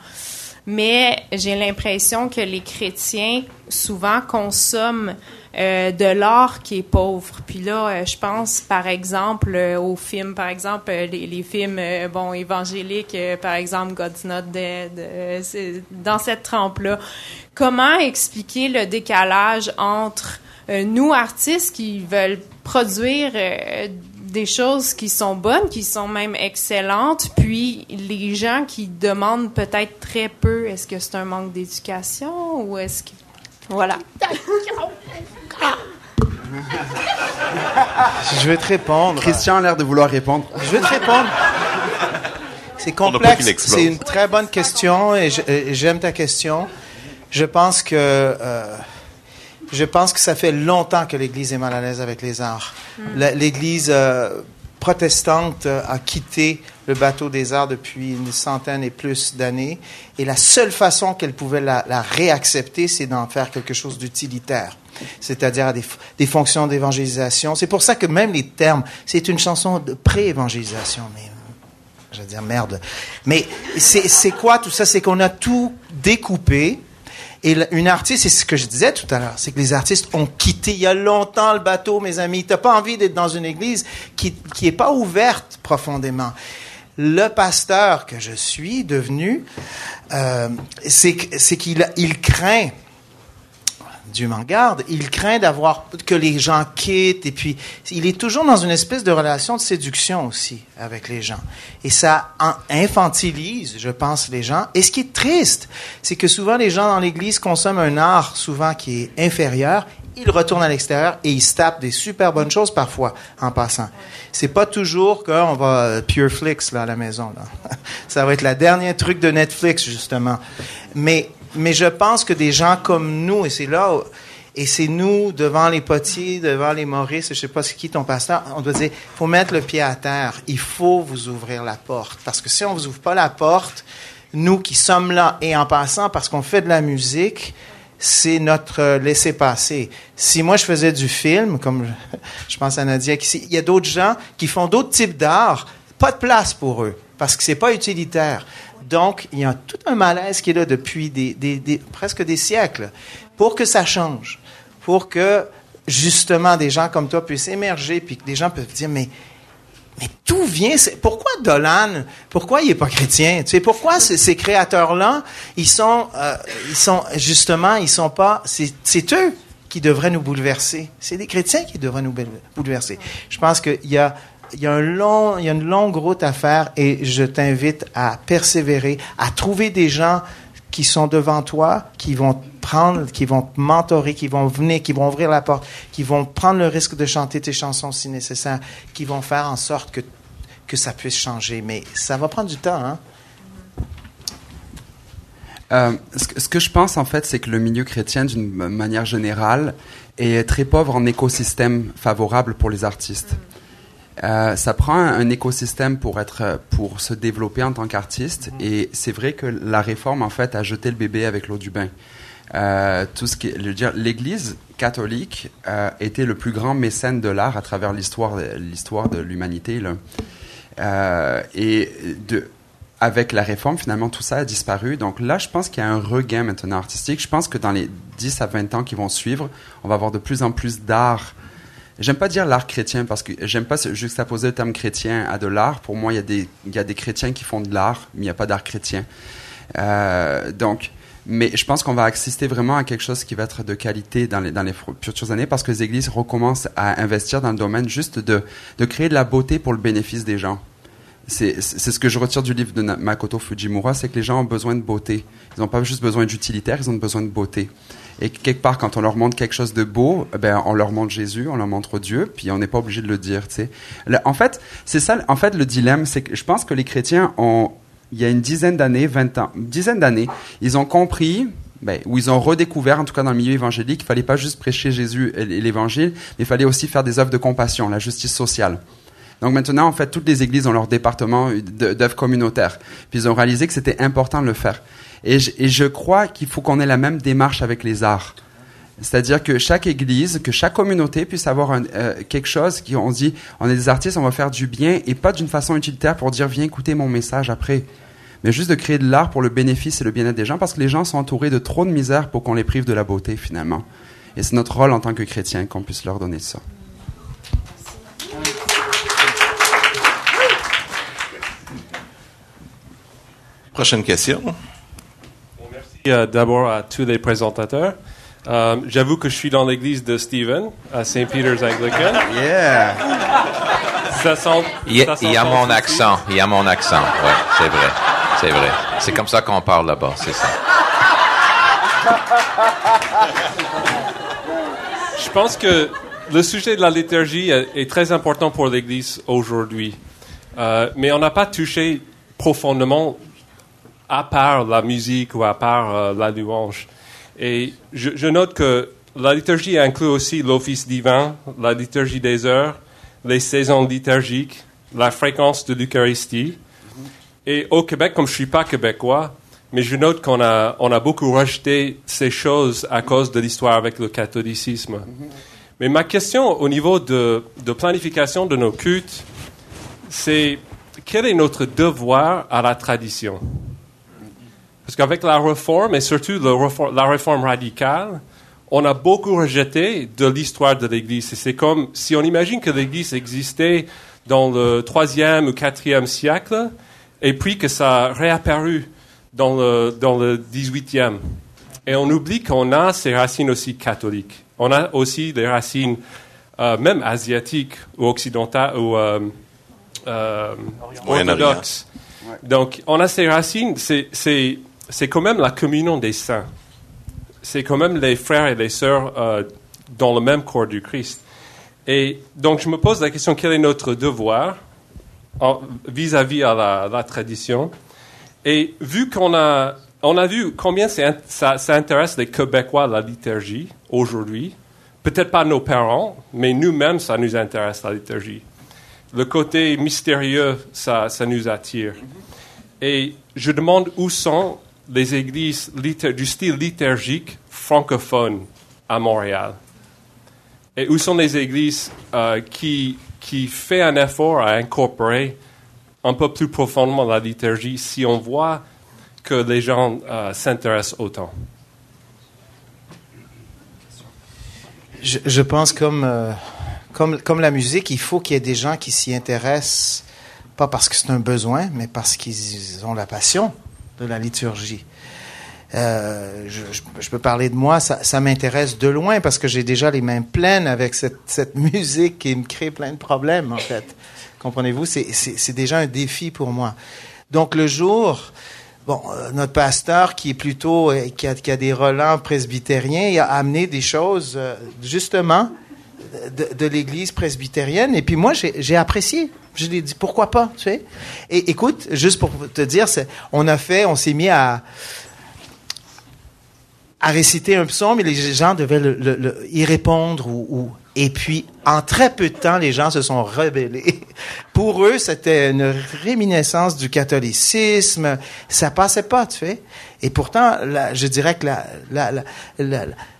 Mais j'ai l'impression que les chrétiens souvent consomment euh, de l'art qui est pauvre. Puis là, euh, je pense par exemple euh, aux films, par exemple euh, les, films bon évangéliques, par exemple God's Not Dead, c'est dans cette trempe-là. Comment expliquer le décalage entre nous artistes qui veulent produire des choses qui sont bonnes, qui sont même excellentes, puis les gens qui demandent peut-être très peu, est-ce que c'est un manque d'éducation ou est-ce que... Voilà. Je vais te répondre. Christian a l'air de vouloir répondre. Je vais te répondre. C'est complexe. C'est une très bonne question et j'aime ta question. Je pense que euh, je pense que ça fait longtemps que l'Église est mal à l'aise avec les arts. La- L'Église euh, protestante euh, a quitté le bateau des arts depuis une centaine et plus d'années et la seule façon qu'elle pouvait la, la réaccepter, c'est d'en faire quelque chose d'utilitaire c'est-à-dire des, des fonctions d'évangélisation. C'est pour ça que même les termes, c'est une chanson de pré-évangélisation, mais je veux dire merde. Mais c'est quoi tout ça? C'est qu'on a tout découpé. Et une artiste, c'est ce que je disais tout à l'heure, c'est que les artistes ont quitté il y a longtemps le bateau, mes amis. T'as pas envie d'être dans une église qui qui est pas ouverte profondément. Le pasteur que je suis devenu, euh, c'est qu'il il craint Dieu m'en garde, il craint d'avoir que les gens quittent et puis il est toujours dans une espèce de relation de séduction aussi avec les gens. Et ça infantilise, je pense, les gens. Et ce qui est triste, c'est que souvent les gens dans l'Église consomment un art souvent qui est inférieur. Ils retournent à l'extérieur et ils se tapent des super bonnes choses parfois en passant. C'est pas toujours qu'on va euh, pure flicks là à la maison. Là. Ça va être la dernière truc de Netflix justement. Mais mais je pense que des gens comme nous, et c'est là Et c'est nous, devant les potiers, devant les Maurice, je sais pas c'est qui ton pasteur, on doit dire, faut mettre le pied à terre. Il faut vous ouvrir la porte. Parce que si on vous ouvre pas la porte, nous qui sommes là, et en passant, parce qu'on fait de la musique, c'est notre laisser-passer. Si moi je faisais du film, comme je pense à Nadia il y a d'autres gens qui font d'autres types d'art, pas de place pour eux, parce que c'est pas utilitaire. Donc, il y a tout un malaise qui est là depuis presque des siècles pour que ça change, pour que justement des gens comme toi puissent émerger, puis que des gens peuvent dire, mais tout vient. Pourquoi Dolan Pourquoi il est pas chrétien Tu pourquoi ces, ces créateurs-là, ils sont, euh, ils sont justement, ils sont pas. C'est eux qui devraient nous bouleverser. C'est des chrétiens qui devraient nous bouleverser. Je pense qu'il y a il y a un long, il y a une longue route à faire et je t'invite à persévérer, à trouver des gens qui sont devant toi, qui vont prendre, qui vont te mentorer, qui vont venir, qui vont ouvrir la porte, qui vont prendre le risque de chanter tes chansons si nécessaire, qui vont faire en sorte que, que ça puisse changer. Mais ça va prendre du temps, hein? Euh, ce, que, ce, que, je pense en fait, c'est que le milieu chrétien, d'une manière générale, est très pauvre en écosystème favorable pour les artistes. Euh, ça prend un, écosystème pour être, pour se développer en tant qu'artiste. Mm-hmm. Et c'est vrai que la réforme, en fait, a jeté le bébé avec l'eau du bain. Euh, tout ce qui, je veux dire, l'Église catholique euh, était le plus grand mécène de l'art à travers l'histoire, l'histoire de l'humanité. Et de, avec la réforme, finalement, tout ça a disparu. Donc là, je pense qu'il y a un regain maintenant artistique. Je pense que dans les 10 à 20 ans qui vont suivre, on va avoir de plus en plus d'art J'aime pas dire l'art chrétien parce que j'aime pas juxtaposer le terme chrétien à de l'art. Pour moi, il y, a des, y a des chrétiens qui font de l'art, mais il n'y a pas d'art chrétien. Euh, donc, mais je pense qu'on va assister vraiment à quelque chose qui va être de qualité dans les, dans les futures années parce que les églises recommencent à investir dans le domaine juste de, de créer de la beauté pour le bénéfice des gens. C'est ce que je retire du livre de Makoto Fujimura, c'est que les gens ont besoin de beauté. Ils n'ont pas juste besoin d'utilitaire, ils ont besoin de beauté. Et quelque part, quand on leur montre quelque chose de beau, eh ben, on leur montre Jésus, on leur montre Dieu, puis on n'est pas obligé de le dire, tu sais. En fait, c'est ça, en fait, le dilemme, c'est que je pense que les chrétiens ont, il y a une dizaine d'années, vingt ans, une dizaine d'années, ils ont compris, ben, où ils ont redécouvert, en tout cas dans le milieu évangélique, qu'il fallait pas juste prêcher Jésus et l'évangile, mais il fallait aussi faire des œuvres de compassion, la justice sociale. Donc maintenant, en fait, toutes les églises ont leur département d'œuvres communautaires. Puis ils ont réalisé que c'était important de le faire. Et je, et je crois qu'il faut qu'on ait la même démarche avec les arts. C'est-à-dire que chaque église, que chaque communauté puisse avoir un, euh, quelque chose qui, on dit, on est des artistes, on va faire du bien et pas d'une façon utilitaire pour dire viens écouter mon message après. Mais juste de créer de l'art pour le bénéfice et le bien-être des gens parce que les gens sont entourés de trop de misère pour qu'on les prive de la beauté finalement. Et c'est notre rôle en tant que chrétien qu'on puisse leur donner ça. Prochaine question. Euh, d'abord à tous les présentateurs. Euh, j'avoue que je suis dans l'église de Stephen, à St. Peter's Anglican. Yeah! Ça sent, il, y a, il y a mon accent. Il y a mon accent. Oui, c'est vrai. C'est vrai. C'est comme ça qu'on parle là-bas, c'est ça. Je pense que le sujet de la liturgie est très important pour l'Église aujourd'hui. Euh, mais on n'a pas touché profondément à part la musique ou à part euh, la louange. Et je, note que la liturgie inclut aussi l'office divin, la liturgie des heures, les saisons liturgiques, la fréquence de l'Eucharistie. Et au Québec, comme je ne suis pas québécois, mais je note qu'on a, on a beaucoup rejeté ces choses à cause de l'histoire avec le catholicisme. Mais ma question au niveau de, de planification de nos cultes, c'est quel est notre devoir à la tradition? Parce qu'avec la réforme, et surtout la réforme radicale, on a beaucoup rejeté de l'histoire de l'Église. Et c'est comme si on imagine que l'Église existait dans le troisième ou quatrième siècle, et puis que ça a réapparu dans le, dans le 18e. Et on oublie qu'on a ces racines aussi catholiques. On a aussi des racines euh, même asiatiques ou occidentales ou euh, euh, orthodoxes. Donc, on a ces racines. C'est c'est quand même la communion des saints. C'est quand même les frères et les sœurs euh, dans le même corps du Christ. Et donc, je me pose la question quel est notre devoir vis-à-vis à la, tradition? Et vu qu'on a on a vu combien ça, ça intéresse les Québécois la liturgie aujourd'hui. Peut-être pas nos parents, mais nous-mêmes, ça nous intéresse la liturgie. Le côté mystérieux, ça, ça nous attire. Et je demande où sont les églises du style liturgique francophone à Montréal. Et où sont les églises euh, qui, qui font un effort à incorporer un peu plus profondément la liturgie si on voit que les gens euh, s'intéressent autant? Je, je pense comme, euh, comme, comme la musique, il faut qu'il y ait des gens qui s'y intéressent, pas parce que c'est un besoin, mais parce qu'ils ont la passion de la liturgie. Euh, je, je- je peux parler de moi, ça, ça m'intéresse de loin parce que j'ai déjà les mains pleines avec cette, cette musique qui me crée plein de problèmes, en fait. Comprenez-vous? C'est- déjà un défi pour moi. Donc, le jour, bon, euh, notre pasteur qui est plutôt, euh, qui a, qui a des relents presbytériens, il a amené des choses, euh, justement, de, l'Église presbytérienne. Et puis moi, j'ai apprécié. Je l'ai dit, pourquoi pas, tu sais? Et écoute, juste pour te dire, on a fait, on s'est mis à à réciter un psaume et les gens devaient y répondre ou, et puis en très peu de temps les gens se sont rebellés. Pour eux, c'était une réminiscence du catholicisme, ça passait pas, tu sais. Et pourtant, je dirais que la-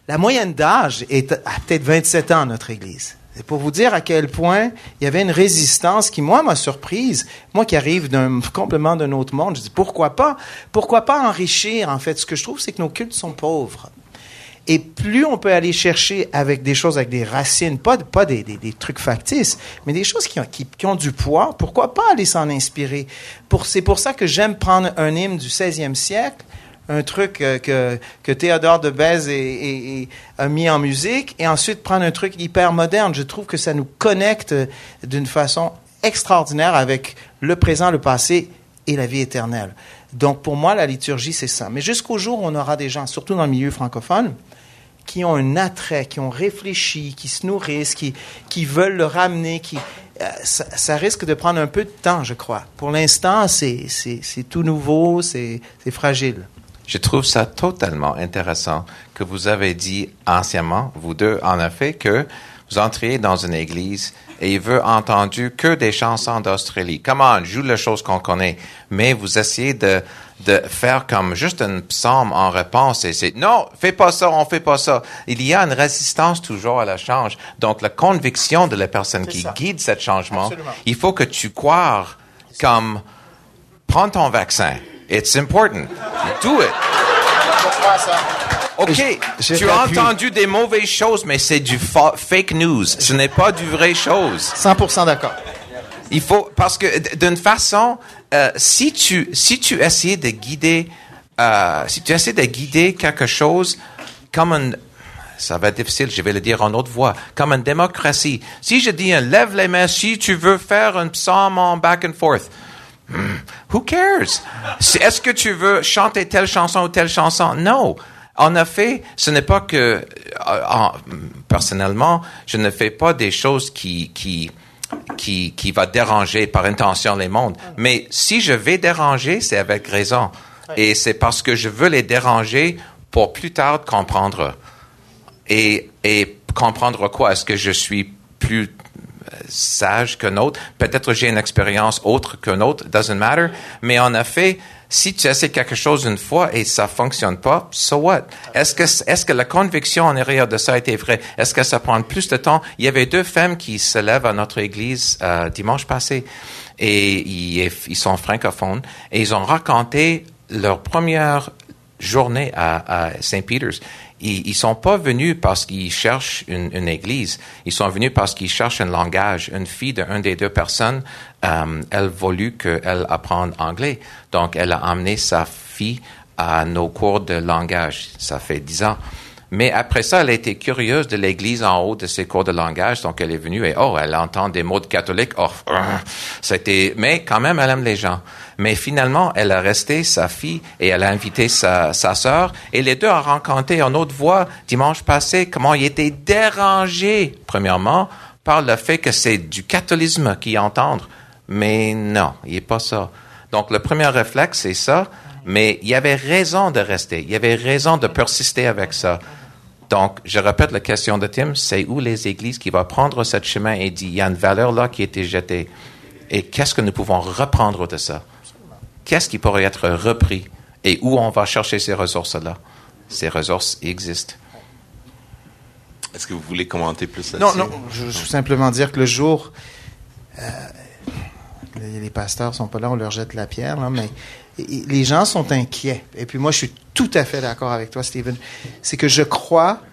la moyenne d'âge est à peut-être 27 ans notre église. C'est pour vous dire à quel point il y avait une résistance qui, moi, m'a surprise. Moi qui arrive d'un complètement d'un autre monde, je dis pourquoi pas? Pourquoi pas enrichir, en fait? Ce que je trouve, c'est que nos cultes sont pauvres. Et plus on peut aller chercher avec des choses, avec des racines, pas, des, trucs factices, mais des choses qui ont, du poids, pourquoi pas aller s'en inspirer? C'est pour ça que j'aime prendre un hymne du 16e siècle, un truc euh, que, que Théodore de Bèze a mis en musique, et ensuite prendre un truc hyper moderne. Je trouve que ça nous connecte d'une façon extraordinaire avec le présent, le passé et la vie éternelle. Donc pour moi, la liturgie, c'est ça. Mais jusqu'au jour où on aura des gens, surtout dans le milieu francophone, qui ont un attrait, qui ont réfléchi, qui se nourrissent, qui, qui veulent le ramener, qui, euh, ça, ça risque de prendre un peu de temps, je crois. Pour l'instant, c'est, tout nouveau, c'est fragile. Je trouve ça totalement intéressant que vous avez dit anciennement, vous deux, en effet, que vous entriez dans une église et il veut entendu que des chansons d'Australie. Comment joue les choses qu'on connaît, mais vous essayez de de faire comme juste un psaume en réponse et c'est non, fais pas ça, on fait pas ça. Il y a une résistance toujours à la change. Donc la conviction de la personne qui ça. guide ce changement, Absolument. il faut que tu crois comme prends ton vaccin. It's important. Do it. OK, tu as entendu des mauvaises choses, mais c'est du fa- fake news. Ce n'est pas du vrai chose. 100% d'accord. Il faut parce que d'une façon, euh, si tu si tu essayes de guider, euh, si tu essaies de guider quelque chose comme un ça va être difficile, je vais le dire en autre voix, comme une démocratie. Si je dis un lève les mains si tu veux faire un psaume en back and forth, who cares? Est-ce que tu veux chanter telle chanson ou telle chanson? Non. En effet, ce n'est pas que, euh, en- personnellement, je ne fais pas des choses qui, qui, qui, qui va déranger par intention les mondes. Mais si je vais déranger, c'est avec raison. Et c'est parce que je veux les déranger pour plus tard comprendre. Et, et comprendre quoi? Est-ce que je suis plus sage qu'un autre? Peut-être j'ai une expérience autre qu'un autre, doesn't matter. Mais en effet, si tu essaies quelque chose une fois et ça fonctionne pas, so what? Est-ce que, la conviction en arrière de ça été vraie? Est-ce que ça prend plus de temps? Il y avait deux femmes qui se lèvent à notre église euh, dimanche passé et ils, ils sont francophones et ils ont raconté leur première journée à, à St. Peter's. Ils, ils sont pas venus parce qu'ils cherchent une, une église. Ils sont venus parce qu'ils cherchent un langage. Une fille d'un des deux personnes, euh, elle voulut qu'elle apprenne anglais. Donc, elle a amené sa fille à nos cours de langage. Ça fait dix ans. Mais après ça, elle a été curieuse de l'église en haut de ses cours de langage, donc elle est venue et oh, elle entend des mots de catholique. Oh, c'était, mais quand même, elle aime les gens. Mais finalement, elle a resté sa fille et elle a invité sa, sa sœur et les deux ont rencontré en autre voix dimanche passé comment ils étaient dérangés, premièrement, par le fait que c'est du catholisme qu'ils entendent. Mais non, il n'est pas ça. Donc, le premier réflexe, c'est ça. Mais il y avait raison de rester. Il y avait raison de persister avec ça. Donc, je répète la question de Tim, c'est où les églises qui vont prendre ce chemin? Et dire, il y a une valeur là qui a été jetée. Et qu'est-ce que nous pouvons reprendre de ça? Qu'est-ce qui pourrait être repris? Et où on va chercher ces ressources-là? Ces ressources existent. Est-ce que vous voulez commenter plus Non, là-dessus? non, je, je veux simplement dire que le jour, euh, les, les pasteurs sont pas là, on leur jette la pierre, là, mais les gens sont inquiets. Et puis moi, je suis tout à fait d'accord avec toi, Stephen. C'est que je crois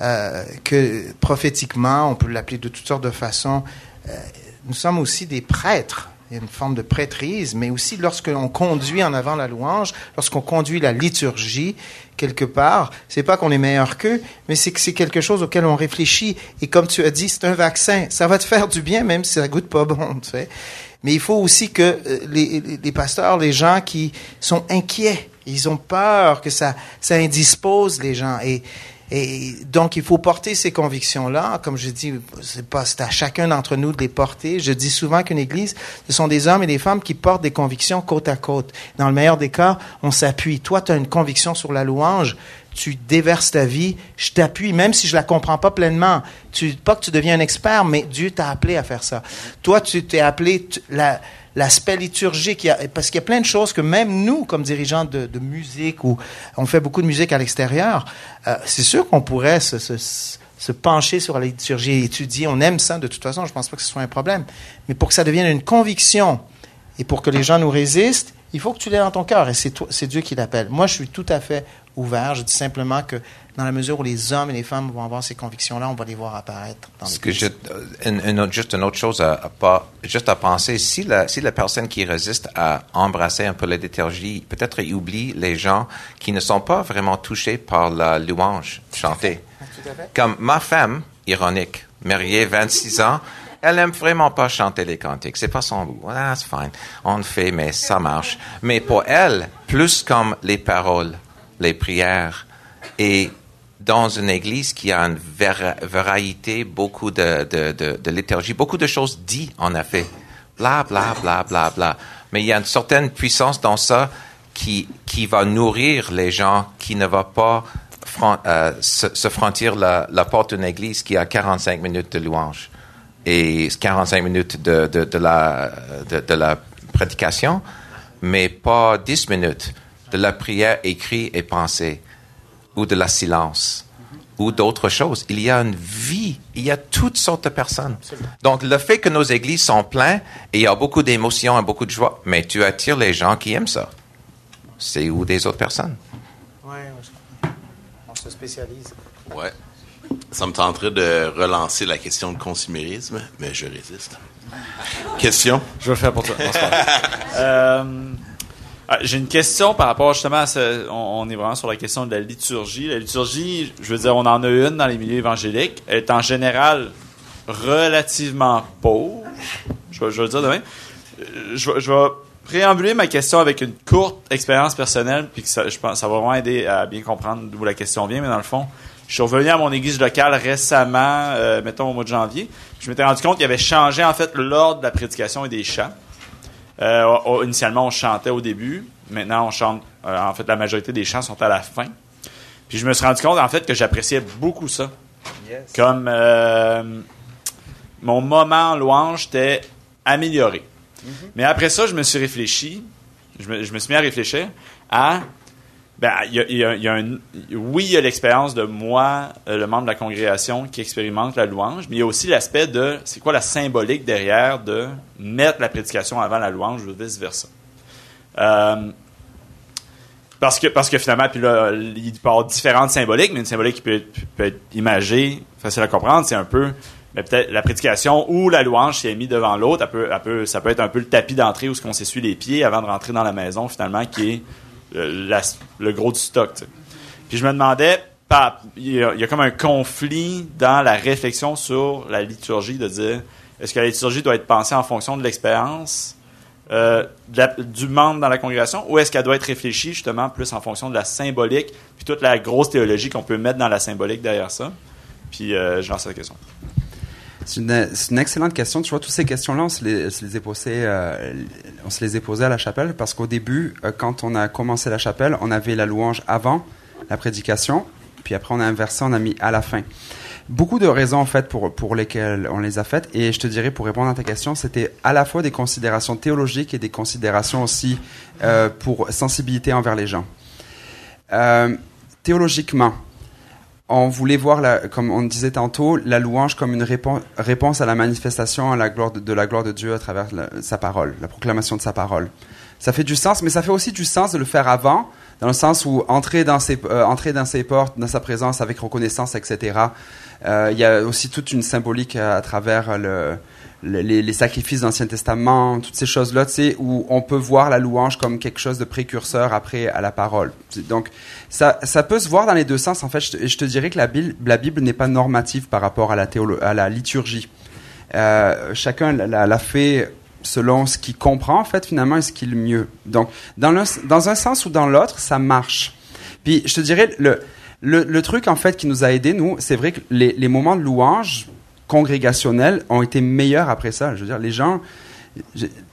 euh, que prophétiquement, on peut l'appeler de toutes sortes de façons, euh, nous sommes aussi des prêtres. Une forme de prêtrise, mais aussi lorsque l'on conduit en avant la louange, lorsqu'on conduit la liturgie, quelque part, c'est pas qu'on est meilleur qu'eux, mais c'est que c'est quelque chose auquel on réfléchit. Et comme tu as dit, c'est un vaccin. Ça va te faire du bien, même si ça goûte pas bon, tu sais. Mais il faut aussi que euh, les- les pasteurs, les gens qui sont inquiets, ils ont peur que ça, ça indispose les gens. Et, et donc, il faut porter ces convictions-là. Comme je dis, c'est pas, c'est à chacun d'entre nous de les porter. Je dis souvent qu'une église, ce sont des hommes et des femmes qui portent des convictions côte à côte. Dans le meilleur des cas, on s'appuie. Toi, tu as une conviction sur la louange. Tu déverses ta vie. Je t'appuie, même si je la comprends pas pleinement. Tu, pas que tu deviens un expert, mais Dieu t'a appelé à faire ça. Toi, tu t'es appelé, la, l'aspect liturgique, parce qu'il y a plein de choses que même nous, comme dirigeants de, musique, ou on fait beaucoup de musique à l'extérieur, euh, c'est sûr qu'on pourrait se, pencher sur la liturgie étudier. On aime ça de toute façon, je pense pas que ce soit un problème. Mais pour que ça devienne une conviction et pour que les gens nous résistent, il faut que tu l'aies dans ton cœur et c'est Dieu qui l'appelle. Moi, je suis tout à fait ouvert. Je dis simplement que dans la mesure où les hommes et les femmes vont avoir ces convictions-là, on va les voir apparaître dans Ce que l'Église. je, une- une autre- juste une autre chose à, à pas, juste à penser, si la, si la personne qui résiste à embrasser un peu la liturgie, peut-être il oublie les gens qui ne sont pas vraiment touchés par la louange chantée. Comme ma femme, ironique, mariée 26 ans, elle aime vraiment pas chanter les cantiques. C'est pas son goût. Ah, c'est fine. On le fait, mais ça marche. Mais pour elle, plus comme les paroles, les prières, et dans une église qui a une variété, beaucoup de, de, de, de liturgie, beaucoup de choses dites, en effet. Bla, bla, bla, bla, bla. Mais il y a une certaine puissance dans ça qui, qui va nourrir les gens, qui ne va pas euh, se, se franchir la, porte d'une église qui a 45 minutes de louange et 45 minutes de, de la, de, de la prédication, mais pas 10 minutes de la prière écrite et pensée ou de la silence ou d'autres choses. Il y a une vie, il y a toutes sortes de personnes. Donc, le fait que nos églises sont pleines et il y a beaucoup d'émotions et beaucoup de joie, mais tu attires les gens qui aiment ça. C'est où des autres personnes? Comprends. On se spécialise. Ouais. Ça me tenterait de relancer la question de consumérisme, mais je résiste. Question? Je vais le faire pour toi. Euh, ah, J'ai une question par rapport justement à ce, on, est vraiment sur la question de la liturgie. La liturgie, je veux dire, on en a une dans les milieux évangéliques. Elle est en général relativement pauvre. Je je le dire. Je, vais- je vais préambuler ma question avec une courte expérience personnelle, puis que ça, je pense, ça va vraiment aider à bien comprendre d'où la question vient. Mais dans le fond, je suis revenu à mon église locale récemment, euh, mettons au mois de janvier. Je m'étais rendu compte qu'il avait changé en fait l'ordre de la prédication et des chants. Euh, o- o- initialement, on chantait au début. Maintenant, on chante. euh, en fait, la majorité des chants sont à la fin. Puis je me suis rendu compte en fait que j'appréciais beaucoup ça. Comme euh, mon moment en louange était amélioré. Mais après ça, je me suis réfléchi. Je me, je me suis mis à réfléchir à ben, il y a, un- oui, il y a l'expérience de moi, euh, le membre de la congrégation, qui expérimente la louange, mais il y a aussi l'aspect de c'est quoi la symbolique derrière de mettre la prédication avant la louange ou vice-versa. Euh, parce que, parce que finalement, puis là, il peut y avoir différentes symboliques, mais une symbolique qui peut être, imagée, facile à comprendre, c'est un peu, mais peut-être la prédication ou la louange qui est mise devant l'autre, ça peut être un peu le tapis d'entrée où ce qu'on s'essuie les pieds avant de rentrer dans la maison, finalement, qui est le gros du stock. Puis je me demandais, il y, a, comme un conflit dans la réflexion sur la liturgie de dire, est-ce que la liturgie doit être pensée en fonction de l'expérience euh, du membre dans la congrégation ou est-ce qu'elle doit être réfléchie justement plus en fonction de la symbolique puis toute la grosse théologie qu'on peut mettre dans la symbolique derrière ça? Puis euh, je lance la question. C'est une, excellente question. Tu vois, toutes ces questions-là, on se les, euh, se les est posées à la chapelle parce qu'au début, euh, quand on a commencé la chapelle, on avait la louange avant la prédication, puis après on a inversé, on a mis à la fin. Beaucoup de raisons en fait pour lesquelles on les a faites et je te dirais pour répondre à ta question, c'était à la fois des considérations théologiques et des considérations aussi euh, pour sensibilité envers les gens. Théologiquement, on voulait voir, la, comme on disait tantôt, la louange comme une réponse, à la manifestation à la gloire de, la gloire de Dieu à travers sa parole, la proclamation de sa parole. Ça fait du sens, mais ça fait aussi du sens de le faire avant, dans le sens où entrer dans ses, euh, entrer dans portes, dans sa présence avec reconnaissance, etc. Euh, Il y a aussi toute une symbolique à, travers le, le- les, sacrifices de l'Ancien Testament, toutes ces choses-là, où on peut voir la louange comme quelque chose de précurseur après à la parole. Donc, ça, ça peut se voir dans les deux sens. En fait, je te, dirais que la Bible, la Bible n'est pas normative par rapport à la, théolo- à la liturgie. Euh, chacun l'a- fait selon ce qu'il comprend, en fait, finalement, et ce qui est mieux. Donc, dans, le, dans un sens ou dans l'autre, ça marche. Puis, je te dirais, le, le, truc, en fait, qui nous a aidés, nous, c'est vrai que les, les moments de louange congrégationnels ont été meilleurs après ça. Je veux dire, les gens...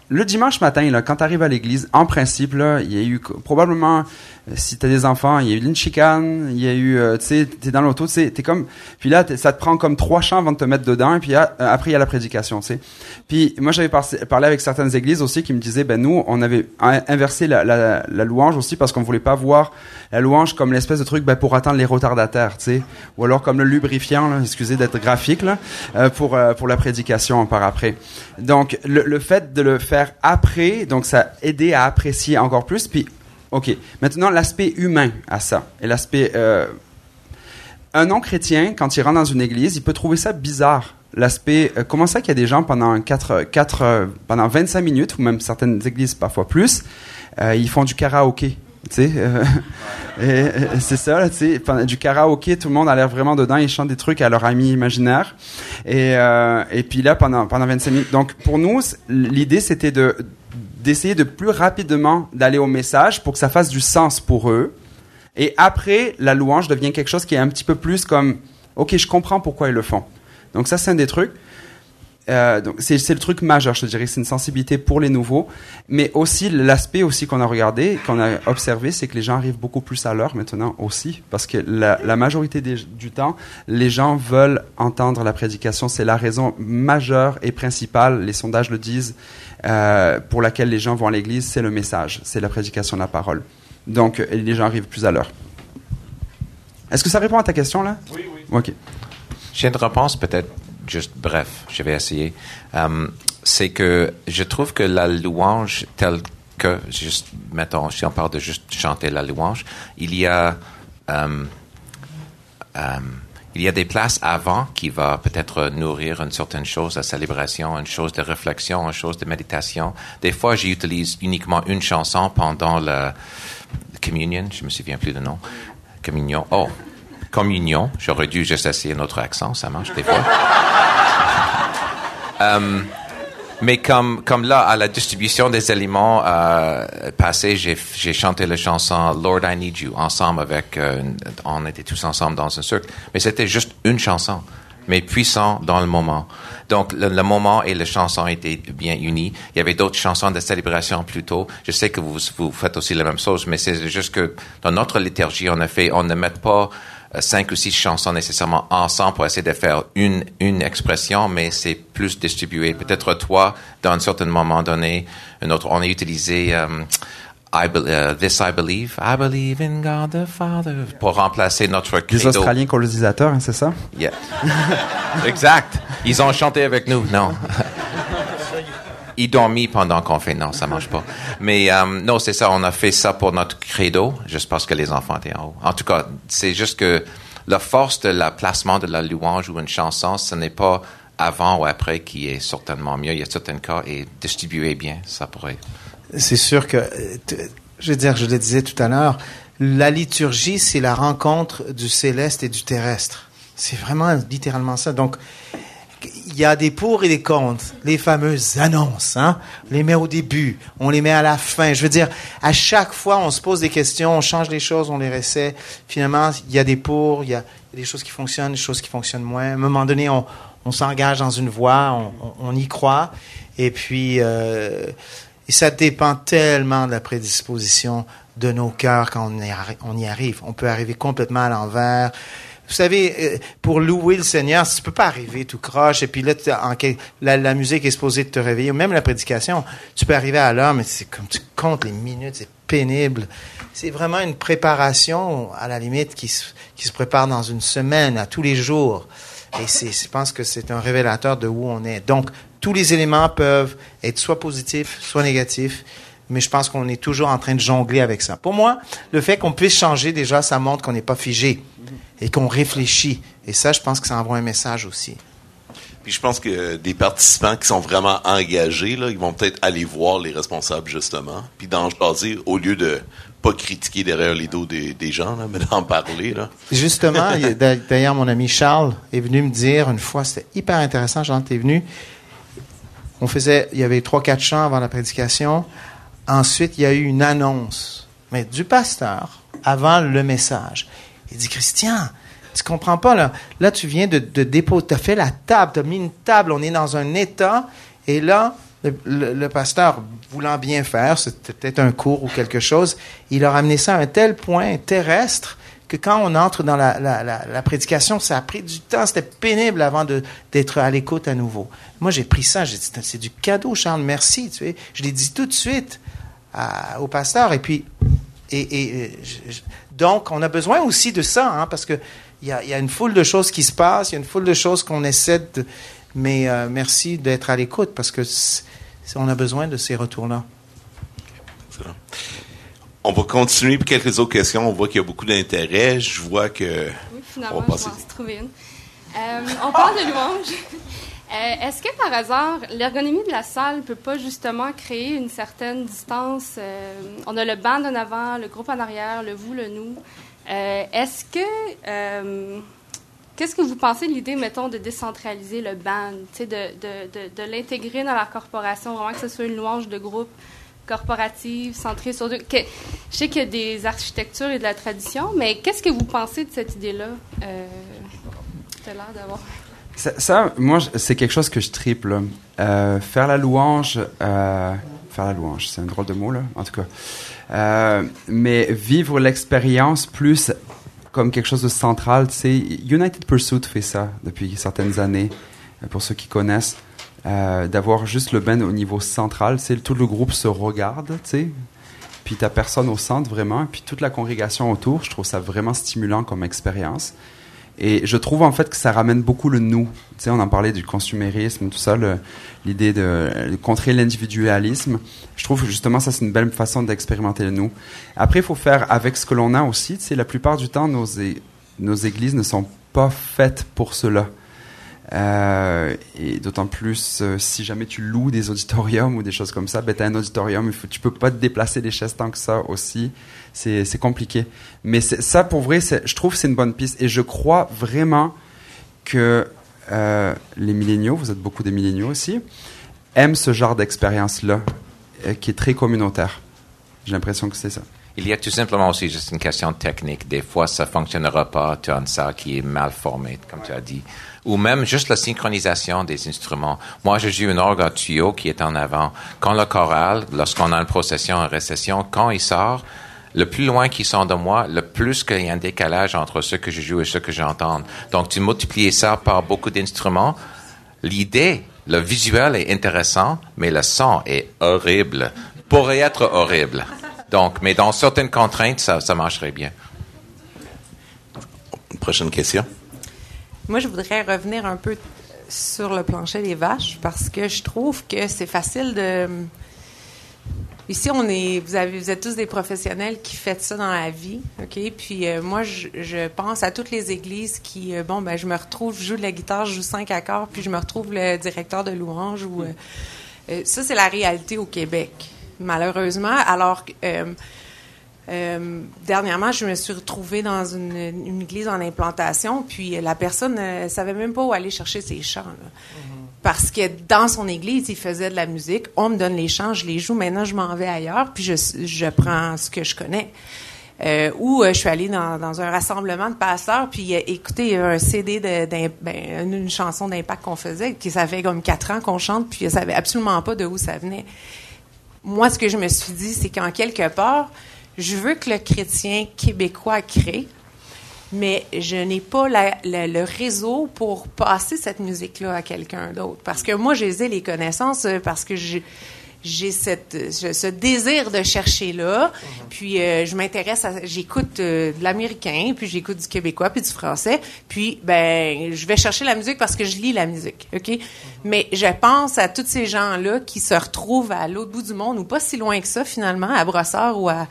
Le dimanche matin, là, quand tu arrives à l'église, en principe, là, il y a eu probablement, si tu as des enfants, il y a eu une chicane, il y a eu, euh, tu sais, tu es dans l'auto, tu sais, t'es comme, puis là, t'es- ça te prend comme trois chants avant de te mettre dedans, et puis euh, après, il y a la prédication, tu sais. Puis moi, j'avais par- parlé avec certaines églises aussi qui me disaient, ben nous, on avait in- inversé la, louange aussi parce qu'on voulait pas voir la louange comme l'espèce de truc ben, pour attendre les retardataires, tu sais, ou alors comme le lubrifiant, là, excusez d'être graphique, là, euh, pour, euh, pour la prédication par après. Donc, le, le fait de le faire après, donc ça a aidé à apprécier encore plus. Puis, OK, maintenant, l'aspect humain à ça, et l'aspect... euh, un non-chrétien, quand il rentre dans une église, il peut trouver ça bizarre. L'aspect, euh, comment ça qu'il y a des gens pendant euh, pendant 25 minutes, ou même certaines églises parfois plus, ils font du karaoké. Tu sais, euh, c'est ça, tu sais, du karaoké, tout le monde a l'air vraiment dedans, ils chantent des trucs à leur ami imaginaire. Et, euh, et puis là, pendant, pendant 25 minutes. Donc, pour nous, l'idée, c'était de, d'essayer de plus rapidement d'aller au message pour que ça fasse du sens pour eux. Et après, la louange devient quelque chose qui est un petit peu plus comme, OK, je comprends pourquoi ils le font. Donc ça, c'est un des trucs. Euh, donc c'est, c'est le truc majeur, je te dirais, c'est une sensibilité pour les nouveaux, mais aussi l'aspect aussi qu'on a regardé, qu'on a observé, c'est que les gens arrivent beaucoup plus à l'heure maintenant aussi, parce que la, la majorité des- du temps, les gens veulent entendre la prédication. C'est la raison majeure et principale, les sondages le disent, euh, pour laquelle les gens vont à l'église, c'est le message, c'est la prédication de la parole. Donc les gens arrivent plus à l'heure. Est-ce que ça répond à ta question là? Oui, oui. Ok. J'ai une réponse peut-être juste bref, je vais essayer. Euh, c'est que je trouve que la louange telle que, juste, mettons, si on parle de juste chanter la louange, il y a, euh, il y a des places avant qui va peut-être nourrir une certaine chose, la célébration, une chose de réflexion, une chose de méditation. Des fois, j'utilise uniquement une chanson pendant la communion, je me souviens plus du nom. Communion. Oh, communion. J'aurais dû juste essayer notre accent, ça marche des fois. Euh, mais comme, comme là, à la distribution des aliments euh, passés, j'ai, j'ai chanté la chanson Lord I Need You ensemble avec, euh, on était tous ensemble dans un cercle. Mais c'était juste une chanson, mais puissant dans le moment. Donc le, le moment et la chanson étaient bien unis. Il y avait d'autres chansons de célébration plus tôt. Je sais que vous, vous faites aussi la même chose, mais c'est juste que dans notre liturgie, on a fait, on ne met pas cinq ou six chansons nécessairement ensemble pour essayer de faire une, une expression, mais c'est plus distribué. Peut-être toi, dans un certain moment donné, un autre, on a utilisé euh, I be- euh, This I Believe, I Believe in God the Father, pour remplacer notre Les credo. Australiens colonisateurs, hein, c'est ça? Yeah. exact. Ils ont chanté avec nous, non. Ils dormi pendant qu'on fait. Non, ça marche pas. Mais euh, non, c'est ça. On a fait ça pour notre credo, juste parce que les enfants étaient en haut. En tout cas, c'est juste que la force de la placement de la louange ou une chanson, ce n'est pas avant ou après qui est certainement mieux. Il y a certains cas et distribuer bien, ça pourrait. C'est sûr que, je veux dire, je le disais tout à l'heure, la liturgie, c'est la rencontre du céleste et du terrestre. C'est vraiment littéralement ça. Donc, il y a des pour et des contre. Les fameuses annonces, hein? On les met au début, on les met à la fin. Je veux dire, à chaque fois, on se pose des questions, on change les choses, on les réessaie. Finalement, il y a des pour, il y a des choses qui fonctionnent, des choses qui fonctionnent moins. À un moment donné, on, s'engage dans une voie, on, y croit, et puis euh, ça dépend tellement de la prédisposition de nos cœurs quand on y arrive. On peut arriver complètement à l'envers. Vous savez, euh, pour louer le Seigneur, tu peux pas arriver tout croche, et puis là, la, musique est supposée te réveiller, ou même la prédication, tu peux arriver à l'heure, mais c'est comme tu comptes les minutes, c'est pénible. C'est vraiment une préparation, à la limite, qui se, qui se prépare dans une semaine, à tous les jours. Et je pense que c'est un révélateur de où on est. Donc, tous les éléments peuvent être soit positifs, soit négatifs, mais je pense qu'on est toujours en train de jongler avec ça. Pour moi, le fait qu'on puisse changer, déjà, ça montre qu'on n'est pas figé et qu'on réfléchit. Et ça, je pense que ça envoie un message aussi. Puis je pense que des participants qui sont vraiment engagés, là, ils vont peut-être aller voir les responsables, justement, puis d'en jaser au lieu de pas critiquer derrière les dos des, des gens, là, mais d'en parler. Là. Justement, d'ailleurs, mon ami Charles est venu me dire une fois, c'était hyper intéressant, Jean, t'es venu. On faisait, il y avait trois, quatre chants avant la prédication. Ensuite, il y a eu une annonce, mais du pasteur, avant le message. Il dit, Christian, tu comprends pas, là. Là, tu viens de, de déposer, tu as fait la table, tu as mis une table, on est dans un état, et là, le, pasteur, voulant bien faire, c'était peut-être un cours ou quelque chose, il a ramené ça à un tel point terrestre que quand on entre dans la, prédication, ça a pris du temps, c'était pénible avant d'être à l'écoute à nouveau. Moi, j'ai pris ça, j'ai dit, c'est du cadeau, Charles, merci. Tu sais. Je l'ai dit tout de suite au pasteur, et puis, et, euh, donc, on a besoin aussi de ça, hein, parce que il y a, y a une foule de choses qui se passent, il y a une foule de choses qu'on essaie de... Mais euh, merci d'être à l'écoute, parce que on a besoin de ces retours-là. Excellent. On va continuer pour quelques autres questions. On voit qu'il y a beaucoup d'intérêt. Je vois que... Oui, finalement, On va je passer. m'en suis trouvé une. Euh, on parle de louange. Euh, Est-ce que par hasard, l'ergonomie de la salle peut pas justement créer une certaine distance? euh, on a le band en avant, le groupe en arrière, le vous, le nous. Euh, Est-ce que. Qu'est-ce que vous pensez de l'idée, mettons, de décentraliser le sais, de, de, l'intégrer dans la corporation, vraiment que ce soit une louange de groupe corporative, centrée sur deux? que- je sais qu'il y a des architectures et de la tradition, mais qu'est-ce que vous pensez de cette idée-là? Euh, l'air d'avoir. Ça, moi, c'est quelque chose que je triple. Euh, faire la louange, euh, faire la louange, c'est un drôle de mot là, en tout cas. Euh, mais vivre l'expérience plus comme quelque chose de central, tu sais, United Pursuit fait ça depuis certaines années, pour ceux qui connaissent, d'avoir juste le band au niveau central, c'est tout le groupe se regarde, tu sais, puis t'as personne au centre vraiment, puis toute la congrégation autour, je trouve ça vraiment stimulant comme expérience. Et je trouve en fait que ça ramène beaucoup le nous. Tu sais, on en parlait du consumérisme, tout ça, l'idée de, contrer l'individualisme. Je trouve que justement ça c'est une belle façon d'expérimenter le nous. Après, il faut faire avec ce que l'on a aussi. Tu sais, la plupart du temps, nos, nos églises ne sont pas faites pour cela. Euh, et d'autant plus euh, si jamais tu loues des auditoriums ou des choses comme ça, ben t'as un auditorium, tu peux pas te déplacer des chaises tant que ça aussi. C'est compliqué. Mais ça, pour vrai, je trouve c'est une bonne piste. Et je crois vraiment que euh, les milléniaux, vous êtes beaucoup des milléniaux aussi, aiment ce genre d'expérience-là, euh, qui est très communautaire. J'ai l'impression que c'est ça. Il y a tout simplement aussi juste une question technique. Des fois, ça fonctionnera pas. Tu as une salle qui est mal formée, comme tu as dit. Ou même juste la synchronisation des instruments. Moi, je joue une orgue à tuyau qui est en avant. Quand le choral, lorsqu'on a une procession, une récession, quand il sort, le plus loin qu'il sort de moi, le plus qu'il y a un décalage entre ce que je joue et ce que j'entends. Donc, tu multiplies ça par beaucoup d'instruments. L'idée, le visuel est intéressant, mais le son est horrible. Pourrait être horrible. Donc, mais dans certaines contraintes, ça, ça marcherait bien. Prochaine question. Moi, je voudrais revenir un peu sur le plancher des vaches parce que je trouve que c'est facile de. Ici, on est, vous, avez, êtes tous des professionnels qui faites ça dans la vie, ok? Puis euh, moi, je, pense à toutes les églises qui, euh, bon, ben, je me retrouve, je joue la guitare, je joue cinq accords, puis je me retrouve le directeur de louange ou euh, ça, c'est la réalité au Québec, malheureusement. Alors, euh, euh, dernièrement, je me suis retrouvée dans une, une église en implantation, puis la personne ne savait même pas où aller chercher ses chants. là. Parce que dans son église, il faisait de la musique. On me donne les chants, je les joue. Maintenant, je m'en vais ailleurs, puis je, je prends ce que je connais. euh, euh, je suis allée dans, dans un rassemblement de pasteurs, puis euh, écouter un CD de, ben, une chanson d'impact qu'on faisait, qui ça fait comme quatre ans qu'on chante, puis je savais absolument pas de où ça venait. Moi, ce que je me suis dit, c'est qu'en quelque part, je veux que le chrétien québécois crée, mais je n'ai pas la- la- le réseau pour passer cette musique-là à quelqu'un d'autre. Parce que moi, j'ai les connaissances, euh, parce que j'ai ce désir de chercher là puis euh, je m'intéresse à j'écoute euh, de l'américain puis j'écoute du québécois puis du français. Puis ben je vais chercher la musique parce que je lis la musique OK? Mais je pense à tous ces gens là qui se retrouvent à l'autre bout du monde ou pas si loin que ça finalement à Brossard ou à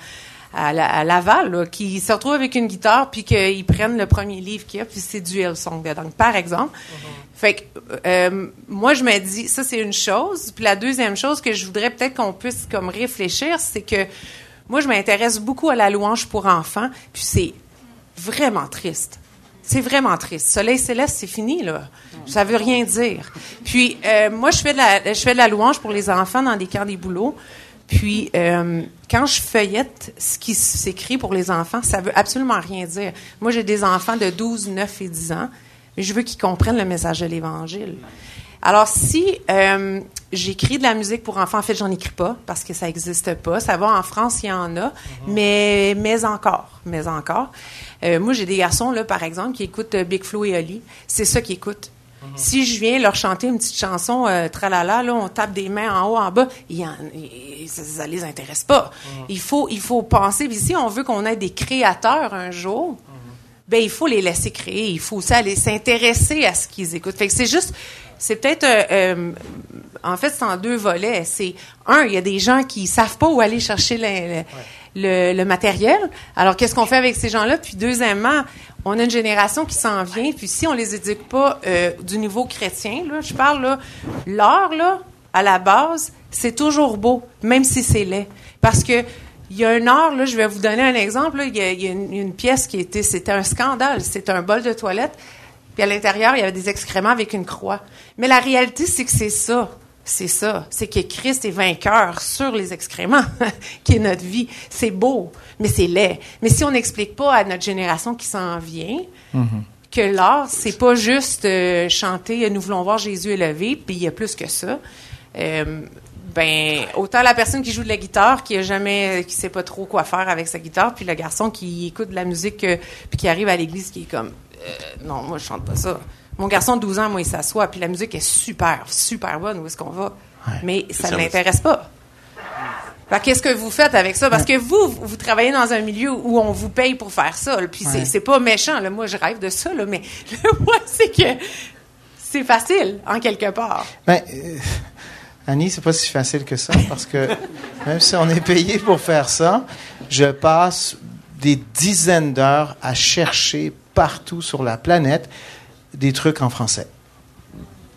à, la- à Laval, là, qui se retrouvent avec une guitare, puis qu'ils prennent le premier livre qu'il y a, puis c'est du Hillsong dedans, par exemple. Fait que, euh, moi, je me dis, ça, c'est une chose. Puis la deuxième chose que je voudrais peut-être qu'on puisse comme réfléchir, c'est que moi, je m'intéresse beaucoup à la louange pour enfants, puis c'est vraiment triste. C'est vraiment triste. Soleil céleste, c'est fini, là. Ça veut rien dire. Puis, euh, moi, je fais, de la, je fais de la louange pour les enfants dans des camps des boulots. Puis, euh, quand je feuillette ce qui s'écrit pour les enfants, ça veut absolument rien dire. Moi, j'ai des enfants de 12, 9 et 10 ans, mais je veux qu'ils comprennent le message de l'Évangile. Alors, si euh, j'écris de la musique pour enfants, en fait, j'en écris pas parce que ça n'existe pas. Ça va en France, il y en a, mais mais encore, mais encore. Euh, moi, j'ai des garçons là, par exemple, qui écoutent euh, Big Flo et Oli. C'est ça qu'ils écoutent. Si je viens leur chanter une petite chanson euh, tralala, là, on tape des mains en haut, en bas, y en- ça, ça les intéresse pas. Il faut il faut penser. Puis si on veut qu'on ait des créateurs un jour, ben il faut les laisser créer. Il faut aussi aller s'intéresser à ce qu'ils écoutent. Fait que c'est juste, c'est peut-être, euh, euh, en fait, c'est en deux volets. C'est un, il y a des gens qui savent pas où aller chercher le, le- le- le matériel. Alors qu'est-ce qu'on fait avec ces gens-là? Puis deuxièmement, on a une génération qui s'en vient. Puis si on les éduque pas euh, du niveau chrétien, là, je parle là, l'art là, à la base, c'est toujours beau, même si c'est laid, parce que il y a un art, là, je vais vous donner un exemple. là. Il y a, il y a une, une pièce qui était, c'était un scandale. C'était un bol de toilette. Puis à l'intérieur, il y avait des excréments avec une croix. Mais la réalité, c'est que c'est ça. C'est ça. C'est que Christ est vainqueur sur les excréments, qui est notre vie. C'est beau, mais c'est laid. Mais si on n'explique pas à notre génération qui s'en vient que l'art, c'est pas juste euh, chanter « Nous voulons voir Jésus élevé », puis il y a plus que ça. Euh, ben autant la personne qui joue de la guitare qui a jamais qui sait pas trop quoi faire avec sa guitare puis le garçon qui écoute de la musique euh, puis qui arrive à l'église qui est comme euh, non moi je chante pas ça mon garçon de 12 ans moi il s'assoit puis la musique est super super bonne où est-ce qu'on va? Mais ça ne l'intéresse pas Qu'est-ce que vous faites avec ça? Parce que vous, vous travaillez dans un milieu où on vous paye pour faire ça. là, Puis c'est- Ouais. c'est pas méchant. Là. Moi, je rêve de ça, là, mais le point, c'est que c'est facile, en quelque part. Ben, euh, Annie, c'est pas si facile que ça parce que même si on est payé pour faire ça, je passe des dizaines d'heures à chercher partout sur la planète des trucs en français.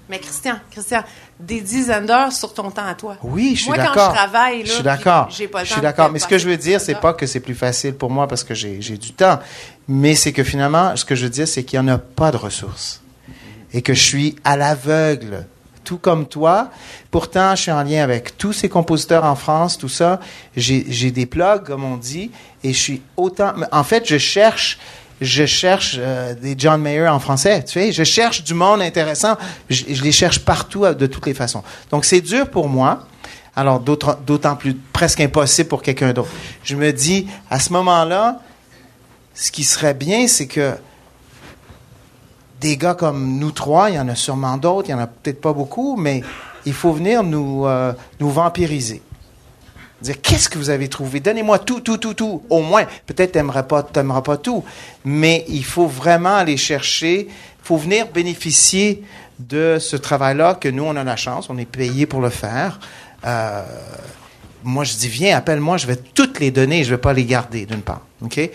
Mais Christian, Christian, des dizaines d'heures sur ton temps à toi. Oui, je suis Moi, d'accord. quand je travaille, là, je suis d'accord. j'ai pas le Je temps suis de d'accord. Mais ce que je veux dire, c'est pas que c'est plus facile pour moi parce que j'ai du temps, mais c'est que finalement, ce que je veux dire, c'est qu'il n'y en a pas de ressources et que je suis à l'aveugle, tout comme toi. Pourtant, je suis en lien avec tous ces compositeurs en France, tout ça. J'ai des plugs, comme on dit, et je suis autant. En fait, je cherche. Je cherche euh, des John Mayer en français, tu sais. Je cherche du monde intéressant. Je, les cherche partout euh, de toutes les façons. Donc, c'est dur pour moi. Alors, d'autant plus presque impossible pour quelqu'un d'autre. Je me dis, à ce moment-là, ce qui serait bien, c'est que des gars comme nous trois, il y en a sûrement d'autres, il y en a peut-être pas beaucoup, mais il faut venir nous, euh, nous vampiriser. Dire, qu'est-ce que vous avez trouvé? Donnez-moi tout, tout, tout, tout. Au moins, peut-être t'aimeras pas, t'aimeras pas tout, mais il faut vraiment aller chercher, il faut venir bénéficier de ce travail-là que nous, on a la chance, on est payé pour le faire. Euh, moi, je dis, viens, appelle-moi, je vais toutes les donner, je vais pas les garder, d'une part. OK?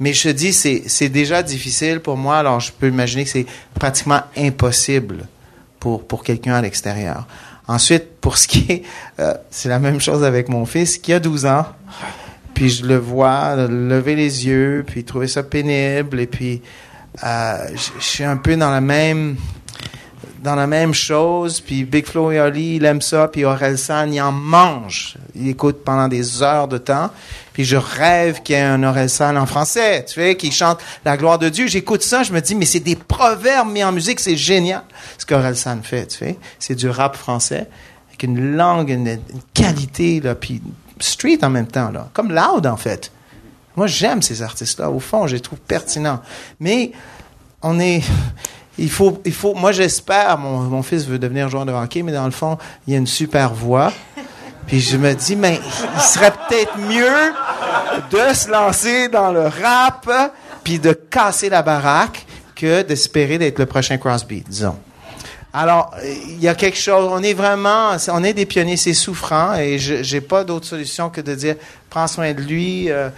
Mais je te dis, c'est, c'est déjà difficile pour moi, alors je peux imaginer que c'est pratiquement impossible pour, pour quelqu'un à l'extérieur. Ensuite, pour ce qui est, euh, c'est la même chose avec mon fils qui a 12 ans, puis je le vois lever les yeux, puis trouver ça pénible, et puis euh, je je suis un peu dans la même dans la même chose, puis Big Flo et Oli, il aime ça, puis Aurel San, il en mange. Il écoute pendant des heures de temps, puis je rêve qu'il y ait un Aurel San en français, tu sais, qui chante la gloire de Dieu. J'écoute ça, je me dis, mais c'est des proverbes mis en musique, c'est génial ce qu'Aurel San fait, tu sais. C'est du rap français, avec une langue, une, une qualité, là, puis street en même temps, là. Comme Loud, en fait. Moi, j'aime ces artistes-là. Au fond, je les trouve pertinents. Mais on est, il faut, il faut, moi j'espère, mon, mon fils veut devenir joueur de hockey, mais dans le fond, il a une super voix. Puis je me dis, mais il serait peut-être mieux de se lancer dans le rap, puis de casser la baraque, que d'espérer d'être le prochain Crosby, disons. Alors, il y a quelque chose, on est vraiment, on est des pionniers, c'est souffrant, et j'ai pas d'autre solution que de dire, prends soin de lui, euh,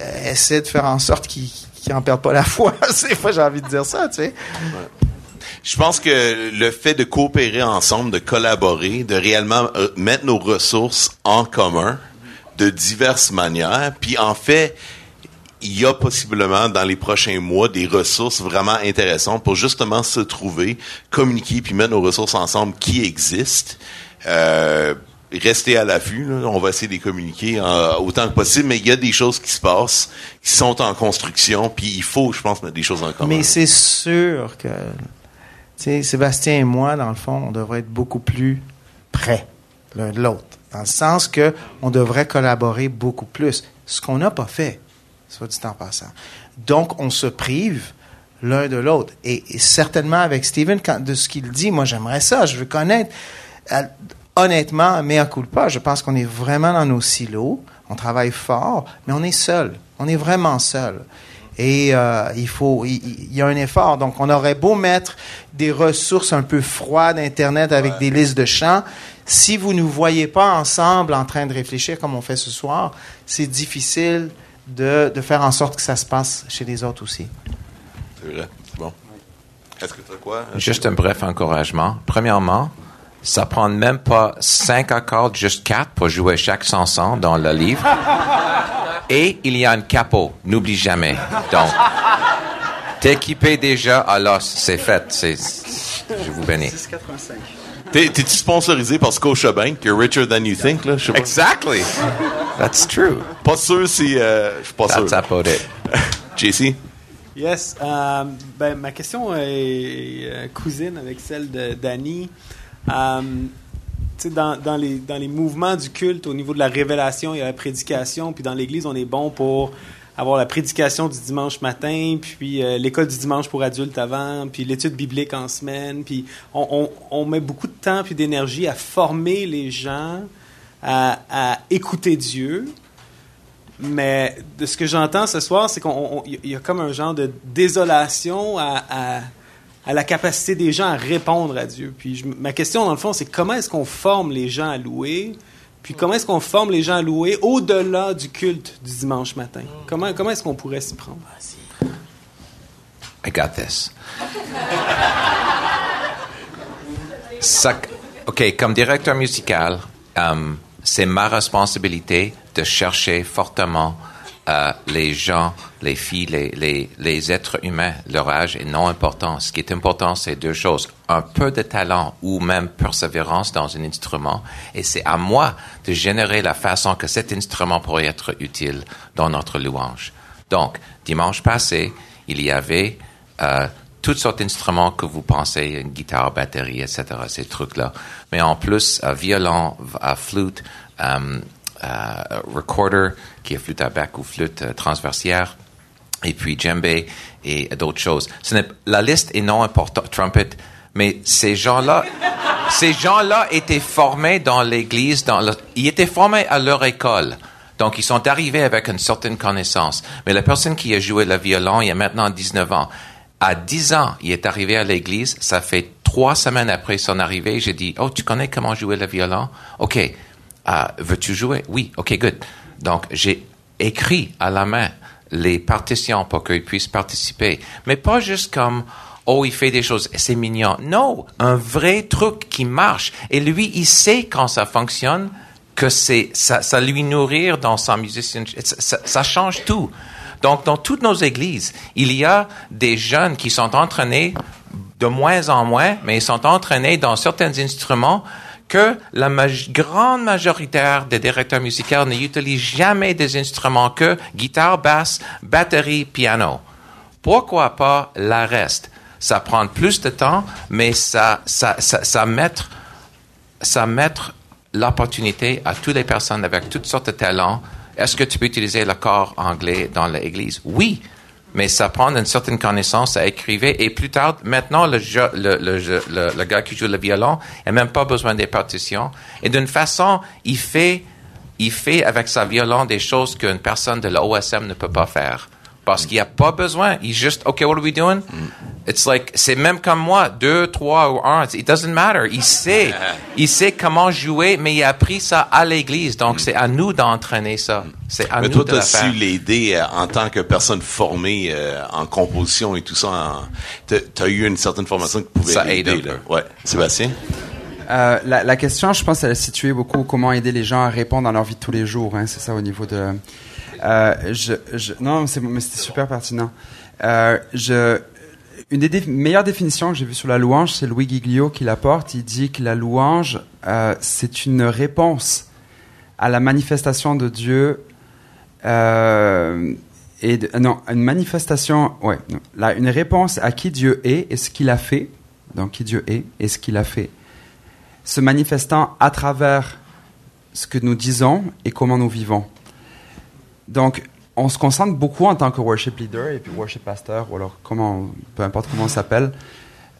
euh, essaie de faire en sorte qu'il qu'il en perde pas la foi. C'est fois j'ai envie de dire ça, tu sais. Je pense que le fait de coopérer ensemble, de collaborer, de réellement euh, mettre nos ressources en commun de diverses manières, puis en fait, il y a possiblement dans les prochains mois des ressources vraiment intéressantes pour justement se trouver, communiquer, puis mettre nos ressources ensemble qui existent. Euh, rester à l'affût. On va essayer de les communiquer euh, autant que possible, mais il y a des choses qui se passent, qui sont en construction, puis il faut, je pense, mettre des choses en commun. Mais c'est sûr que, tu Sébastien et moi, dans le fond, on devrait être beaucoup plus près l'un de l'autre. Dans le sens que on devrait collaborer beaucoup plus. Ce qu'on n'a pas fait, soit dit en passant. Donc, on se prive l'un de l'autre. Et, certainement avec Steven, de ce qu'il dit, moi, j'aimerais ça. Je veux connaître. Honnêtement, mea culpa, je pense qu'on est vraiment dans nos silos. On travaille fort, mais on est seul. On est vraiment seul. Et euh, il faut, il, il y a un effort. Donc, on aurait beau mettre des ressources un peu froides Internet avec des listes de chants. Si vous ne nous voyez pas ensemble en train de réfléchir comme on fait ce soir, c'est difficile de, de faire en sorte que ça se passe chez les autres aussi. C'est vrai, c'est bon. Est-ce que tu as quoi? Juste un bref encouragement. Premièrement, ça prend même pas cinq accords, juste quatre pour jouer chaque chanson dans le livre. Et il y a un capot, n'oublie jamais. Donc, t'es équipé déjà, alors c'est fait. C'est, je vous bénis. T'es- T'es-tu sponsorisé par Scotiabank? You're richer than you think, là? Pas. Exactly. That's true. Pas sûr si, euh, je suis pas sûr. That's about it. JC? Yes. euh, ben, ma question est euh, cousine avec celle de Danny. Euh, dans, dans, les, dans les mouvements du culte, au niveau de la révélation, il y a la prédication, puis dans l'Église, on est bon pour avoir la prédication du dimanche matin, puis euh, l'école du dimanche pour adultes avant, puis l'étude biblique en semaine, puis on, on, met beaucoup de temps puis d'énergie à former les gens à, écouter Dieu, mais de ce que j'entends ce soir, c'est qu'il y a comme un genre de désolation à- à la capacité des gens à répondre à Dieu. Puis ma question, dans le fond, c'est comment est-ce qu'on forme les gens à louer? Puis comment est-ce qu'on forme les gens à louer au-delà du culte du dimanche matin? Comment, comment est-ce qu'on pourrait s'y prendre? I got this. OK, comme directeur musical, euh, c'est ma responsabilité de chercher fortement euh, les gens, les filles, les, les, les êtres humains. Leur âge est non important. Ce qui est important, c'est deux choses. Un peu de talent ou même persévérance dans un instrument. Et c'est à moi de générer la façon que cet instrument pourrait être utile dans notre louange. Donc, dimanche passé, il y avait euh, toutes sortes d'instruments que vous pensez, guitare, batterie, etc., ces trucs-là. Mais en plus, violon, flûte, euh, euh, recorder, qui est flûte à bec ou flûte transversière, et puis djembé et d'autres choses. La liste est non importante, trumpet, mais ces gens-là, ces gens-là étaient formés dans l'église, ils étaient formés à leur école. Donc, ils sont arrivés avec une certaine connaissance. Mais la personne qui a joué le violon, il y a maintenant 19 ans. À 10 ans, il est arrivé à l'église. Ça fait trois semaines après son arrivée. J'ai dit, oh, tu connais comment jouer le violon? OK. Ah, veux-tu jouer? Oui. OK, good. Donc, j'ai écrit à la main les partitions pour qu'ils puissent participer. Mais pas juste comme, oh, il fait des choses, c'est mignon. Non, un vrai truc qui marche. Et lui, il sait quand ça fonctionne que c'est ça, ça lui nourrir dans sa musicien. Ça, ça- ça change tout. Donc, dans toutes nos églises, il y a des jeunes qui sont entraînés de moins en moins, mais ils sont entraînés dans certains instruments que la grande majorité des directeurs musicaux n'utilisent jamais des instruments que guitare, basse, batterie, piano. Pourquoi pas la reste? Ça prend plus de temps, mais ça, ça, ça, ça mettre, ça l'opportunité à toutes les personnes avec toutes sortes de talents. Est-ce que tu peux utiliser le corps anglais dans l'église? Oui. Mais ça prend une certaine connaissance à écrire. Et plus tard, maintenant, le, le, le, le, le gars qui joue le violon n'a même pas besoin des partitions. Et d'une façon, il fait, il fait avec sa violon des choses qu'une personne de l'OSM ne peut pas faire. Parce qu'il n'y a pas besoin. Il juste, OK, what are we doing? It's like, c'est même comme moi, deux, trois ou un. It doesn't matter. Il sait. Il sait comment jouer, mais il a appris ça à l'église. Donc, c'est à nous d'entraîner ça. C'est à Mais nous toi, de as su l'aider euh, en tant que personne formée euh, en composition et tout ça. Tu as eu une certaine formation qui pouvait Ça aide l'aider. un là. peu. Ouais. Sébastien? Euh, la, la question, je pense, elle est située beaucoup comment aider les gens à répondre dans leur vie de tous les jours. Hein, c'est ça au niveau de. Euh, je, je, non, c'est mais c'était super pertinent. Euh, je, une des dé- meilleures définitions que j'ai vues sur la louange, c'est Louis Giglio qui l'apporte. Il dit que la louange, euh, c'est une réponse à la manifestation de Dieu. Euh, et de- non, une manifestation, ouais, là, une réponse à qui Dieu est et ce qu'il a fait. Donc, qui Dieu est et ce qu'il a fait se manifestant à travers ce que nous disons et comment nous vivons. Donc, on se concentre beaucoup en tant que worship leader et puis worship pasteur, ou alors comment, peu importe comment on s'appelle,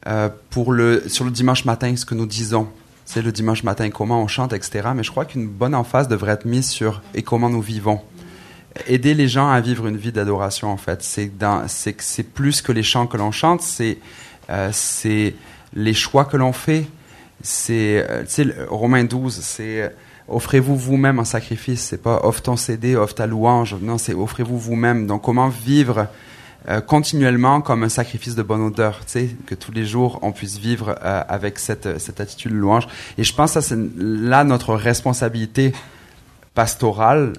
euh, pour le, sur le dimanche matin, ce que nous disons. C'est le dimanche matin, comment on chante, etc. Mais je crois qu'une bonne emphase devrait être mise sur et comment nous vivons. Aider les gens à vivre une vie d'adoration, en fait. C'est c'est c'est plus que les chants que l'on chante, c'est, euh, c'est les choix que l'on fait. C'est, euh, tu sais, Romains 12, c'est offrez-vous vous-même en sacrifice. C'est pas offre ton CD, offre ta louange. Non, c'est offrez-vous vous-même. Donc, comment vivre euh, continuellement comme un sacrifice de bonne odeur, que tous les jours on puisse vivre euh, avec cette, cette attitude de louange. Et je pense que c'est là notre responsabilité pastorale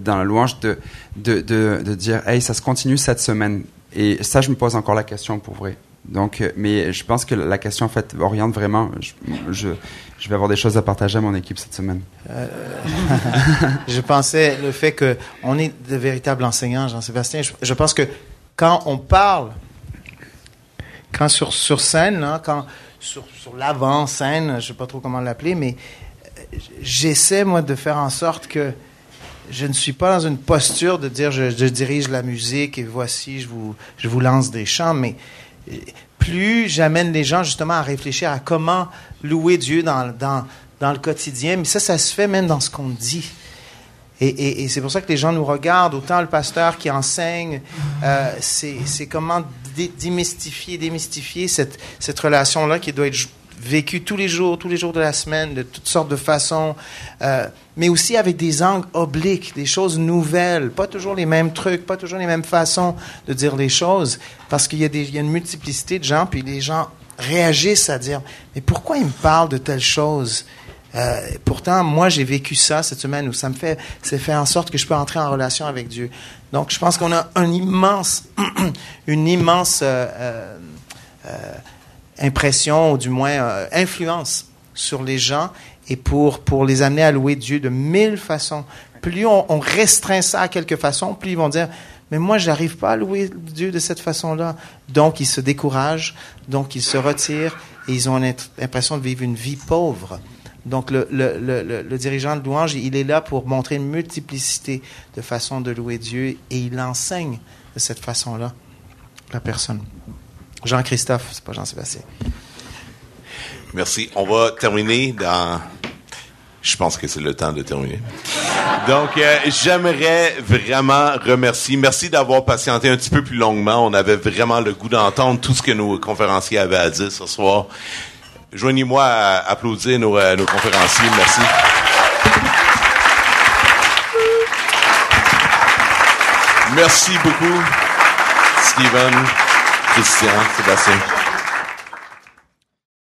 dans la louange de, de, de, de dire, hey, ça se continue cette semaine. Et ça, je me pose encore la question pour vrai. Donc, euh, mais je pense que la question en fait oriente vraiment. Je, vais avoir des choses à partager à mon équipe cette semaine. je pensais le fait que on est de véritables enseignants, Jean-Sébastien. Je, pense que quand on parle, quand sur, scène, là, quand sur, l'avant-scène, je sais pas trop comment l'appeler, mais euh, j'essaie moi de faire en sorte que je ne suis pas dans une posture de dire je, je dirige la musique et voici je vous je vous lance des chants, mais euh, plus j'amène les gens justement à réfléchir à comment louer Dieu dans, dans, le quotidien, mais ça, ça se fait même dans ce qu'on dit. Et, et- c'est pour ça que les gens nous regardent, autant le pasteur qui enseigne, euh, c'est comment dé- démystifier, démystifier cette, cette relation-là qui doit être vécue tous les jours, tous les jours de la semaine, de toutes sortes de façons, euh, mais aussi avec des angles obliques, des choses nouvelles, pas toujours les mêmes trucs, pas toujours les mêmes façons de dire les choses, parce qu'il y, y a une multiplicité de gens, puis les gens réagissent à dire, mais pourquoi il me parle de telle chose? Euh, pourtant, moi, j'ai vécu ça cette semaine où ça me fait, c'est fait en sorte que je peux entrer en relation avec Dieu. Donc, je pense qu'on a un immense, une immense euh, euh, euh, impression, ou du moins euh, influence sur les gens et pour, pour les amener à louer Dieu de mille façons. Plus on, restreint ça à quelque façon, plus ils vont dire, mais moi, je n'arrive pas à louer Dieu de cette façon-là. Donc, ils se découragent, donc ils se retirent et ils ont l'impression de vivre une vie pauvre. Donc, le, le, le, le dirigeant de louange, il est là pour montrer une multiplicité de façons de louer Dieu et il enseigne de cette façon-là la personne. Jean-Christophe, c'est pas Jean-Sébastien. Merci. On va terminer dans. Je pense que c'est le temps de terminer. Donc, euh, j'aimerais vraiment remercier. Merci d'avoir patienté un petit peu plus longuement. On avait vraiment le goût d'entendre tout ce que nos conférenciers avaient à dire ce soir. Joignez-moi à applaudir nos, euh, nos conférenciers. Merci. Merci beaucoup, Steven, Christian, Sébastien.